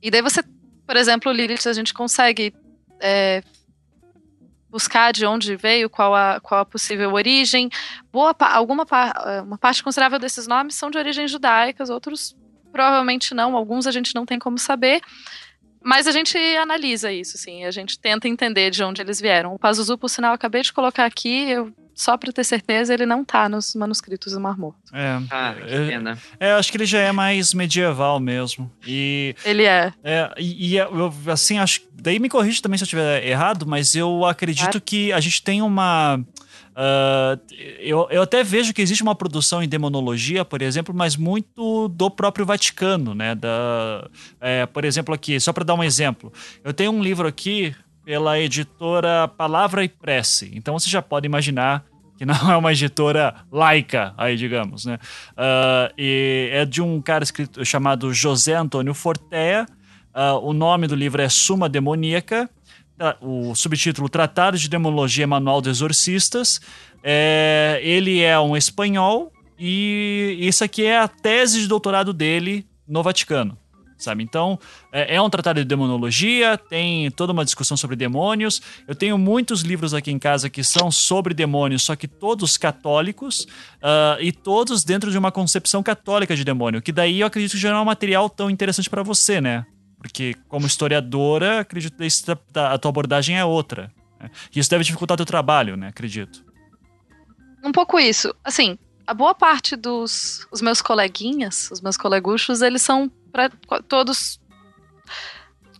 E daí você, por exemplo, Lilith, a gente consegue é, buscar de onde veio, qual a, qual a possível origem. Boa, alguma uma parte considerável desses nomes são de origens judaicas, outros provavelmente não, alguns a gente não tem como saber. Mas a gente analisa isso, sim, a gente tenta entender de onde eles vieram. O Pazuzu, por sinal, eu acabei de colocar aqui, eu, só para ter certeza, ele não tá nos manuscritos do Mar Morto. É, Ah, que é, pena. é, eu acho que ele já é mais medieval mesmo. E, Ele é. é, e, e eu, assim, acho. Daí me corrige também se eu estiver errado, mas eu acredito Claro. que a gente tem uma. Ah, eu, eu até vejo que existe uma produção em demonologia, por exemplo, mas muito do próprio Vaticano, né? Da, é, por exemplo, aqui, só para dar um exemplo, eu tenho um livro aqui pela editora Palavra e Prece. Então você já pode imaginar que não é uma editora laica, aí digamos, né? Ah, e é de um cara escrito, chamado José Antônio Fortea. Ah, o nome do livro é Suma Demoníaca. O subtítulo Tratado de Demonologia Manual de Exorcistas. É, ele é um espanhol e isso aqui é a tese de doutorado dele no Vaticano. Sabe? Então, é, é um tratado de demonologia, tem toda uma discussão sobre demônios. Eu tenho muitos livros aqui em casa que são sobre demônios, só que todos católicos ah, e todos dentro de uma concepção católica de demônio, que daí eu acredito que já não é um material tão interessante para você, né? Porque, como historiadora, acredito que a tua abordagem é outra. né? E isso deve dificultar teu trabalho, né? Acredito. Um pouco isso. Assim, a boa parte dos os meus coleguinhas, os meus coleguchos, eles são pra, todos.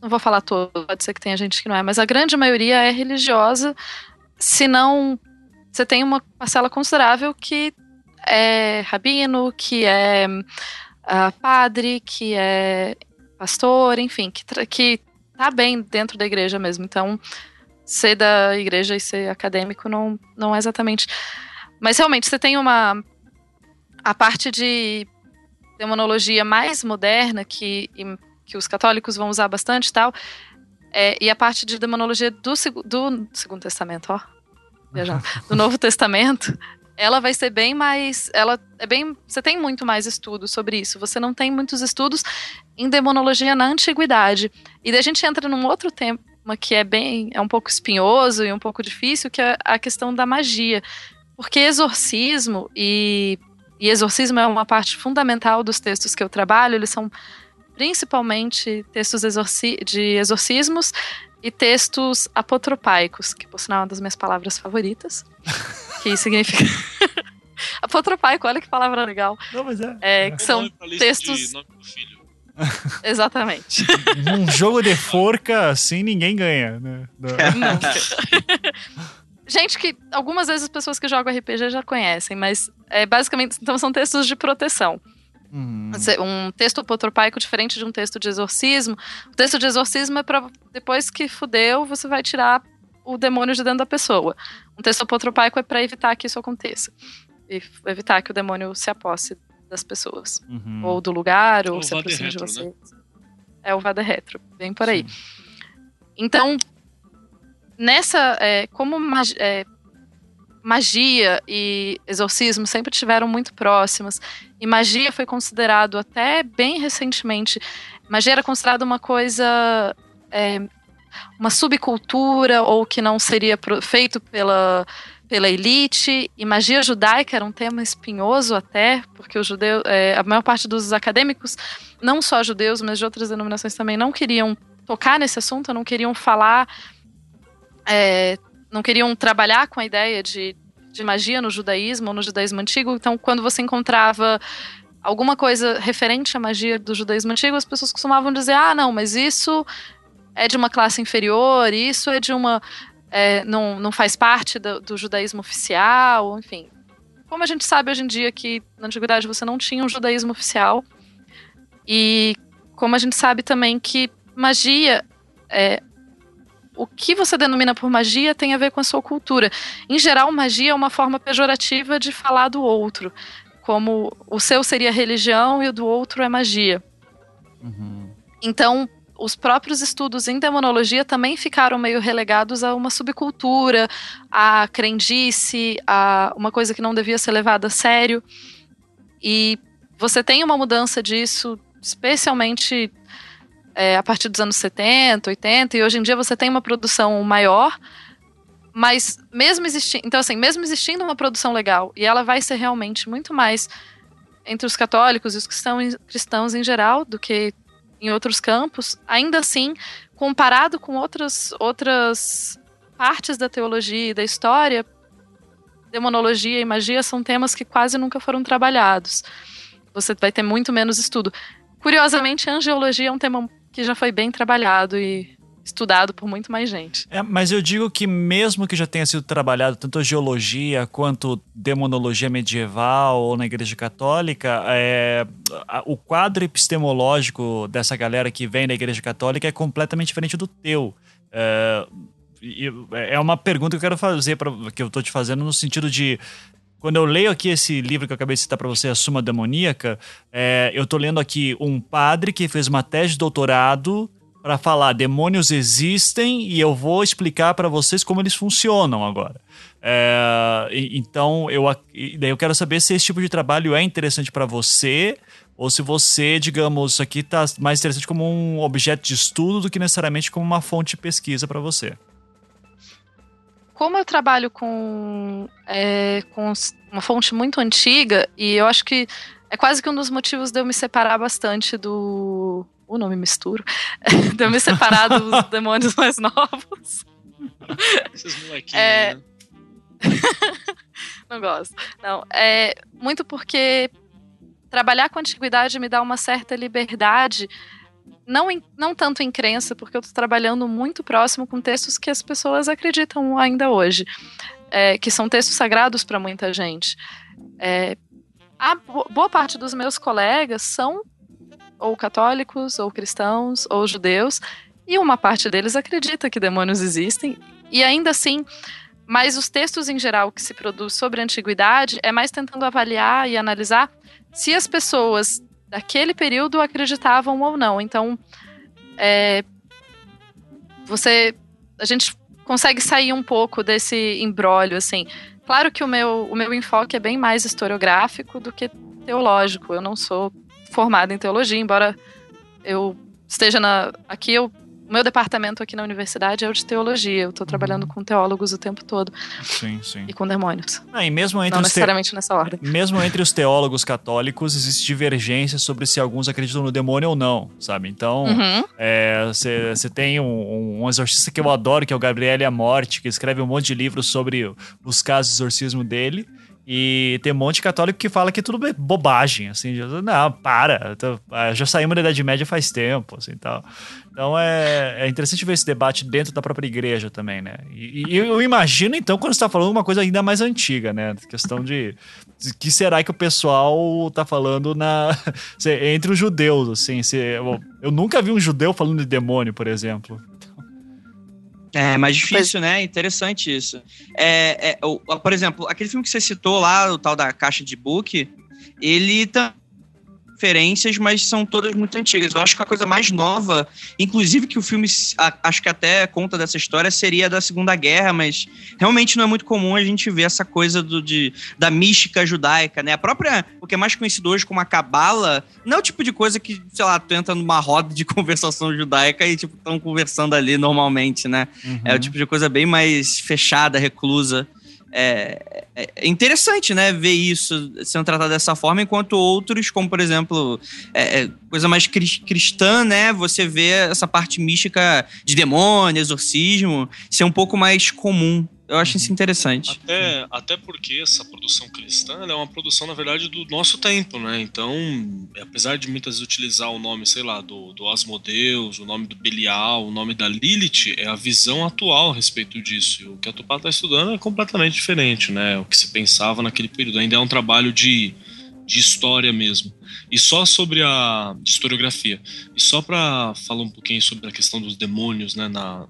Não vou falar todos, pode ser que tenha gente que não é, mas a grande maioria é religiosa. Se não. Você tem uma parcela considerável que é rabino, que é ah, padre, que é pastor, enfim, que, que tá bem dentro da igreja mesmo. Então, ser da igreja e ser acadêmico não, não é exatamente. Mas realmente, você tem uma. A parte de demonologia mais moderna, que, que os católicos vão usar bastante e tal, é, e a parte de demonologia do, do Segundo Testamento, ó. do Novo Testamento, ela vai ser bem mais. Ela é bem. Você tem muito mais estudos sobre isso. Você não tem muitos estudos em demonologia na antiguidade. E daí a gente entra num outro tema que é bem. é um pouco espinhoso e um pouco difícil, que é a questão da magia. Porque exorcismo e, e exorcismo é uma parte fundamental dos textos que eu trabalho, eles são principalmente textos exorci de exorcismos e textos apotropaicos, que por sinal é uma das minhas palavras favoritas, que significa apotropaico, olha que palavra legal. Não, mas é. É, que são lista textos exatamente. Num jogo de forca, assim, ninguém ganha, né? Não. Gente que algumas vezes as pessoas que jogam RPG já conhecem, mas é basicamente então são textos de proteção. Você- Um texto apotropaico diferente de um texto de exorcismo. O texto de exorcismo é pra depois que fudeu, você vai tirar o demônio de dentro da pessoa. Um texto apotropaico é pra evitar que isso aconteça. E evitar que o demônio se aposse das pessoas. Uhum. Ou do lugar, ou o se aproxime de Vader vocês. Retro, É o Vada Retro, bem por aí. Então, nessa. é, como mag- é, magia e exorcismo sempre tiveram muito próximas, e magia foi considerado até bem recentemente. Magia era considerada uma coisa. é, uma subcultura, ou que não seria feito pela, pela elite, e magia judaica era um tema espinhoso até, porque o judeu, é, a maior parte dos acadêmicos, não só judeus, mas de outras denominações também, não queriam tocar nesse assunto, não queriam falar, é, não queriam trabalhar com a ideia de, de magia no judaísmo ou no judaísmo antigo. Então, quando você encontrava alguma coisa referente à magia do judaísmo antigo, as pessoas costumavam dizer: ah, não, mas isso é de uma classe inferior, isso é de uma. é, não, não faz parte do, do judaísmo oficial, enfim. Como a gente sabe hoje em dia que na antiguidade você não tinha um judaísmo oficial, e como a gente sabe também que magia é, o que você denomina por magia tem a ver com a sua cultura. Em geral, magia é uma forma pejorativa de falar do outro, como o seu seria religião e o do outro é magia. Uhum. Então, os próprios estudos em demonologia também ficaram meio relegados a uma subcultura, a crendice, a uma coisa que não devia ser levada a sério. E você tem uma mudança disso, especialmente é, a partir dos anos 70, 80, e hoje em dia você tem uma produção maior, mas mesmo existindo, então assim, mesmo existindo uma produção legal, e ela vai ser realmente muito mais entre os católicos e os cristãos, cristãos em geral do que em outros campos, ainda assim, comparado com outras, outras partes da teologia e da história, demonologia e magia são temas que quase nunca foram trabalhados. Você vai ter muito menos estudo. Curiosamente, a angiologia é um tema que já foi bem trabalhado e estudado por muito mais gente. É, mas eu digo que mesmo que já tenha sido trabalhado tanto a geologia quanto demonologia medieval ou na Igreja Católica, é, a- o quadro epistemológico dessa galera que vem da Igreja Católica é completamente diferente do teu. É, é uma pergunta que eu quero fazer para que eu tô te fazendo no sentido de quando eu leio aqui esse livro que eu acabei de citar para você, A Suma Demoníaca, é, eu tô lendo aqui um padre que fez uma tese de doutorado para falar demônios existem e eu vou explicar para vocês como eles funcionam agora. É, então eu daí eu quero saber se esse tipo de trabalho é interessante para você ou se você, digamos, isso aqui está mais interessante como um objeto de estudo do que necessariamente como uma fonte de pesquisa para você. Como eu trabalho com, é, com uma fonte muito antiga, e eu acho que é quase que um dos motivos de eu me separar bastante do. O nome misturo. de eu me separar dos demônios mais novos. Esses molequinhos, É. né? Não gosto. Não, é muito porque trabalhar com antiguidade me dá uma certa liberdade, não, em- não tanto em crença, porque eu estou trabalhando muito próximo com textos que as pessoas acreditam ainda hoje, é, que são textos sagrados para muita gente. É, a bo- boa parte dos meus colegas são ou católicos, ou cristãos, ou judeus, e uma parte deles acredita que demônios existem, e ainda assim mas os textos em geral que se produz sobre a antiguidade é mais tentando avaliar e analisar se as pessoas daquele período acreditavam ou não. Então, é, você, a gente consegue sair um pouco desse embrólio, assim. Claro que o meu, o meu enfoque é bem mais historiográfico do que teológico. Eu não sou formada em teologia, embora eu esteja na, aqui eu o meu departamento aqui na universidade é o de teologia. Eu estou trabalhando com teólogos o tempo todo Sim, sim. e com demônios. Ah, e mesmo entre Não os te- necessariamente nessa ordem. mesmo entre os teólogos católicos existe divergência sobre se alguns acreditam no demônio ou não, sabe? Então, Uhum. você tem um, um exorcista que eu adoro, que é o Gabriele Amorte, que escreve um monte de livros sobre os casos de exorcismo dele. E tem um monte de católico que fala que é tudo bobagem, assim, não, para, ah, já saímos da Idade Média faz tempo, assim, tal. Então é, é interessante ver esse debate dentro da própria igreja também, né? E, e eu imagino, então, quando você tá falando uma coisa ainda mais antiga, né? Questão de, de que será que o pessoal tá falando na entre os judeus, assim, se, eu, eu nunca vi um judeu falando de demônio, por exemplo. É mais difícil, né? Interessante isso. É, é, o- por exemplo, aquele filme que você citou lá, o tal da caixa de book, ele tem referências, mas são todas muito antigas. Eu acho que a coisa mais nova, inclusive que o filme, a- acho que até conta dessa história, seria da Segunda Guerra, mas realmente não é muito comum a gente ver essa coisa do, de, da mística judaica, né? A própria, o que é mais conhecido hoje como a cabala, não é o tipo de coisa que, sei lá, tu entra numa roda de conversação judaica e, tipo, estão conversando ali normalmente, né? É o tipo de coisa bem mais fechada, reclusa. É, é- é interessante, né, ver isso sendo tratado dessa forma, enquanto outros, como por exemplo, é, é, coisa mais cris- cristã, né, você vê essa parte mística de demônio, exorcismo, ser um pouco mais comum. Eu acho isso interessante. Até, até porque essa produção cristã ela é uma produção, na verdade, do nosso tempo, né? Então, apesar de muitas vezes utilizar o nome, sei lá, do, do Asmodeus, o nome do Belial, o nome da Lilith, é a visão atual a respeito disso. E o que a Tupá está estudando é completamente diferente, né? O que se pensava naquele período. Ainda é um trabalho de, de história mesmo. E só sobre a historiografia. E só para falar um pouquinho sobre a questão dos demônios, né, na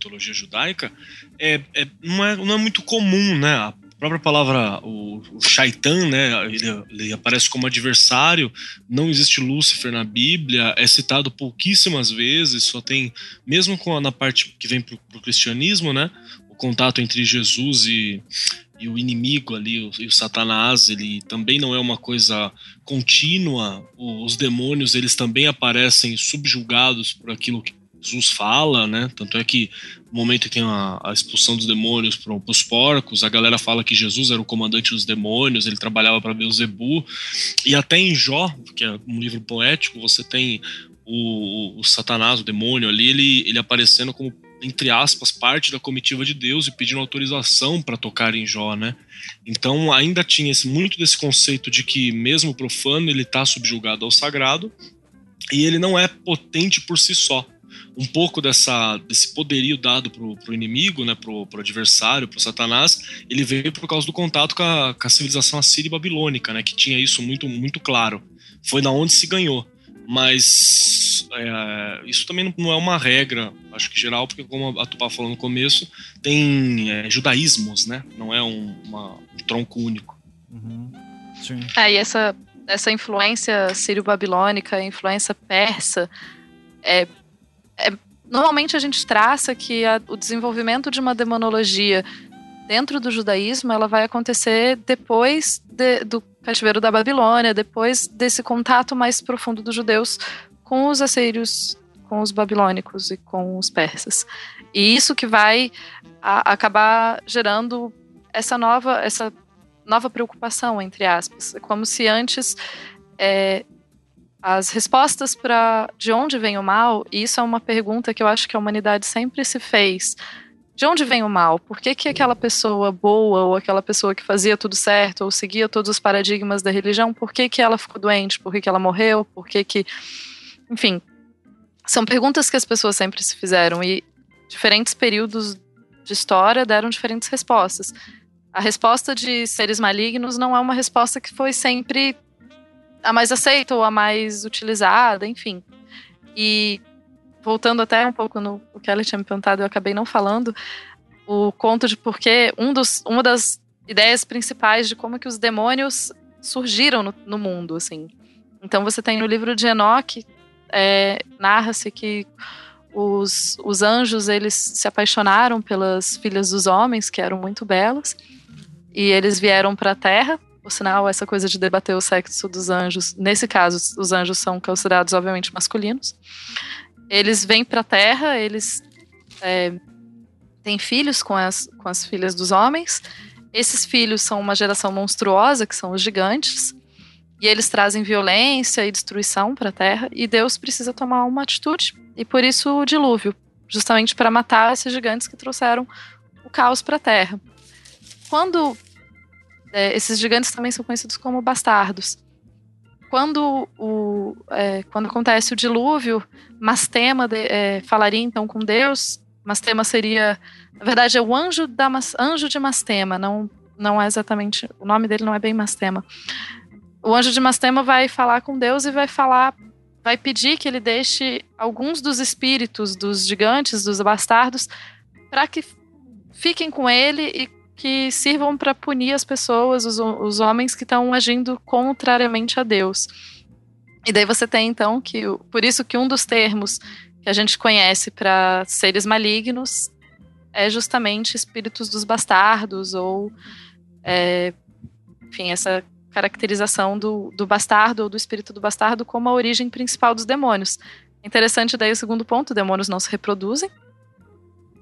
mitologia judaica, é, é- não, é, não é muito comum, né? A própria palavra, o, o Shaitan, né? Ele, ele aparece como adversário, não existe Lúcifer na Bíblia, é citado pouquíssimas vezes, só tem, mesmo com na parte que vem pro, pro cristianismo, né? O contato entre Jesus e, e o inimigo ali, o, e o Satanás, ele também não é uma coisa contínua. O- os demônios, eles também aparecem subjugados por aquilo que Jesus fala, né? Tanto é que no momento que tem a, a expulsão dos demônios para os porcos, a galera fala que Jesus era o comandante dos demônios, ele trabalhava para Beuzebu. E até em Jó, que é um livro poético, você tem o, o Satanás, o demônio ali, ele, ele aparecendo como, entre aspas, parte da comitiva de Deus e pedindo autorização para tocar em Jó, né? Então ainda tinha esse, muito desse conceito de que mesmo o profano ele está subjugado ao sagrado e ele não é potente por si só um pouco dessa, desse poderio dado pro, pro inimigo, né, pro, pro adversário, pro Satanás, ele veio por causa do contato com a, com a civilização assíria e babilônica, né, que tinha isso muito, muito claro. Foi da onde se ganhou. Mas é, isso também não- é uma regra, acho que geral, porque como a Tupá falou no começo, tem é, judaísmos, né? Não é um, uma- um tronco único. Sim. É, e essa, essa influência sírio-babilônica, influência persa, é, é, normalmente a gente traça que a, o desenvolvimento de uma demonologia dentro do judaísmo ela vai acontecer depois de, do cativeiro da Babilônia, depois desse contato mais profundo dos judeus com os assírios, com os babilônicos e com os persas. E isso que vai a, acabar gerando essa nova, essa nova preocupação, entre aspas. É como se antes é, as respostas para de onde vem o mal, e isso é uma pergunta que eu acho que a humanidade sempre se fez. De onde vem o mal? Por que, que aquela pessoa boa, ou aquela pessoa que fazia tudo certo, ou seguia todos os paradigmas da religião, por que, que ela ficou doente? Por que, que ela morreu? Por que que. Enfim. São perguntas que as pessoas sempre se fizeram, e diferentes períodos de história deram diferentes respostas. A resposta de seres malignos não é uma resposta que foi sempre a mais aceita ou a mais utilizada, enfim. E voltando até um pouco no o que ela tinha me perguntado, eu acabei não falando, o conto de porquê, um dos, uma das ideias principais de como que os demônios surgiram no, no mundo, assim. Então você tem no livro de Enoque, é, narra-se que os, os anjos, eles se apaixonaram pelas filhas dos homens, que eram muito belas, e eles vieram para a Terra por sinal, essa coisa de debater o sexo dos anjos, nesse caso, os anjos são considerados, obviamente, masculinos. Eles vêm para a Terra, eles é, têm filhos com as, com as filhas dos homens. Esses filhos são uma geração monstruosa, que são os gigantes. E eles trazem violência e destruição para a Terra. E Deus precisa tomar uma atitude. E por isso o dilúvio justamente para matar esses gigantes que trouxeram o caos para a Terra. Quando é, esses gigantes também são conhecidos como bastardos. Quando, o, é, quando acontece o dilúvio, Mastema de, é, falaria então com Deus. Mastema seria, na verdade, é o anjo, da, anjo de Mastema, não, não é exatamente, o nome dele não é bem Mastema. O anjo de Mastema vai falar com Deus e vai falar, vai pedir que ele deixe alguns dos espíritos dos gigantes, dos bastardos, para que fiquem com ele e que sirvam para punir as pessoas, os, os homens que estão agindo contrariamente a Deus. E daí você tem então que por isso que um dos termos que a gente conhece para seres malignos é justamente espíritos dos bastardos ou é, enfim essa caracterização do, do bastardo ou do espírito do bastardo como a origem principal dos demônios. Interessante daí o segundo ponto, demônios não se reproduzem,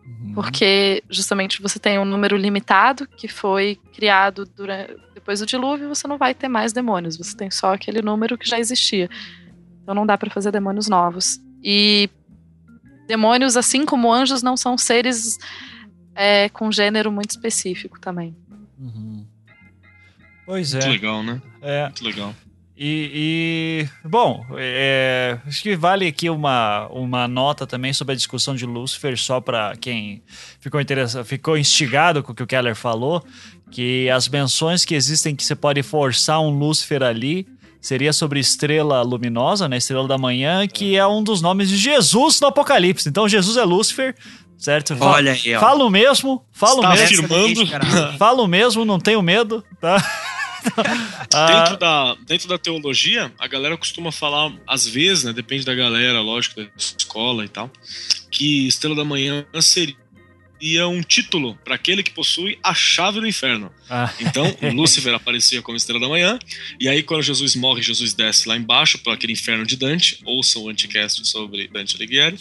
Uhum. Porque justamente você tem um número limitado que foi criado durante, depois do dilúvio, você não vai ter mais demônios, você tem só aquele número que já existia. Então não dá para fazer demônios novos. E demônios, assim como anjos, não são seres é, com gênero muito específico também. Uhum. Pois é. Muito legal, né? É. Muito legal. E, e bom, é, acho que vale aqui uma, uma nota também sobre a discussão de Lucifer, só para quem ficou interessado, ficou instigado com o que o Keller falou, que as menções que existem que você pode forçar um Lúcifer ali seria sobre estrela luminosa, né, estrela da manhã, que é um dos nomes de Jesus no Apocalipse. Então Jesus é Lúcifer, certo? Olha aí, ó. Falo mesmo, falo Está mesmo. afirmando. Falo mesmo, não tenho medo, tá? Ah, Dentro, da, dentro da teologia, a galera costuma falar, às vezes, né? Depende da galera, lógico, da escola e tal, que Estrela da Manhã seria um título para aquele que possui a chave do inferno. ah, Então, Lúcifer aparecia como estrela da manhã, e aí quando Jesus morre, Jesus desce lá embaixo para aquele inferno de Dante, ouça o anticast sobre Dante Alighieri,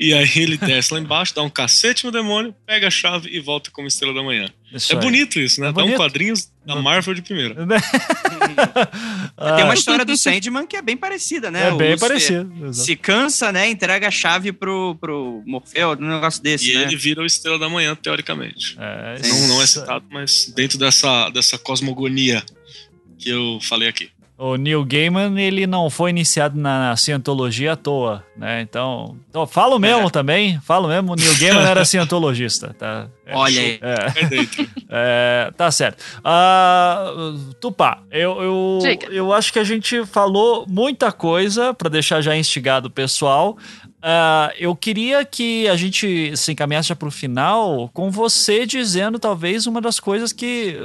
e aí ele desce lá embaixo, dá um cacete no demônio, pega a chave e volta como estrela da manhã. Isso é aí. bonito isso, né? É Dá um bonito. quadrinhos da Marvel de primeira. Ah, Tem uma história do Sandman que é bem parecida, né? é O bem exato. Se cansa, né? Entrega a chave pro, pro Morfeu, um negócio desse, E né? ele vira o estrela da manhã, teoricamente. É, Não, não é citado, mas dentro dessa, dessa cosmogonia que eu falei aqui. O Neil Gaiman, ele não foi iniciado na cientologia à toa, né? Então, então falo mesmo também, falo mesmo, o Neil Gaiman era cientologista, tá? É, Olha aí. é, É é, tá certo. Ah, Tupá, eu, eu, Diga. eu acho que a gente falou muita coisa para deixar já instigado o pessoal. Ah, eu queria que a gente se encaminhasse já pro final com você dizendo talvez uma das coisas que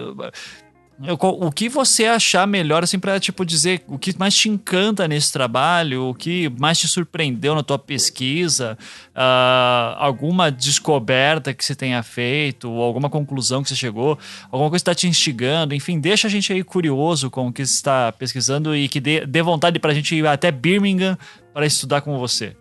O que você achar melhor, assim, pra, tipo, dizer o que mais te encanta nesse trabalho, o que mais te surpreendeu na tua pesquisa, ah, alguma descoberta que você tenha feito, alguma conclusão que você chegou, alguma coisa que está te instigando, enfim, deixa a gente aí curioso com o que você está pesquisando e que dê, dê vontade pra gente ir até Birmingham para estudar com você.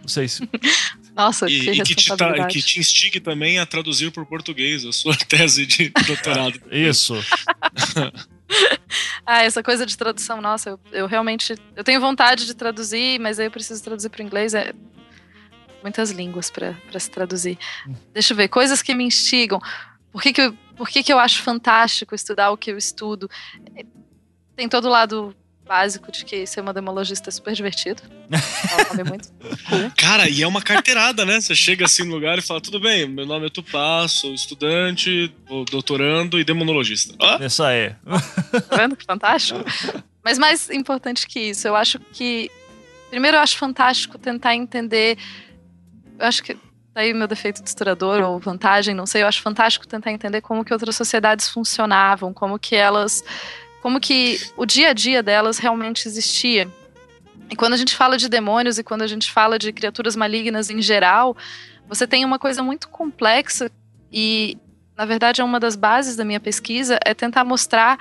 Não sei se... Nossa, E, que e que, te tá- que te instigue também a traduzir para o português a sua tese de doutorado. Isso. Ah, essa coisa de tradução, nossa, eu, eu realmente. Eu tenho vontade de traduzir, mas aí eu preciso traduzir para inglês. É muitas línguas para se traduzir. Deixa eu ver, coisas que me instigam. Por que, que, eu, por que, que eu acho fantástico estudar o que eu estudo? Tem todo o lado básico de que ser uma demologista é super divertido. Muito. Cara, e é uma carteirada, né? Você chega assim no lugar e fala: tudo bem, meu nome é Tupá, sou estudante, doutorando e demonologista. Ó, Isso aí. Tá vendo que fantástico? Mas mais importante que isso, eu acho que. Primeiro, eu acho fantástico tentar entender. Eu acho que. Tá aí o meu defeito de historiador, ou vantagem, não sei. Eu acho fantástico tentar entender como que outras sociedades funcionavam, como que elas. Como que o dia a dia delas realmente existia. E quando a gente fala de demônios e quando a gente fala de criaturas malignas em geral, você tem uma coisa muito complexa e, na verdade, é uma das bases da minha pesquisa é tentar mostrar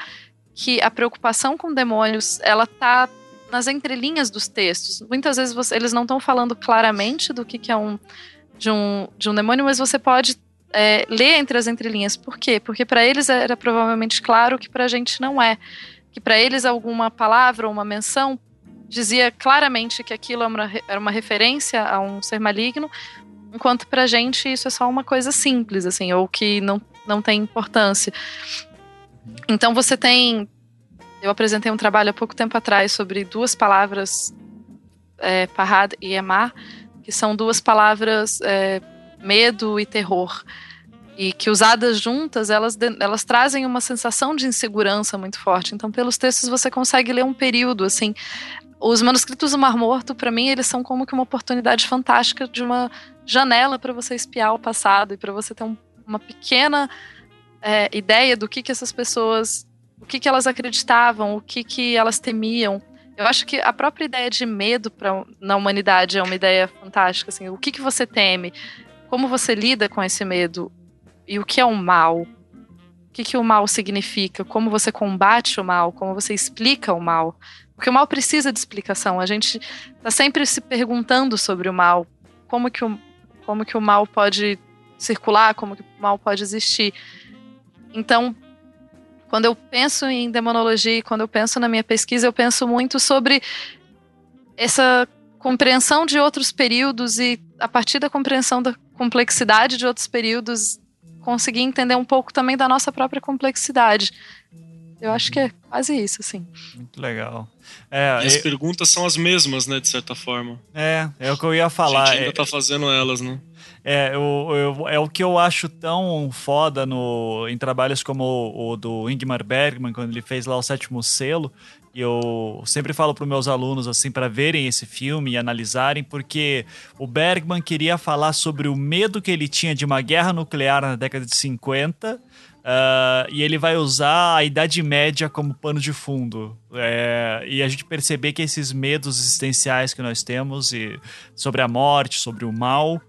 que a preocupação com demônios ela tá nas entrelinhas dos textos. Muitas vezes você- eles não estão falando claramente do que, que é um de, um de um demônio, mas você pode é, ler entre as entrelinhas. Por quê? Porque para eles era provavelmente claro que para a gente não é. Que para eles alguma palavra ou uma menção dizia claramente que aquilo era uma, re- era uma referência a um ser maligno, enquanto pra gente isso é só uma coisa simples, assim, ou que não, não tem importância. Então você tem. Eu apresentei um trabalho há pouco tempo atrás sobre duas palavras, é, e emar, que são duas palavras é, medo e terror. E que usadas juntas, elas, elas trazem uma sensação de insegurança muito forte. Então, pelos textos, você consegue ler um período, assim. Os manuscritos do Mar Morto, para mim, eles são como que uma oportunidade fantástica de uma janela para você espiar o passado e para você ter um- uma pequena é, ideia do que, que essas pessoas, o que, que elas acreditavam, o que, que elas temiam. Eu acho que a própria ideia de medo pra, na humanidade é uma ideia fantástica. Assim, o que, que você teme, como você lida com esse medo e o que é o mal. O que, que o mal significa, como você combate o mal, como você explica o mal. Porque o mal precisa de explicação. A gente está sempre se perguntando sobre o mal, como que o, como que o mal pode circular, como que o mal pode existir. Então, quando eu penso em demonologia, quando eu penso na minha pesquisa, eu penso muito sobre essa compreensão de outros períodos e a partir da compreensão da complexidade de outros períodos, conseguir entender um pouco também da nossa própria complexidade. Eu acho que é quase isso, assim. Muito legal. É, e as é, perguntas são as mesmas, né, de certa forma. é, é o que eu ia A falar. gente ainda É, tá fazendo elas, né? é, eu, eu- é o que eu acho tão foda no, em trabalhos como o, o do Ingmar Bergman, quando ele fez lá o sétimo selo. Eu sempre falo para meus alunos assim para verem esse filme e analisarem, porque o Bergman queria falar sobre o medo que ele tinha de uma guerra nuclear na década de 50 ah, e ele vai usar a Idade Média como pano de fundo. É, e a gente perceber que esses medos existenciais que nós temos e sobre a morte, sobre o mal,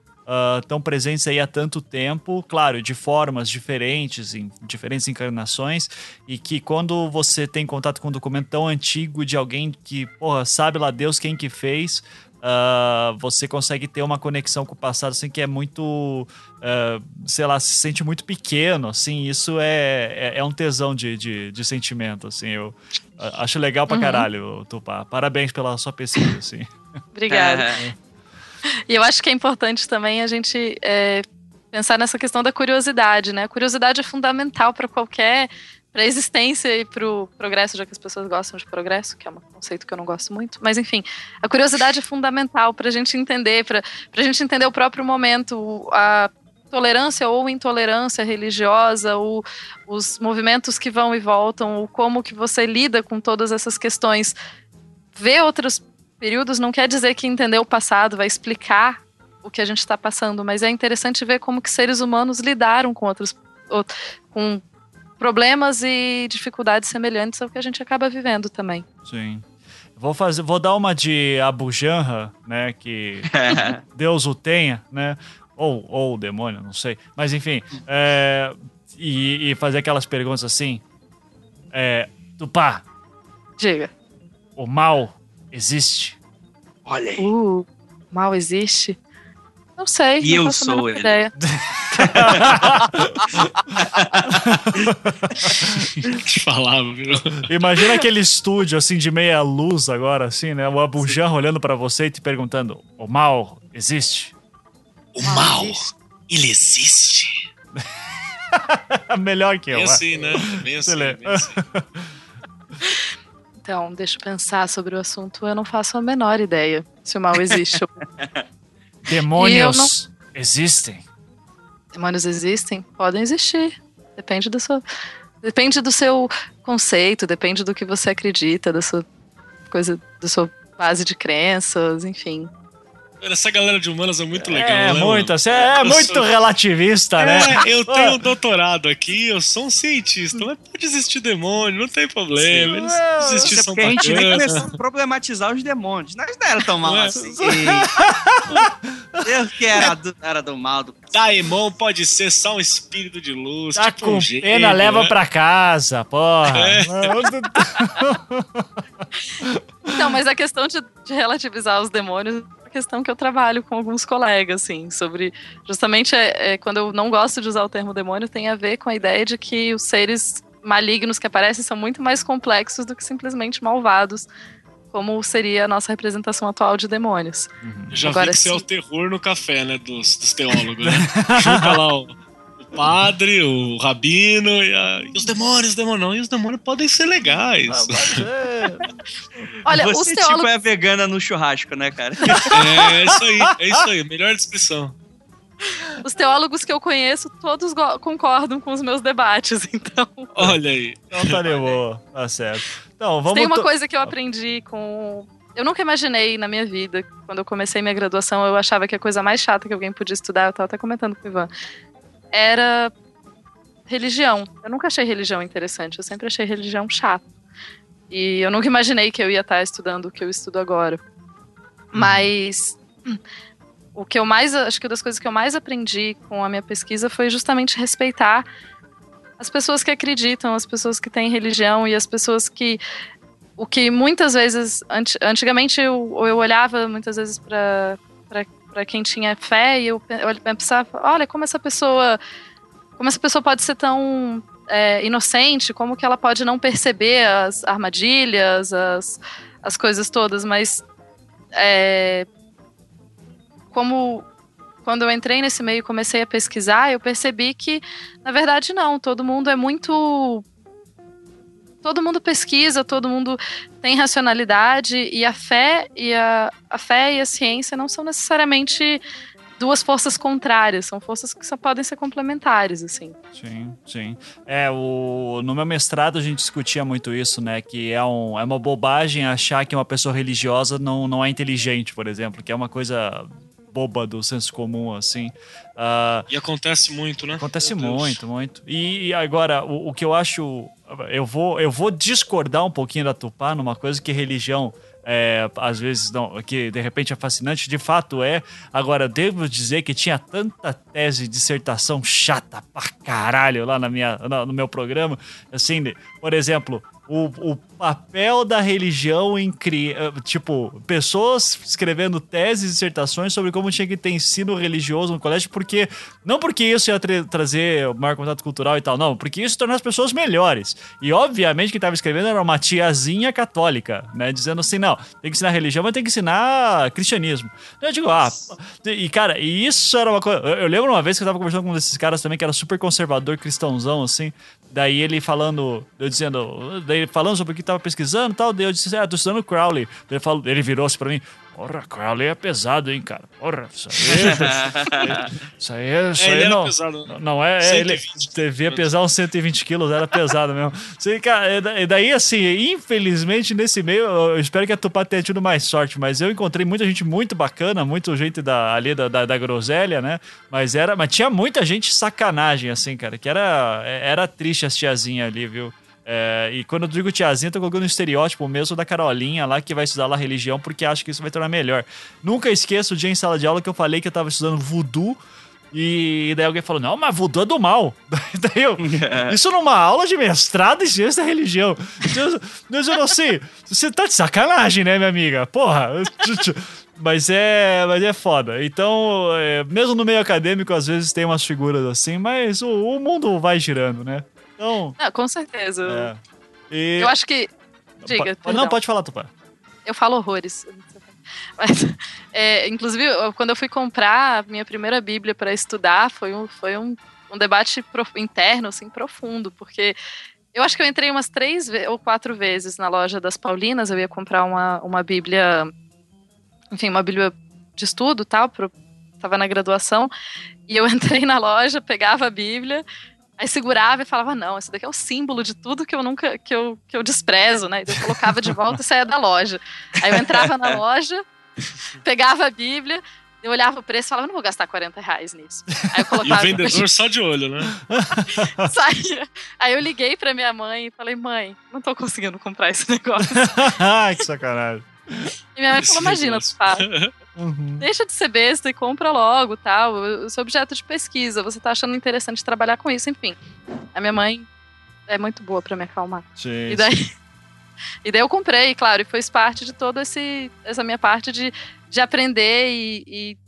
estão presentes aí há tanto tempo, claro, de formas diferentes, em diferentes encarnações, e que quando você tem contato com um documento tão antigo de alguém que, porra, sabe lá Deus quem que fez, ah, você consegue ter uma conexão com o passado assim que é muito ah, sei lá se sente muito pequeno assim isso é, é, é um tesão de, de, de sentimento assim eu ah, acho legal pra Uhum. caralho Tupá parabéns pela sua pesquisa assim Obrigada. E eu acho que é importante também a gente é, pensar nessa questão da curiosidade, né? A curiosidade é fundamental para qualquer para a existência e para o progresso, já que as pessoas gostam de progresso, que é um conceito que eu não gosto muito. Mas enfim, a curiosidade é fundamental para a gente entender, para a gente entender o próprio momento, a tolerância ou intolerância religiosa, o, os movimentos que vão e voltam, o como que você lida com todas essas questões. Ver outros períodos não quer dizer que entender o passado vai explicar o que a gente está passando, mas é interessante ver como que seres humanos lidaram com outros, ou- com problemas e dificuldades semelhantes ao que a gente acaba vivendo também. Sim. Vou fazer, vou dar uma de Abu Janra, né, que Deus o tenha, né? Ou, ou o demônio, não sei. Mas enfim, é, e, e fazer aquelas perguntas assim. É, Tupá, Diga. o mal existe? Olha aí. Uh, mal existe? Não sei. E não eu sou ele. Ideia. Te falava, viu? Imagina aquele estúdio assim de meia luz agora, assim, né? O Abu Janra olhando pra você e te perguntando: o mal existe? O Mal mal, existe. ele existe. Melhor que eu. Bem assim, né? Bem assim, Beleza. bem assim. Então, deixa eu pensar sobre o assunto. Eu não faço a menor ideia se o mal existe. Demônios existem. Demônios existem? Podem existir. Depende do seu, depende do seu conceito, depende do que você acredita, da sua coisa, da sua base de crenças, enfim. Essa galera de humanas é muito legal, É, né, muito, você é Eu muito sou- relativista, né? É, eu tenho um doutorado aqui, eu sou um cientista, mas pode existir demônio, não tem problema. Eles É, existir é são porque a gente nem bacanas. começou a problematizar os demônios. Nós não era tão mal Não é? assim. Deus que era do, era do mal. Do... Daimon pode ser só um espírito de luz. Tá tipo com um gênio, pena, leva né? pra casa, porra. É. Então, mas a questão de, de relativizar os demônios questão que eu trabalho com alguns colegas, assim, sobre. Justamente é, é, quando eu não gosto de usar o termo demônio, tem a ver com a ideia de que os seres malignos que aparecem são muito mais complexos do que simplesmente malvados, como seria a nossa representação atual de demônios. Eu Já Agora vi que você é o terror no café, né? Dos, dos teólogos, né? Junta lá o padre, o rabino e, a- e os demônios, os demônios não. E os demônios podem ser legais. Olha, os Você, teólogos. tipo, é vegana no churrasco, né, cara? É isso aí, é isso aí. Melhor descrição. Os teólogos que eu conheço, todos concordam com os meus debates, então. Olha aí. Então tá de boa, tá certo. Então, vamos... Tem uma to- coisa que eu aprendi com. Eu nunca imaginei na minha vida, quando eu comecei minha graduação, eu achava que a coisa mais chata que alguém podia estudar, eu tava até comentando com o Ivan, era religião. Eu nunca achei religião interessante, eu sempre achei religião chata. E eu nunca imaginei que eu ia estar estudando o que eu estudo agora. Mas o que eu mais, acho que uma das coisas que eu mais aprendi com a minha pesquisa foi justamente respeitar as pessoas que acreditam, as pessoas que têm religião e as pessoas que o que muitas vezes anti- antigamente eu, eu olhava muitas vezes para para quem tinha fé e eu, eu pensava, olha como essa pessoa como essa pessoa pode ser tão é, inocente, como que ela pode não perceber as armadilhas, as, as coisas todas, mas é, como quando eu entrei nesse meio e comecei a pesquisar, eu percebi que, na verdade, não. Todo mundo é muito. Todo mundo pesquisa, todo mundo tem racionalidade, e a fé e a, a fé e a ciência não são necessariamente duas forças contrárias, são forças que só podem ser complementares, assim. Sim, sim. É, o, no meu mestrado a gente discutia muito isso, né? Que é, um, é uma bobagem achar que uma pessoa religiosa não, não é inteligente, por exemplo, que é uma coisa boba do senso comum, assim. Ah, E acontece muito, né? Acontece Meu Deus. muito, muito. E agora, o, o que eu acho. Eu vou, eu vou discordar um pouquinho da Tupá numa coisa que religião. É, às vezes não, que de repente é fascinante, de fato é. Agora, devo dizer que tinha tanta tese, dissertação chata pra caralho lá na minha, no meu programa. Assim, por exemplo, o, o papel da religião em criar. Tipo, pessoas escrevendo teses, dissertações sobre como tinha que ter ensino religioso no colégio, porque. Não porque isso ia tra- trazer maior contato cultural e tal, não, porque isso torna as pessoas melhores. E obviamente quem estava escrevendo era uma tiazinha católica, né? Dizendo assim, não, tem que ensinar religião, mas tem que ensinar cristianismo. Eu digo, ah, e cara, e isso era uma coisa. Eu, eu lembro uma vez que eu tava conversando com um desses caras também, que era super conservador, cristãozão, assim. Daí ele falando, eu dizendo, daí falando sobre o que tava pesquisando e tal. Daí eu disse, ah, tô estudando Crowley. Daí ele, falou, ele virou assim pra mim, porra, Crowley é pesado, hein, cara. Porra, isso aí. isso aí, isso É, aí era não. pesado, né? Não é, é, ele 120. devia pesar uns 120 quilos, era pesado mesmo. Sei, cara, e e daí, assim, infelizmente, nesse meio, eu espero que a Tupá tenha tido mais sorte, mas eu encontrei muita gente muito bacana, muito gente da, ali da, da, da groselha, né? Mas era, mas tinha muita gente sacanagem, assim, cara, que era, era triste as tiazinhas ali, viu? É, e quando eu digo tiazinha, eu tô colocando um estereótipo mesmo da Carolinha lá que vai estudar lá religião porque acha que isso vai tornar melhor. Nunca esqueço o dia em sala de aula que eu falei que eu tava estudando voodoo e daí alguém falou, não, mas voodoo é do mal. Daí eu, isso numa aula de mestrado em ciência da religião. Eu, mas eu não sei, você tá de sacanagem, né, minha amiga? Porra. Mas é, mas é foda. Então, é, mesmo no meio acadêmico, às vezes tem umas figuras assim, mas o, o mundo vai girando, né? Então, Não, com certeza. é. E- Eu acho que. Diga, Po- perdão. Não, pode falar, Tupá. Eu falo horrores. Mas, é, inclusive, quando eu fui comprar a minha primeira Bíblia para estudar, foi um, foi um, um debate interno, assim, profundo, porque eu acho que eu entrei umas três ou quatro vezes na loja das Paulinas, eu ia comprar uma, uma Bíblia, enfim, uma Bíblia de estudo tal, pro, tava na graduação, e eu entrei na loja, pegava a Bíblia, aí segurava e falava, não, esse daqui é o símbolo de tudo que eu nunca, que eu, que eu desprezo, né? E eu colocava de volta e saía da loja. Aí eu entrava na loja, pegava a Bíblia, eu olhava o preço e falava, não vou gastar 40 reais nisso. Aí eu E o colocava. vendedor só de olho, né? saía. Aí eu liguei pra minha mãe e falei, mãe, não tô conseguindo comprar esse negócio. Ai, que sacanagem. E minha mãe falou, imagina, tu fala. Uhum. Deixa de ser besta e compra logo, tal. O seu objeto de pesquisa, você tá achando interessante trabalhar com isso, enfim. A minha mãe é muito boa pra me acalmar. Sim, E daí, e daí eu comprei, claro, e fez parte de toda esse, essa minha parte de, de aprender e, e,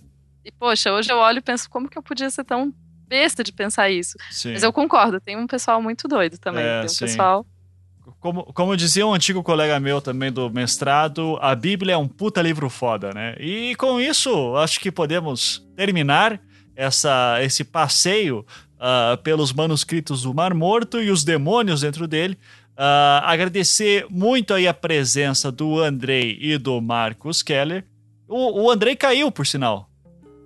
e, poxa, hoje eu olho e penso como que eu podia ser tão besta de pensar isso. sim. Mas eu concordo, tem um pessoal muito doido também. É, tem um sim. pessoal. Como, como dizia um antigo colega meu também do mestrado, a Bíblia é um puta livro foda, né? E com isso, acho que podemos terminar essa, esse passeio ah, pelos manuscritos do Mar Morto e os demônios dentro dele. Ah, agradecer muito aí a presença do Andrei e do Marcos Keller. O, o Andrei caiu, por sinal.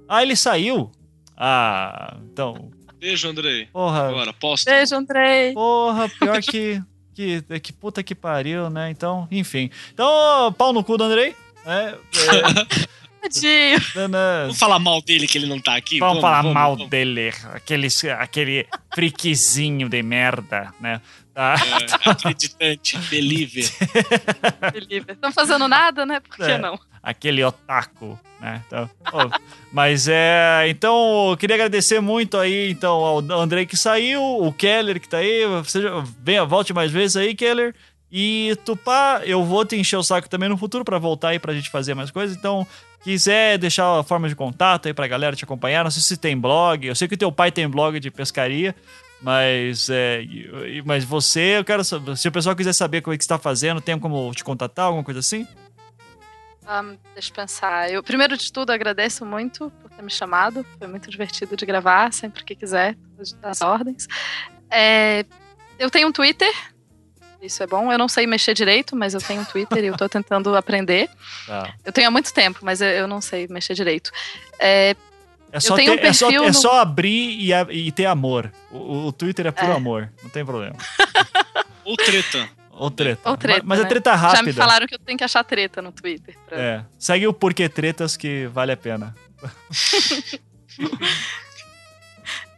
Ah, ele saiu? Ah, então. Beijo, Andrei. Porra, Agora, posto. Beijo, Andrei. Porra, pior que, que. Que puta que pariu, né? Então, enfim. Então, pau no cu do Andrei. É, Tadinho. é, né, Vamos falar mal dele que ele não tá aqui? Vamos falar mal vamos. dele. Aquele, aquele friquezinho de merda, né? Tá. É, acreditante, believer. Estão fazendo nada, né? Por que É. não? Aquele otaku, né? Então, ó, mas é, então queria agradecer muito aí então ao Andrei que saiu, o Keller que tá aí, seja, venha, volte mais vezes aí, Keller. E Tupá, eu vou te encher o saco também no futuro pra voltar aí pra gente fazer mais coisas. Então, quiser deixar a forma de contato aí pra galera te acompanhar, não sei se tem blog, eu sei que teu pai tem blog de pescaria, mas é, mas você, eu quero saber, se o pessoal quiser saber o que você tá fazendo, tem como te contatar, alguma coisa assim? Ahn, deixa eu pensar. Eu, primeiro de tudo, agradeço muito por ter me chamado. Foi muito divertido de gravar, sempre que quiser, das ordens. É, eu tenho um Twitter. Isso é bom. Eu não sei mexer direito, mas eu tenho um Twitter e eu tô tentando aprender. Tá. Eu tenho há muito tempo, mas eu, eu não sei mexer direito. É, É só, tenho um ter- é só, perfil é no- só abrir e, e ter amor. O, o Twitter é puro É. amor, não tem problema. Ou treta. Ou treta. Ou treta, mas, mas é né? treta já rápida. me falaram que eu tenho que achar treta no Twitter. pra- É. Segue o Porquê Tretas que vale a pena.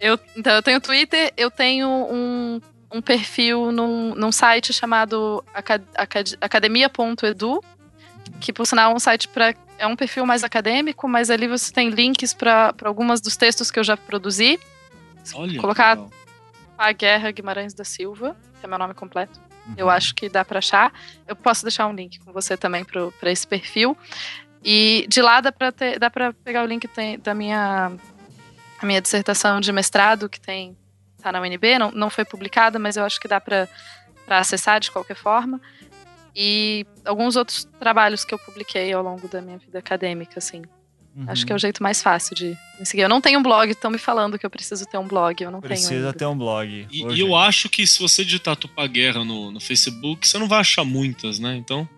Eu, então, eu tenho Twitter, eu tenho um, um perfil num, num site chamado aca- acad- academia.edu, que por sinal é um site para é um perfil mais acadêmico, mas ali você tem links para algumas dos textos que eu já produzi. Olha. Colocar- legal. A Guerra Guimarães da Silva, que é meu nome completo. Eu acho que dá para achar. Eu posso deixar um link com você também para esse perfil. E de lá dá para pegar o link tem- da minha minha dissertação de mestrado que tem tá na UNB, não, não foi publicada, mas eu acho que dá para acessar de qualquer forma. E alguns outros trabalhos que eu publiquei ao longo da minha vida acadêmica, assim. Acho que é o jeito mais fácil de me seguir. Eu não tenho um blog, estão me falando que eu preciso ter um blog, eu não Precisa tenho. ainda. ter um blog. E, e eu acho que se você digitar Tupá Guerra no, no Facebook, você não vai achar muitas, né? Então,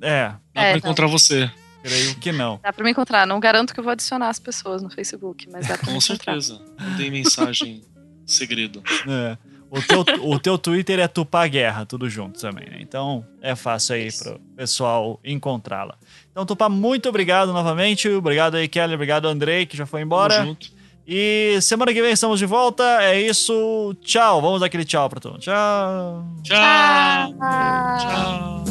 É, dá É, pra não. encontrar você. creio que não. Dá pra me encontrar. Não garanto que eu vou adicionar as pessoas no Facebook, mas dá pra me Com encontrar. certeza. Mandei mensagem segredo. É. O teu, o teu Twitter é Tupá Guerra, tudo junto também, né? Então é fácil aí pro pessoal encontrá-la. Então, Tupá, muito obrigado novamente. Obrigado aí, Kelly. Obrigado, Andrei, que já foi embora. Tamo junto. E semana que vem estamos de volta. É isso. Tchau. Vamos dar aquele tchau pra todo mundo. Tchau. Tchau! Tchau!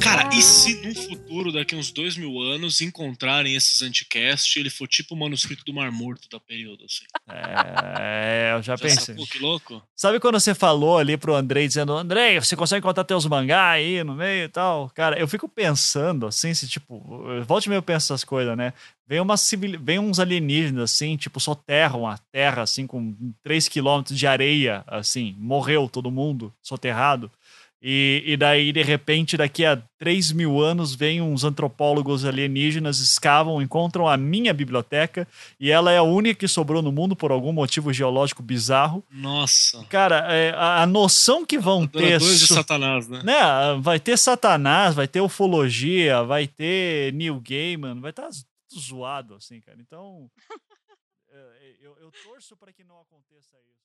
Cara, e se num futuro, daqui uns dois mil anos, encontrarem esses anticast, ele for tipo o manuscrito do Mar Morto da período, assim. É, eu já Já pensei. sacou que louco? Sabe quando você falou ali pro Andrei dizendo, Andrei, você consegue contar teus mangá aí no meio e tal? Cara, eu fico pensando assim, se tipo, volte meio eu penso essas coisas, né? Vem, uma civil... Vem uns alienígenas assim, tipo, soterram a terra assim, com 3 quilômetros de areia, assim, morreu todo mundo soterrado. E, e daí, de repente, daqui a 3 mil anos, vem uns antropólogos alienígenas, escavam, encontram a minha biblioteca, e ela é a única que sobrou no mundo por algum motivo geológico bizarro. Nossa. Cara, é, a, a noção que vão ter. Adoradores de Satanás, né? né? Vai ter Satanás, vai ter ufologia, vai ter Neil Gaiman, vai estar tudo zoado, assim, cara. Então, é, eu, eu torço para que não aconteça isso.